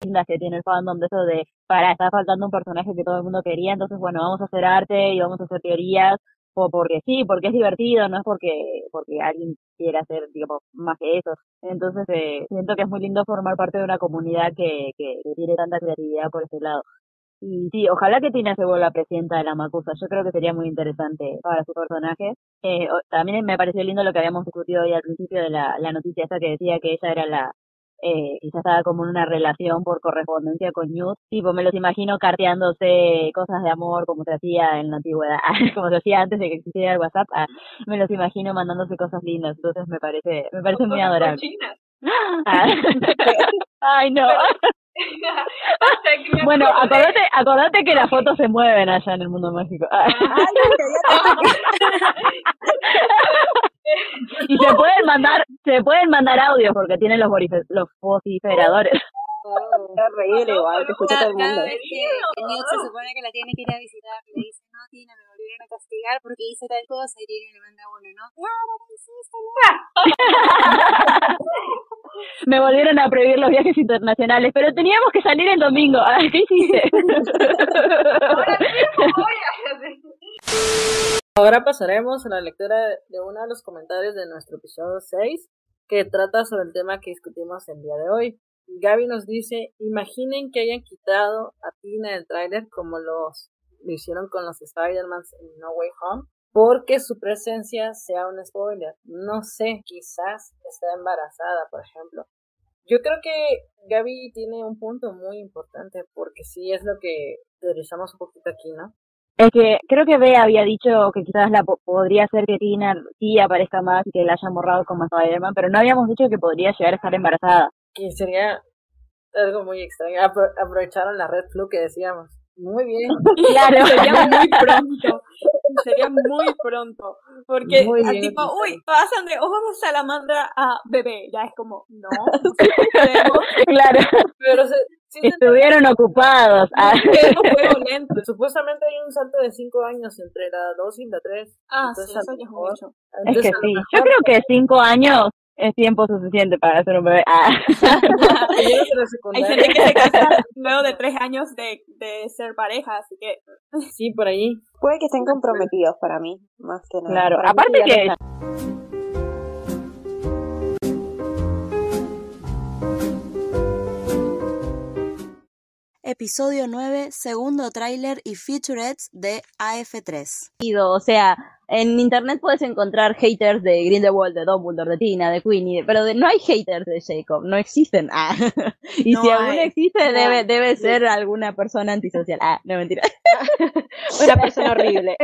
lindas que tiene el fandom de eso de, para, está faltando un personaje que todo el mundo quería, entonces bueno, vamos a hacer arte y vamos a hacer teorías, o porque sí, porque es divertido, no es porque porque alguien quiera hacer, digamos, más que eso. Entonces eh, siento que es muy lindo formar parte de una comunidad que, que, que tiene tanta creatividad por ese lado. Y sí, ojalá que Tina se vuelva presidenta de la Macusa. Yo creo que sería muy interesante para su personaje. Eh, también me pareció lindo lo que habíamos discutido hoy al principio de la, la noticia esta que decía que ella era la, eh, quizás estaba como en una relación por correspondencia con Newt. Tipo, me los imagino carteándose cosas de amor como se hacía en la antigüedad, como se hacía antes de que existiera el WhatsApp. Ah, me los imagino mandándose cosas lindas. Entonces me parece, me parece muy adorable. Ah. Ay, no. Bueno, acordate, acordate que las fotos se mueven allá en el mundo mágico. Y se pueden mandar, se pueden mandar audios porque tienen los, los vociferadores. Terrible, igual, te escucha todo el mundo. vez que, se supone que la tiene que ir a visitar, le dice, no, Tina, me volvieron a castigar porque hice tal cosa y Tina le manda uno, ¿no? Claro, ¿qué hiciste, Me volvieron a prohibir los viajes internacionales, pero teníamos que salir el domingo. ¿Qué hiciste? Ahora pasaremos a la lectura de uno de los comentarios de nuestro episodio 6, que trata sobre el tema que discutimos el día de hoy. Gaby nos dice, imaginen que hayan quitado a Tina del tráiler como los lo hicieron con los Spider-Man en No Way Home, porque su presencia sea un spoiler. No sé, quizás está embarazada, por ejemplo. Yo creo que Gaby tiene un punto muy importante, porque sí es lo que teorizamos un poquito aquí, ¿no? Es que creo que Bea había dicho que quizás la po- podría ser que Tina sí aparezca más y que la hayan borrado como Spider-Man, pero no habíamos dicho que podría llegar a estar embarazada. que sería algo muy extraño. Apro- aprovecharon la red flu que decíamos. Muy bien. Claro. Sería muy pronto. Sería muy pronto. Porque, Muy ah, bien tipo, uy, pasan de ojos de salamandra a bebé. Ya es como, no. no. Claro. Pero se, sí Estuvieron ocupados. Ah. Supuestamente hay un salto de 5 años entre la 2 y la 3. Ah, sí, eso es mucho. Es que sí. Yo creo que cinco años es tiempo suficiente para hacer un bebé. Ah. Hay gente que se casa luego de tres años de, de ser pareja, así que... Sí, por ahí. Puede que estén comprometidos para mí, más que nada. Claro, Para aparte que- Episodio 9, segundo tráiler y featurettes de AF3. O sea, en internet puedes encontrar haters de Grindelwald, de Dumbledore, de Tina, de Queenie, pero de- no hay haters de Jacob, no existen. Ah. Y No si alguno hay. existe, No debe, debe ser alguna persona antisocial. Ah, no mentira. Una persona horrible.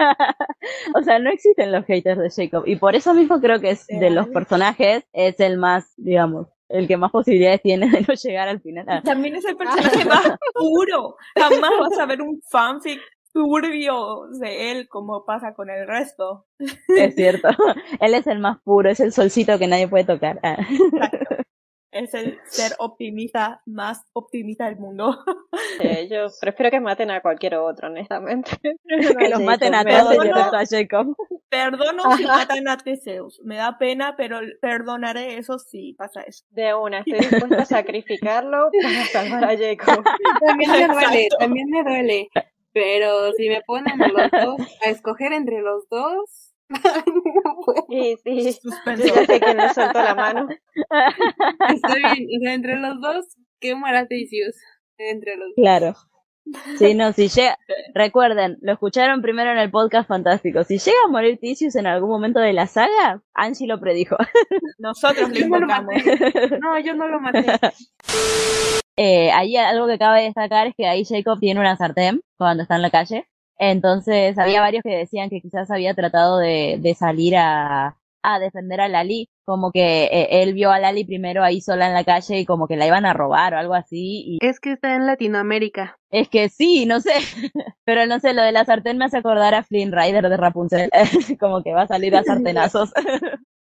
o sea, no existen los haters de Jacob. Y por eso mismo creo que es de los personajes, es el más, digamos, el que más posibilidades tiene de no llegar al final. Ah. También es el personaje más puro. Jamás vas a ver un fanfic turbio de él como pasa con el resto. Es cierto. Él es el más puro, es el solcito que nadie puede tocar. Ah. Es el ser optimista más optimista del mundo. Eh, yo prefiero que maten a cualquier otro, honestamente. que los maten a todos excepto a Jacob. Perdono si matan a Teseus. Me da pena, pero perdonaré eso si pasa eso. De una, estoy dispuesta a sacrificarlo para salvar a Jacob. También me duele, Exacto. también me duele. Pero si me ponen a los dos, a escoger entre los dos. Sí, sí. Sé quién le soltó la mano. Está bien, o sea, entre los dos, ¿qué muera Theseus? Entre los dos. Claro. Sí, no, si llega, recuerden, lo escucharon primero en el podcast fantástico. Si llega a morir Tisius en algún momento de la saga, Angie lo predijo. Nosotros lo no invocamos. maté. No, yo no lo maté. Eh, ahí algo que cabe destacar es que ahí Jacob tiene una sartén cuando está en la calle. Entonces había varios que decían que quizás había tratado de, de salir a, a defender a Lali, como que eh, él vio a Lali primero ahí sola en la calle y como que la iban a robar o algo así. Y Es que está en Latinoamérica. es que sí, no sé, pero no sé, lo de la sartén me hace acordar a Flynn Rider de Rapunzel, como que va a salir a sartenazos.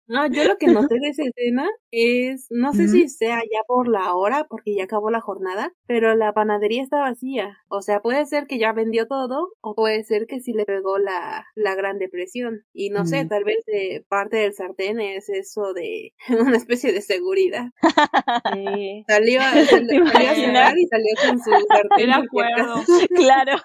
No, yo lo que noté de esa escena es, no sé si sea ya por la hora, porque ya acabó la jornada, pero la panadería está vacía. O sea, puede ser que ya vendió todo, o puede ser que sí le pegó la, la Gran Depresión. Y no sé, Mm. tal vez de parte del sartén es eso de una especie de seguridad. Salió, a- salió, salió a cenar y salió con su sartén. De acuerdo. Claro.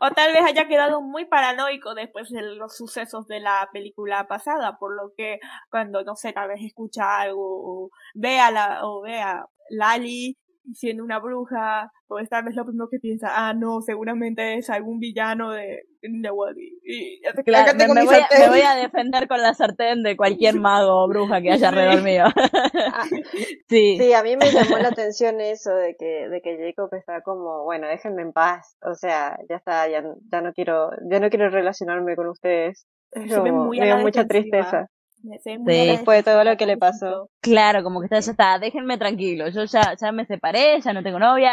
o tal vez haya quedado muy paranoico después de los sucesos de la película pasada, por lo que cuando, no sé, tal vez escucha algo o ve a la, o ve a Lali siendo una bruja, pues tal vez lo primero que piensa, ah, no, seguramente es algún villano de Grindelwald y, y ya te Claro, cállate me, me voy a, me voy a defender con la sartén de cualquier mago o bruja que haya alrededor mío. sí. Sí, a mí me llamó la atención eso de que, de que Jacob está como, bueno, déjenme en paz, o sea, ya está, ya, ya no quiero, ya no quiero relacionarme con ustedes. Como- me dio mucha defensiva. tristeza. Me- muy Sí. Después de todo lo que le pasó. Claro, como que está, ya está, déjenme tranquilo, yo ya, ya me separé, ya no tengo novia.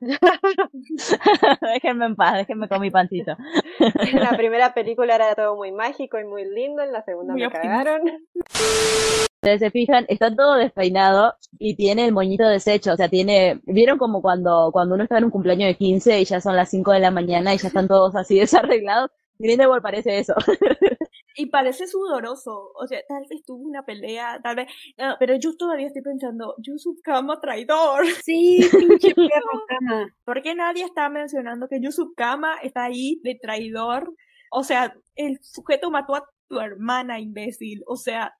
déjenme en paz, déjenme con mi pancito. En la primera película era todo muy mágico y muy lindo, en la segunda Muy me optimista. cagaron. Ustedes se fijan, está todo despeinado y tiene el moñito deshecho, o sea, tiene, ¿vieron como cuando, cuando uno está en un cumpleaños de 15 y ya son las 5 de la mañana y ya están todos así desarreglados? Grindelwald parece eso. Y parece sudoroso, o sea, tal vez tuvo una pelea, tal vez, no, pero yo todavía estoy pensando, Yusuf Kama traidor. Sí, pinche perro Kama. ¿Por qué nadie está mencionando que Yusuf Kama está ahí de traidor? O sea, el sujeto mató a tu hermana, imbécil. O sea,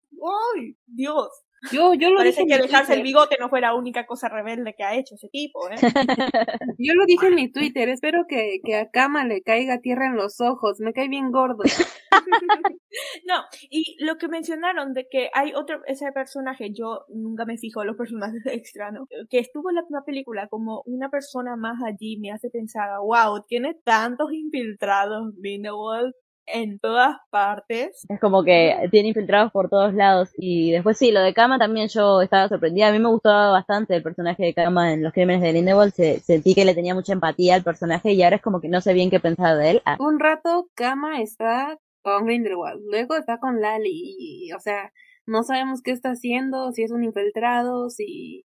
¡ay, Dios! Yo, yo lo Parece dije en que dejarse el Twitter. bigote no fue la única cosa rebelde que ha hecho ese tipo, ¿eh? Yo lo dije en mi Twitter, espero que, que a Kama le caiga tierra en los ojos, me cae bien gordo. No, y lo que mencionaron de que hay otro, ese personaje, yo nunca me fijo en los personajes extra, ¿no? Que estuvo en la primera película como una persona más allí, me hace pensar, wow, tiene tantos infiltrados Grindelwald en todas partes. Es como que tiene infiltrados por todos lados. Y después sí, lo de Kama también yo estaba sorprendida. A mí me gustaba bastante el personaje de Kama en Los Crímenes de Grindelwald. Se, sentí que le tenía mucha empatía al personaje y ahora es como que no sé bien qué pensar de él. Ah, Un rato Kama está con Grindelwald, luego está con Lali, y, o sea, no sabemos qué está haciendo, si es un infiltrado, si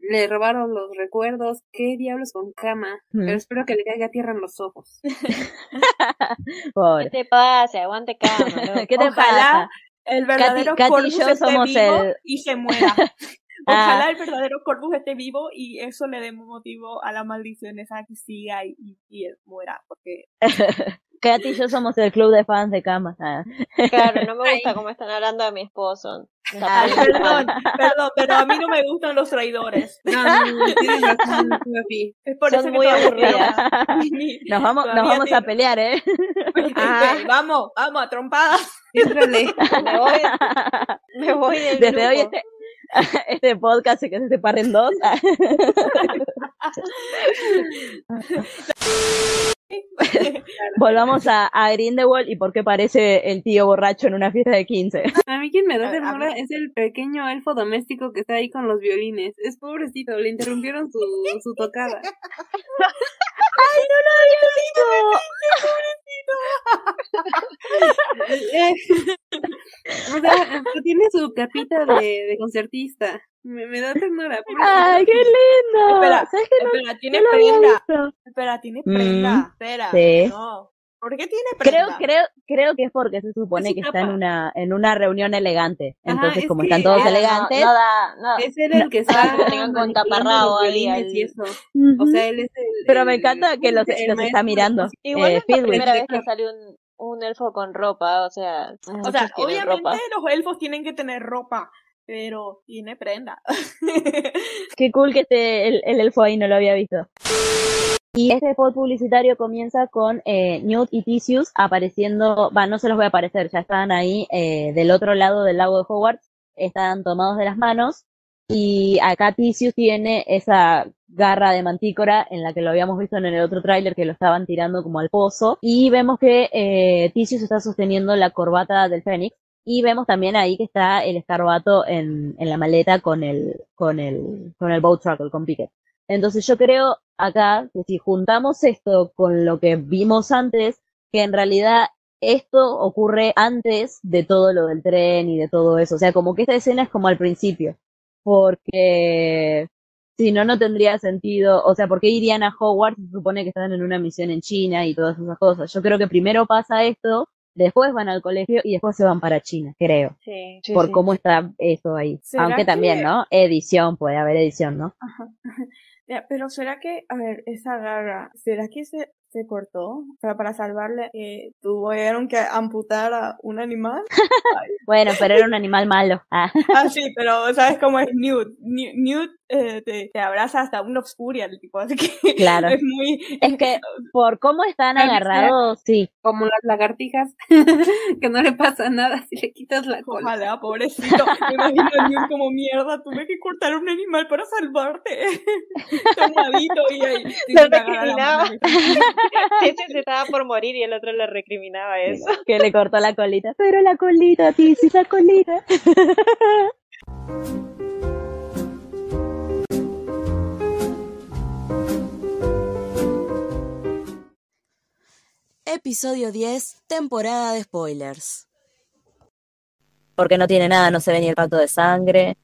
le robaron los recuerdos, qué diablos con Kama, Hmm. pero espero que le caiga tierra en los ojos. ¿Qué te pasa? Aguante cama. ¿Qué te Ojalá pasa? el verdadero Katy y Corvus yo esté somos vivo el- y se muera. Ah. Ojalá el verdadero Corvus esté vivo y eso le dé motivo a la maldición esa que siga y, y, y él muera, porque Katy y yo somos el club de fans de Kama. Ah. Claro, no me gusta cómo están hablando de mi esposo. Ay, perdón, perdón, pero a mí no me gustan los traidores. No. Es por Son eso que muy aburridas. Nos vamos, nos vamos a pelear, ¿eh? Ah. Vamos, vamos, a trompadas. Me voy, me voy del Desde hoy grupo. este, este podcast se que se separa en dos. Volvamos a, a Grindelwald y por qué parece el tío borracho en una fiesta de 15. A mí quien me da ternura es el pequeño elfo doméstico que está ahí con los violines. Es pobrecito, le interrumpieron su, su tocada. ¡Ay, no lo había Eh, o sea, tiene su capita de, de concertista. Me, me da ternura. ¡Ay, qué lindo! Espera. No- espera, tiene prenda. Espera, tiene Mm, prenda. Espera. sí. No. ¿Por qué tiene Creo, prenda? creo, creo que es porque se supone Es que está en una, en una reunión elegante. Entonces, es como están todos elegantes, No no. Es el que con taparrabo ahí y eso. O sea, él es el. pero me el- encanta que los, el los está mirando. Igual Eh, es la primera vez que sale un, un elfo con ropa, o sea, O sea, obviamente ropa. los elfos tienen que tener ropa, pero tiene prenda. Qué cool que esté el, el elfo ahí, no lo había visto. Y este spot publicitario comienza con eh, Newt y Theseus apareciendo, va, no se los voy a aparecer, ya estaban ahí eh, del otro lado del lago de Hogwarts, están tomados de las manos Y acá Tisius tiene esa garra de mantícora en la que lo habíamos visto en el otro tráiler que lo estaban tirando como al pozo. Y vemos que eh, Tisius está sosteniendo la corbata del Fénix. Y vemos también ahí que está el escarbato en, en la maleta con el, con el, con el boat truckle, con Pickett. Entonces yo creo acá que si juntamos esto con lo que vimos antes, que en realidad esto ocurre antes de todo lo del tren y de todo eso. O sea, como que esta escena es como al principio. Porque si no, no tendría sentido. O sea, ¿por qué irían a Hogwarts? Se supone que están en una misión en China y todas esas cosas. Yo creo que primero pasa esto, después van al colegio y después se van para China, creo. Sí, por sí. cómo está eso ahí. ¿Será Aunque también, que- ¿no? Edición, puede haber edición, ¿no? Ajá. Pero será que, a ver, esa garra, ¿será que se, se cortó? O sea, para salvarle, eh, tuvieron que amputar a un animal. Bueno, pero era un animal malo. Ah. Ah, sí, pero ¿sabes cómo es Newt? Newt, eh, te, te abraza hasta un obscuria, el tipo, así que Claro. es muy... Es que por cómo están agarrados, sí. Como las lagartijas, que no le pasa nada si le quitas la cola. Ojalá, pobrecito. Me imagino a Newt como mierda, tuve que cortar a un animal para salvarte. Tomadito y ahí. Ese se estaba por morir y el otro le recriminaba eso. Que le cortó la colita. Pero la colita, Tisis, la colita. Episodio 10, temporada de spoilers. Porque no tiene nada, no se ve ni el pacto de sangre.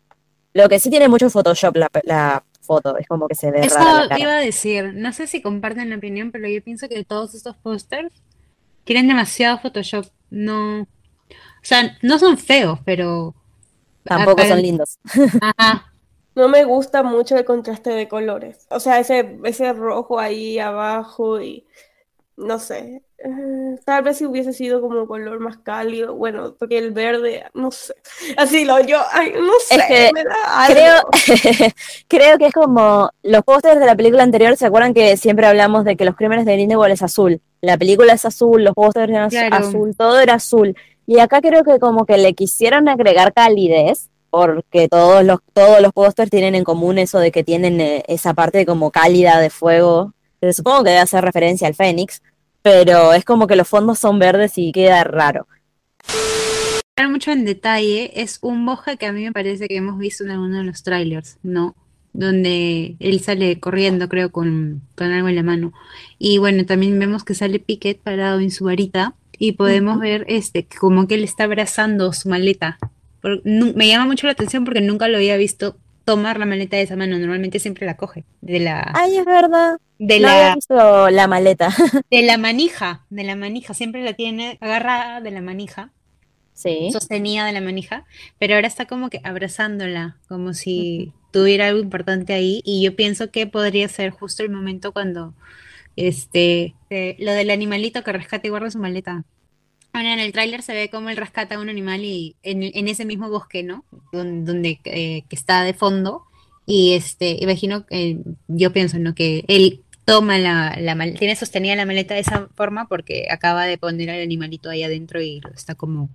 Lo que sí tiene mucho Photoshop la, la foto, es como que se ve Eso rara la cara. iba a decir, no sé si comparten la opinión, pero yo pienso que todos estos pósters tienen demasiado Photoshop. No, o sea, no son feos, pero Tampoco son lindos. Ajá. No me gusta mucho el contraste de colores. O sea, ese, ese rojo ahí abajo y no sé. eh, tal vez si hubiese sido como un color más cálido, bueno, porque el verde, no sé. Así lo yo, ay, no sé, Es que me da algo. creo, creo que es como los pósters de la película anterior, ¿se acuerdan que siempre hablamos de que los crímenes de Grindelwald es azul? La película es azul, los pósters eran Claro. azul, todo era azul. Y acá creo que como que le quisieron agregar calidez, porque todos los, todos los pósters tienen en común eso de que tienen eh, esa parte como cálida de fuego. Supongo que debe hacer referencia al Fénix, pero es como que los fondos son verdes y queda raro. mucho en detalle, es un Boja que a mí me parece que hemos visto en alguno de los trailers, ¿no? Donde él sale corriendo, creo, con, con algo en la mano. Y bueno, también vemos que sale Piquet parado en su varita y podemos ver este como que él está abrazando su maleta. Por- me llama mucho la atención porque nunca lo había visto tomar la maleta de esa mano. Normalmente siempre la coge de la Ay, es verdad. de No la visto la maleta. de la manija, de la manija, siempre la tiene agarrada de la manija Sí. sostenida de la manija, pero ahora está como que abrazándola, como si tuviera algo importante ahí, y yo pienso que podría ser justo el momento cuando este eh, lo del animalito que rescata y guarda su maleta. Ahora en el tráiler se ve como él rescata a un animal y en, en ese mismo bosque, ¿no? Don- Donde, eh, que está de fondo, y este, imagino, eh, yo pienso, ¿no? Que él toma la, la mal- tiene sostenida la maleta de esa forma porque acaba de poner al animalito ahí adentro y lo está como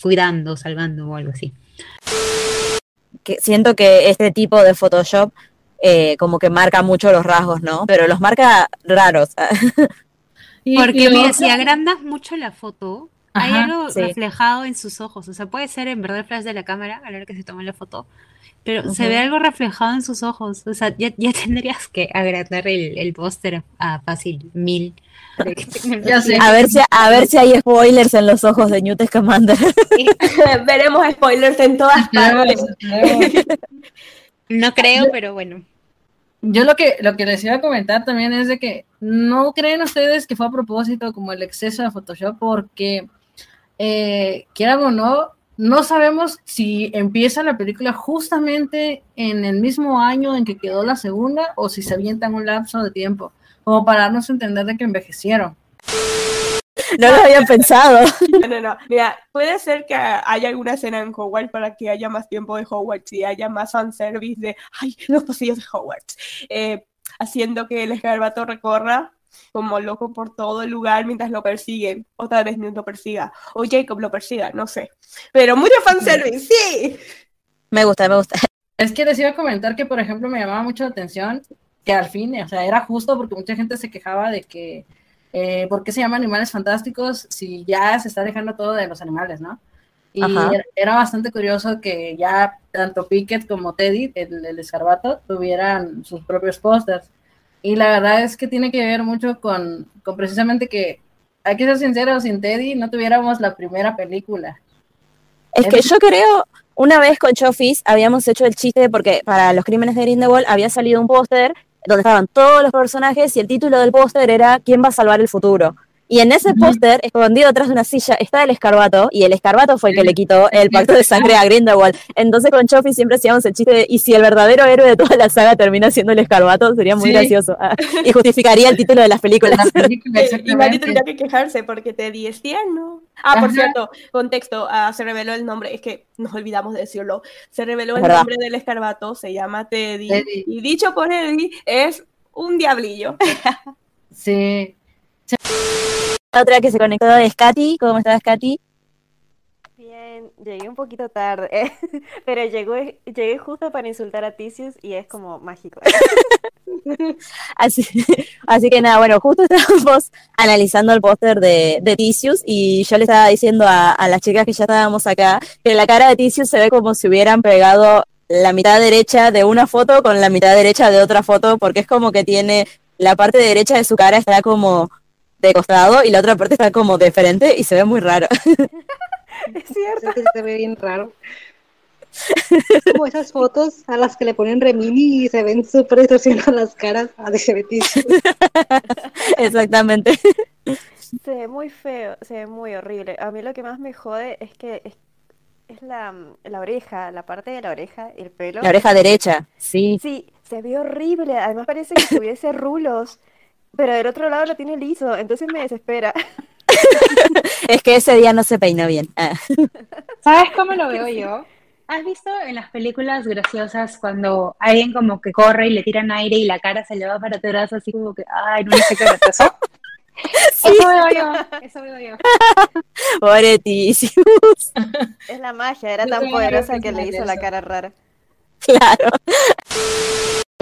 cuidando, salvando o algo así. que siento que este tipo de Photoshop eh, como que marca mucho los rasgos, ¿no? Pero los marca raros. Porque y mira, si agrandas mucho la foto, hay Ajá, algo sí. reflejado en sus ojos. O sea, puede ser en verdad el flash de la cámara a la hora que se toma la foto, pero se ve algo reflejado en sus ojos. O sea, ya, ya tendrías que agrandar el, el póster a fácil mil. el A ver si a ver si hay spoilers en los ojos de Newt Scamander. Veremos spoilers en todas partes. No creo, pero bueno. Yo lo que, lo que les iba a comentar también es de que no creen ustedes que fue a propósito como el exceso de Photoshop porque eh, quieran o no, no sabemos si empieza la película justamente en el mismo año en que quedó la segunda o si se avientan un lapso de tiempo, como para darnos a entender de que envejecieron. No lo había pensado. No, no, no. Mira, puede ser que haya alguna escena en Hogwarts para que haya más tiempo de Hogwarts y haya más fanservice de, ay, los pasillos de Hogwarts. Eh, haciendo que el escarbato recorra como loco por todo el lugar mientras lo persiguen. O tal vez Newt lo persiga. O Jacob lo persiga, no sé. Pero mucho fanservice, sí. Me gusta, me gusta. Es que les iba a comentar que, por ejemplo, me llamaba mucho la atención que al fin, o sea, era justo porque mucha gente se quejaba de que, eh, ¿por qué se llaman animales fantásticos si ya se está dejando todo de los animales, no? Y era bastante curioso que ya tanto Pickett como Teddy, el, el escarbato, tuvieran sus propios pósters. Y la verdad es que tiene que ver mucho con, con precisamente que, hay que ser sinceros, sin Teddy no tuviéramos la primera película. Es que yo creo, una vez con Chofis habíamos hecho el chiste porque para los crímenes de Grindelwald había salido un póster donde estaban todos los personajes y el título del póster era ¿Quién va a salvar el futuro? Y en ese póster, escondido atrás de una silla, está el escarbato, y el escarbato fue el que le quitó el pacto de sangre a Grindelwald. Entonces con Chofis siempre hacíamos el chiste de, y si el verdadero héroe de toda la saga termina siendo el escarbato, sería muy Sí. gracioso. Ah, y justificaría el título de las películas. Y Mari tendría que quejarse porque Teddy es tierno. Ah, por Ajá. cierto, contexto, ah, se reveló el nombre, es que nos olvidamos de decirlo. Se reveló el verdad. nombre del escarbato, se llama Teddy. Teddy. Y dicho por Eddie, es un diablillo. Sí. Otra que se conectó es Katy. ¿Cómo estás, Katy? Bien, llegué un poquito tarde, pero llegó, llegué justo para insultar a Tisius y es como mágico. Así, así que nada, bueno, justo estábamos analizando el póster de, de Tisius y yo le estaba diciendo a, a las chicas que ya estábamos acá que la cara de Tisius se ve como si hubieran pegado la mitad derecha de una foto con la mitad derecha de otra foto, porque es como que tiene la parte derecha de su cara está como de costado y la otra parte está como de frente y se ve muy raro. Es cierto. Se ve bien raro. Como esas fotos a las que le ponen remini y se ven súper distorsionadas las caras a de Tisius. Exactamente. Se ve muy feo, se ve muy horrible. A mí lo que más me jode es que es, es la, la oreja, la parte de la oreja, el pelo. La oreja derecha, sí. Sí, se ve horrible. Además parece que tuviese rulos, pero del otro lado lo tiene liso, entonces me desespera. Es que ese día no se peinó bien. Ah. ¿Sabes cómo lo veo yo? ¿Has visto en las películas graciosas cuando alguien como que corre y le tiran aire y la cara se le va para atrás así como que, ay, no sé qué le pasó? Eso veo yo, eso veo yo. Pobre Tisius. Es la magia, era Yo tan poderosa que le hizo la cara rara. Claro.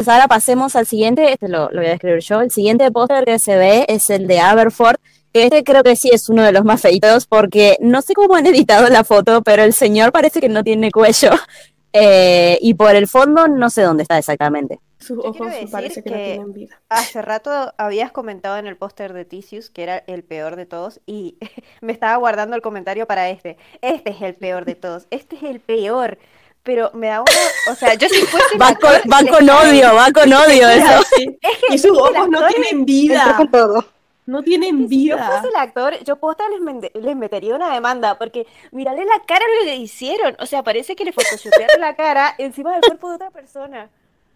Pues ahora pasemos al siguiente, este lo, lo voy a describir yo. El siguiente póster que se ve es el de Aberford, que este creo que sí es uno de los más feitos, porque no sé cómo han editado la foto, pero el señor parece que no tiene cuello. Eh, y por el fondo no sé dónde está exactamente. Sus ojos parece que, no tienen vida. hace rato habías comentado en el póster de Tisius que era el peor de todos y me estaba guardando el comentario para este. Este es el peor de todos, este es el peor. Pero me da una, o sea, yo si fuese Va con, actor, va les con cae. odio, va con odio eso. Es que Y sus ojos no tienen vida. con todo. No tienen Si yo vida. fuese el actor, yo posta les, les metería una demanda, porque mirarle la cara a lo que le hicieron. O sea, parece que le photoshopearon la cara encima del cuerpo de otra persona.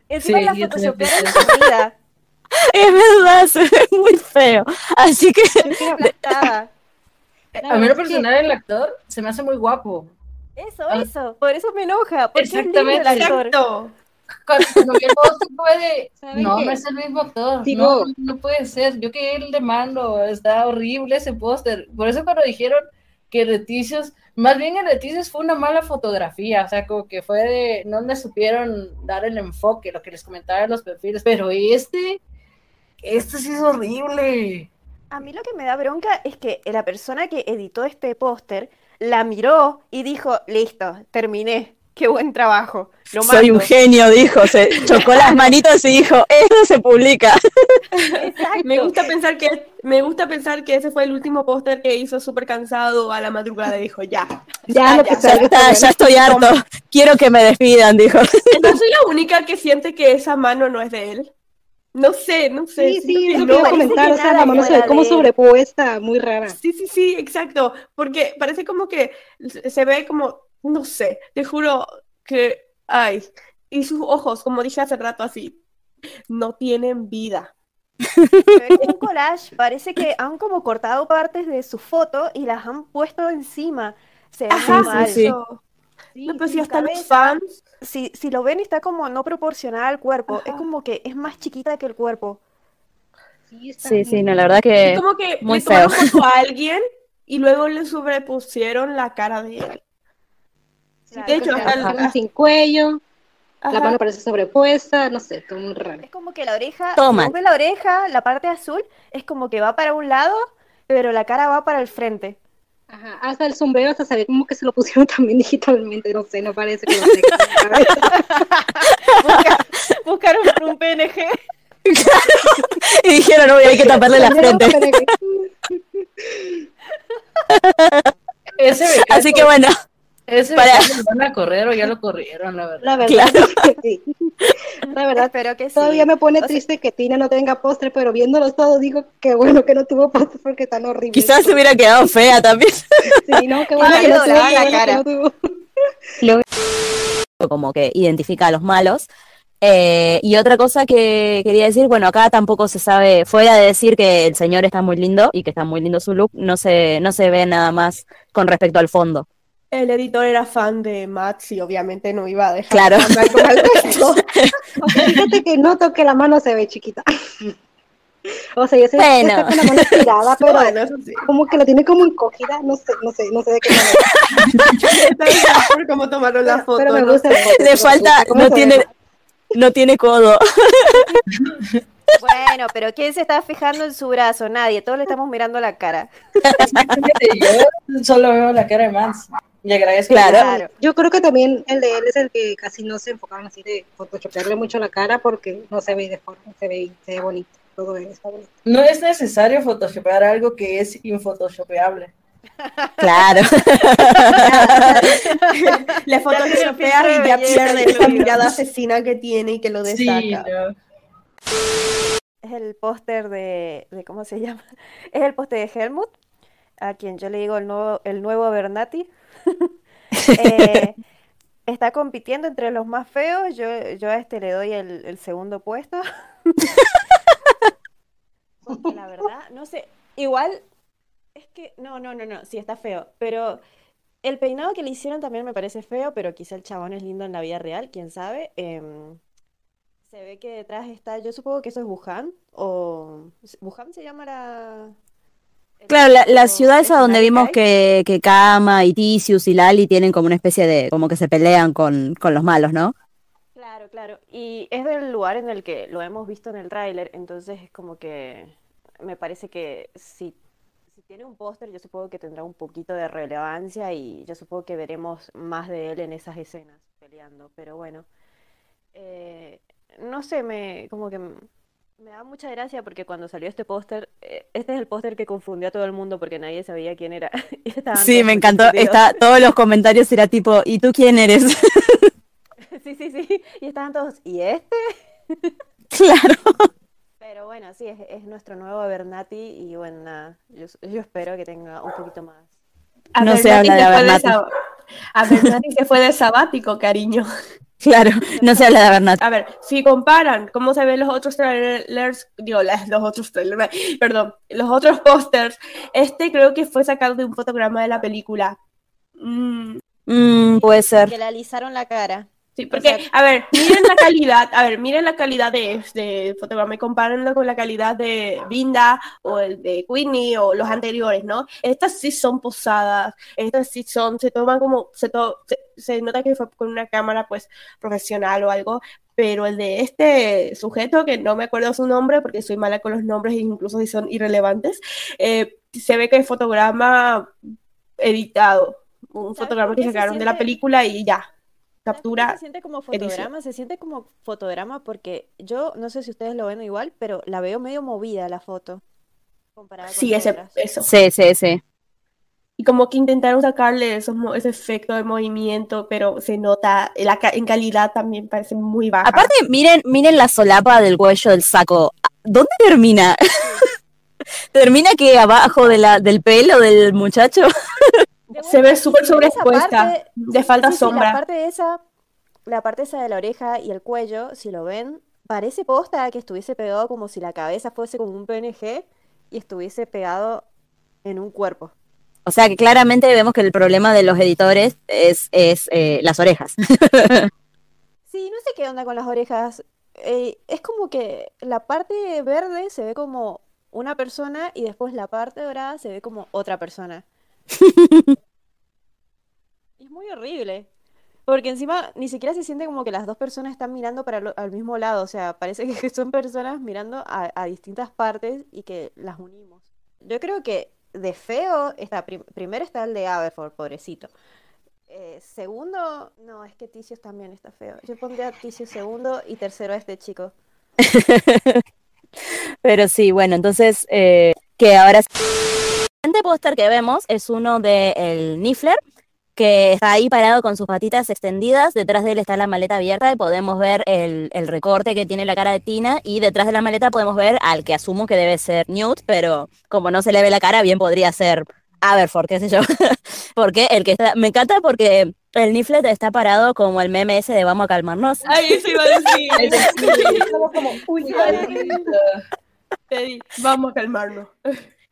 Encima Sí, la photoshopearon con vida. Es verdad, se ve muy feo. Así que. A mí lo personal el actor se me hace muy guapo. Eso, Ah. eso. Por eso me enoja. Porque es el Exactamente. actor. Exacto. Cuando, se puede. ¿Saben No, qué? no es el mismo actor. Digo- No, no puede ser. Yo que él de mando. Está horrible ese póster. Por eso cuando dijeron que Reticios, más bien en Reticios fue una mala fotografía. O sea, como que fue de. No le supieron dar el enfoque, lo que les comentaba en los perfiles. Pero este. Este sí es horrible. A mí lo que me da bronca es que la persona que editó este póster la miró y dijo, listo, terminé. Qué buen trabajo. Lo soy un mando". genio, dijo. Se chocó las manitos y dijo, esto se publica. Me gusta pensar que me gusta pensar que ese fue el último póster que hizo súper cansado a la madrugada. Dijo, ya. Ya, Ya está, está ya estoy harto. Quiero que me despidan, dijo. No soy la única que siente que esa mano no es de él. No sé, no sé. Sí, sí, que no. comentar, o sea, la mano se ve como sobrepuesta, muy rara. Sí, sí, sí, exacto. Porque parece como que se ve como, no sé, te juro que, ay, y sus ojos, como dije hace rato, así, no tienen vida. Un collage, parece que han como cortado partes de su foto y las han puesto encima. Se ve Ajá, mal. sí. No, pero si hasta los cabeza, fans. Si, si lo ven, está como no proporcional al cuerpo. Es como que es más chiquita que el cuerpo. Sí, sí, no, la verdad que Es como que muy le feo. foto a alguien y luego le sobrepusieron la cara de él. Claro, de hecho, hasta sin cuello. la mano parece sobrepuesta, no sé, todo muy raro. Es como que la oreja, Toma. si la oreja, la parte azul, es como que va para un lado, pero la cara va para el frente. Ajá, hasta el sombrero hasta se ve como que se lo pusieron también digitalmente, no sé, no parece que lo tenga. Buscaron por un PNG. Y dijeron, no, hay que taparle la frente. Ese Así que bueno. Ese Para- van a correr o ya lo corrieron, la verdad. La verdad es que sí. La verdad, Espero que sí. todavía me pone O sea- triste que Tina no tenga postre, pero viéndolos todos digo que bueno que no tuvo postre porque tan horrible. Quizás se hubiera quedado fea también. Sí, no, qué bueno que no tuvo, la qué bueno que cara. no tuvo. como que identifica a los malos. Eh, y otra cosa que quería decir, bueno, acá tampoco se sabe, fuera de decir que el señor está muy lindo y que está muy lindo su look, no se, no se ve nada más con respecto al fondo. El editor era fan de Max y obviamente no iba a dejar Claro. de hablar con el resto. Fíjate que noto que la mano se ve chiquita. O sea, yo sé que Bueno. está con la mano estirada, pero Bueno, eso sí. como que la tiene como encogida, no sé, no sé, no sé de qué manera. por cómo tomaron la foto. Pero me no gusta sé. el postre, Le falta, no tiene, ve. no tiene codo. Bueno, pero ¿quién se está fijando en su brazo? Nadie, todos le estamos mirando la cara. Yo solo veo la cara de Max. Y agradezco. Claro. Yo creo que también el de él es el que casi no se enfocaban así de photoshopearle mucho la cara porque no se ve de forma, se ve, se ve bonito, todo está bonito. No es necesario photoshopear algo que es inphotoshopeable. Claro. Le photoshopeas y ya pierde esa mirada asesina que tiene y que lo destaca. Sí, no. Es el póster de, de, ¿cómo se llama? Es el póster de Helmut, a quien yo le digo el nuevo, el nuevo Bernati. Eh, está compitiendo entre los más feos, yo, yo a este le doy el, el segundo puesto. Porque la verdad, no sé, igual es que, no, no, no, no, sí está feo, pero el peinado que le hicieron también me parece feo, pero quizá el chabón es lindo en la vida real, quién sabe. Em, se ve que detrás está, yo supongo que eso es Wuhan, o Wuhan se llama la... Claro, la, la ciudad esa donde vimos que, que Kama y Tisius y Lali tienen como una especie de, como que se pelean con, con los malos, ¿no? Claro, claro. Y es del lugar en el que lo hemos visto en el tráiler, entonces es como que me parece que si, si tiene un póster, yo supongo que tendrá un poquito de relevancia y yo supongo que veremos más de él en esas escenas peleando. Pero bueno, eh, no sé, me como que me da mucha gracia porque cuando salió este póster, eh, este es el póster que confundió a todo el mundo porque nadie sabía quién era. Y Sí, me encantó. Está, todos los comentarios era tipo, ¿y tú quién eres? Sí, sí, sí. Y estaban todos, ¿y este? claro. Pero bueno, sí, es, es nuestro nuevo Bernati y bueno, nada, yo, yo espero que tenga un poquito más. A No se habla de Bernati. A Bernati se fue de sabático, cariño. Claro, no se habla de Bernat. A ver, si comparan cómo se ven los otros trailers, digo, los otros trailers, perdón, los otros pósters, este creo que fue sacado de un fotograma de la película. Mm, Mm, puede ser. Que le alisaron la cara. Sí, porque, a ver, miren la calidad, a ver, miren la calidad de este fotograma y compárenlo con la calidad de Binda o el de Whitney o los anteriores, ¿no? Estas sí son posadas, estas sí son, se toman como, se, to- se, se nota que fue con una cámara pues profesional o algo, pero el de este sujeto, que no me acuerdo su nombre porque soy mala con los nombres, incluso si son irrelevantes, eh, se ve que es fotograma editado, un fotograma que sacaron de la siente- película y ya, ¿Por captura. se siente como edición. fotograma? Se siente como fotograma porque yo no sé si ustedes lo ven igual, pero la veo medio movida la foto. Comparada con Sí, ese, eso. Sí, sí, sí. Y como que intentaron sacarle esos mo- ese efecto de movimiento, pero se nota, la ca- en calidad también parece muy baja. Aparte, miren, miren la solapa del cuello del saco. ¿Dónde termina? ¿Termina que abajo de la, del pelo del muchacho? se ve súper sobreexpuesta, de falta sí, sí, la sombra. parte esa, la parte esa de la oreja y el cuello, si lo ven, parece posta que estuviese pegado como si la cabeza fuese como un PNG y estuviese pegado en un cuerpo. O sea que claramente vemos que el problema de los editores es, es eh, las orejas. Sí, no sé qué onda con las orejas. Eh, es como que la parte verde se ve como una persona y después la parte dorada se ve como otra persona. Es muy horrible. Porque encima ni siquiera se siente como que las dos personas están mirando para al mismo lado. O sea, parece que son personas mirando a, distintas partes y que las unimos. Yo creo que de feo está, prim- primero está el de Aberford, pobrecito. Eh, segundo, no, es que Ticios también está feo. Yo pondría a segundo y tercero a este chico. Pero sí, bueno, entonces, eh, que ahora... Siguiente póster que vemos es uno de el Niffler, que está ahí parado con sus patitas extendidas, detrás de él está la maleta abierta y podemos ver el, el recorte que tiene la cara de Tina y detrás de la maleta podemos ver al que asumo que debe ser Newt, pero como no se le ve la cara, bien podría ser Aberford, qué sé yo. porque el que está, me encanta porque el Niffler está parado como el meme ese de vamos a calmarnos. Ay, eso iba a decir. Estamos como, uy, Teddy, vamos a calmarnos.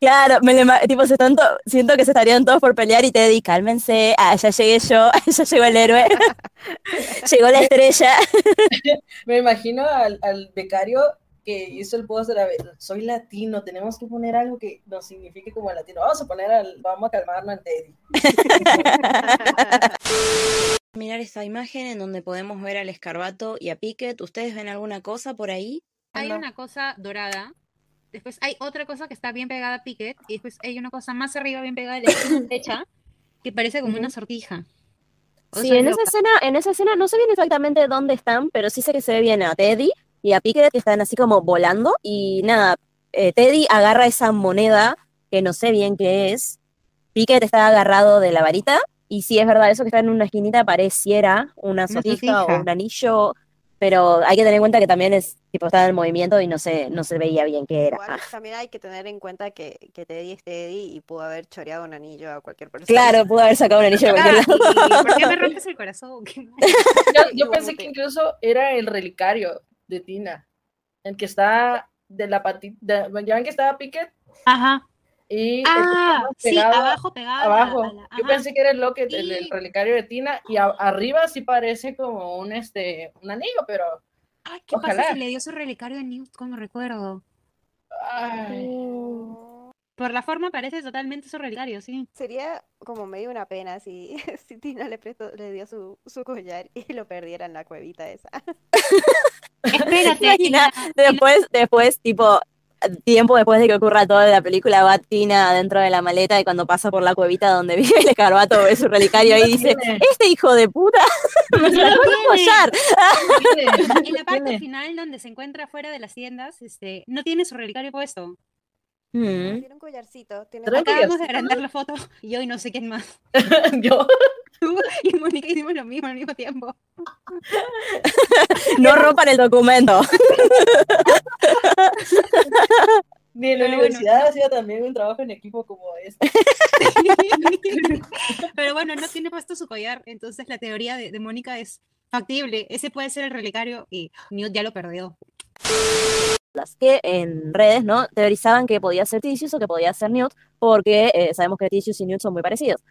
Claro, me ima- tipo, se están to- siento que se estarían todos por pelear y Teddy, cálmense, ah, ya llegué yo, ya llegó el héroe, llegó la estrella. Me imagino al, al becario que hizo el póster, a ver, soy latino, tenemos que poner algo que nos signifique como latino. Vamos a poner al, vamos a calmarnos en Teddy. Mirar esta imagen en donde podemos ver al escarbato y a Pickett. ¿Ustedes ven alguna cosa por ahí? Hay una cosa dorada. Después hay otra cosa que está bien pegada a Pickett. Y después hay una cosa más arriba bien pegada a la derecha que parece como una sortija. O Sí, sea, en esa escena, en esa escena no sé bien exactamente dónde están, pero sí sé que se ve bien a Teddy y a Pickett que están así como volando y nada, eh, Teddy agarra esa moneda que no sé bien qué es, Pickett está agarrado de la varita y sí es verdad, eso que está en una esquinita pareciera una sortija o sortija. un anillo, pero hay que tener en cuenta que también es tipo está en movimiento y no se, no se veía bien qué era. Igual también hay que tener en cuenta que, que Teddy es Teddy y pudo haber choreado un anillo a cualquier persona. Claro, pudo haber sacado un anillo de cualquier lado. ¿Y por qué me rompes el corazón? ¿Qué mal. Yo, yo pensé que incluso era el relicario de Tina, el que está de la patita, ¿ya ven que estaba Pickett? Ajá. Y Ah, sí, pegado abajo pegado a la- abajo. a la- Yo pensé que era el locket, el, relicario de Tina, y a- arriba sí parece como un este un anillo, pero Ay, ¿qué ojalá. pasa si le dio su relicario a Newt como recuerdo? Ay. Por la forma parece totalmente su relicario, sí. Sería como medio una pena si, si Tina le prestó, le dio su, su collar y lo perdiera en la cuevita esa. Espérate. Imagina, después, después, tipo, tiempo después de que ocurra toda la película, va Tina dentro de la maleta y cuando pasa por la cuevita donde vive el escarbato ve su relicario ahí y dice, este hijo de puta me No sacó lo el collar. En la parte final donde se encuentra fuera de las tiendas, este, no tiene su relicario puesto. Mm. Tiene un collarcito. Tiene ¿Trae un Acabamos de agrandar la foto y yo y no sé quién más. Yo. Tú y Mónica hicimos lo mismo al mismo tiempo. No rompan el documento. Ni en la Pero bueno. universidad hacía también un trabajo en equipo como este. Pero bueno, no tiene puesto su collar, entonces la teoría de, de Mónica es factible. Ese puede ser el relicario y Newt ya lo perdió. Las que en redes, ¿no? Teorizaban que podía ser Ticius o que podía ser Newt, porque eh, sabemos que Ticius y Newt son muy parecidos.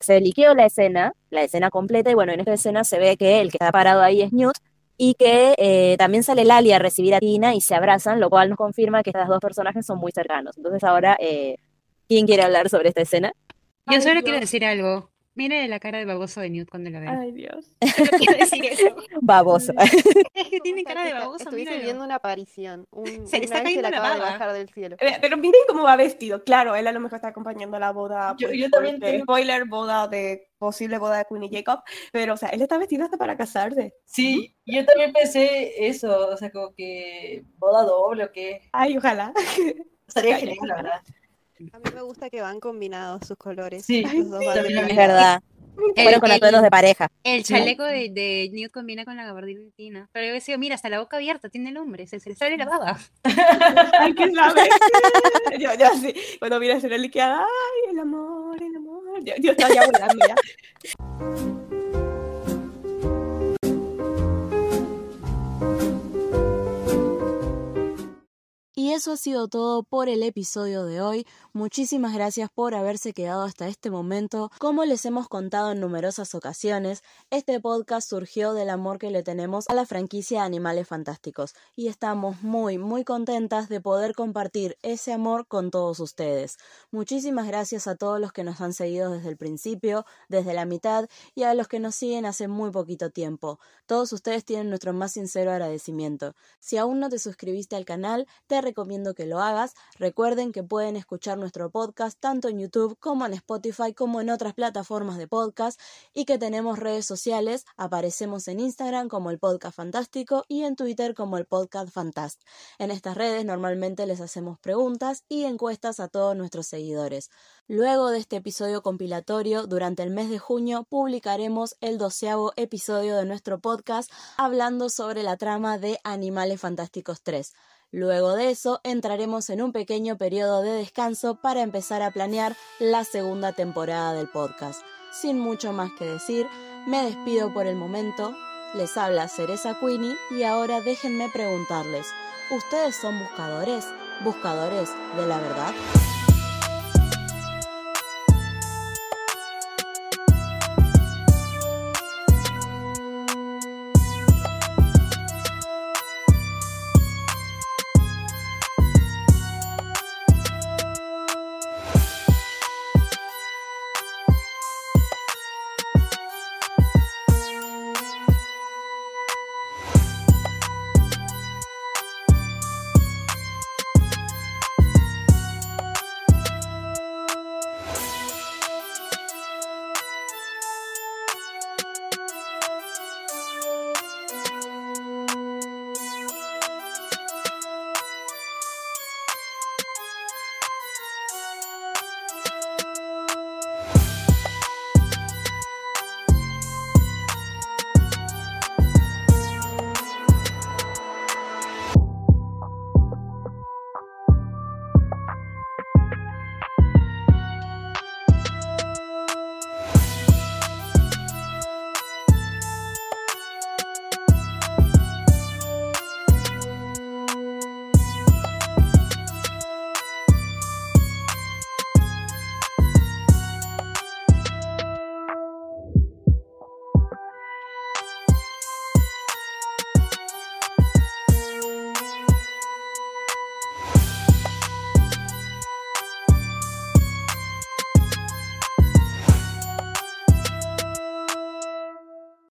Se liqueó la escena, la escena completa, y bueno, en esta escena se ve que el que está parado ahí es Newt, y que eh, también sale Lali a recibir a Tina y se abrazan, lo cual nos confirma que estas dos personajes son muy cercanos. Entonces ahora, eh, ¿quién quiere hablar sobre esta escena? Yo solo quiero decir algo. Mire la cara de baboso de Newt cuando lo ve. Ay, Dios. Decir eso. Baboso. Es que tiene cara de baboso, Estuviese viendo una aparición. Un, Se le está cayendo la acaba de bajar del cielo. Eh, Pero miren cómo va vestido. Claro, él a lo mejor está acompañando la boda. Yo- pues, yo también tengo- Spoiler, boda de. Posible boda de Queen y Jacob. Pero, o sea, él está vestido hasta para casarse. Sí, yo también pensé eso, o sea, como que boda doble o qué. Ay, ojalá. Estaría genial, la verdad. A mí me gusta que van combinados sus colores. Sí, los dos. Es verdad. El- Fueron con el- atuendos de pareja. El chaleco de, de Newt combina con la gabardina de Tina. Pero yo decía, mira, hasta la boca abierta, tiene el hombre, se, se le sale la baba. Ay, ¿qué sabes? yo, yo así, cuando mira esa reliquia, ay, el amor, el amor. Yo, yo estaba ya volando ya. Y eso ha sido todo por el episodio de hoy. Muchísimas gracias por haberse quedado hasta este momento. Como les hemos contado en numerosas ocasiones, este podcast surgió del amor que le tenemos a la franquicia Animales Fantásticos y estamos muy muy contentas de poder compartir ese amor con todos ustedes. Muchísimas gracias a todos los que nos han seguido desde el principio, desde la mitad y a los que nos siguen hace muy poquito tiempo. Todos ustedes tienen nuestro más sincero agradecimiento. Si aún no te suscribiste al canal, te recomiendo que lo hagas. Recuerden que pueden escuchar nuestro podcast tanto en YouTube como en Spotify como en otras plataformas de podcast y que tenemos redes sociales. Aparecemos en Instagram como el Podcast Fantástico y en Twitter como el Podcast Fantast. En estas redes normalmente les hacemos preguntas y encuestas a todos nuestros seguidores. Luego de este episodio compilatorio, durante el mes de junio publicaremos el doceavo episodio de nuestro podcast hablando sobre la trama de Animales Fantásticos 3. Luego de eso, entraremos en un pequeño periodo de descanso para empezar a planear la segunda temporada del podcast. Sin mucho más que decir, me despido por el momento. Les habla Cereza Queenie y ahora déjenme preguntarles, ¿ustedes son buscadores? ¿Buscadores de la verdad?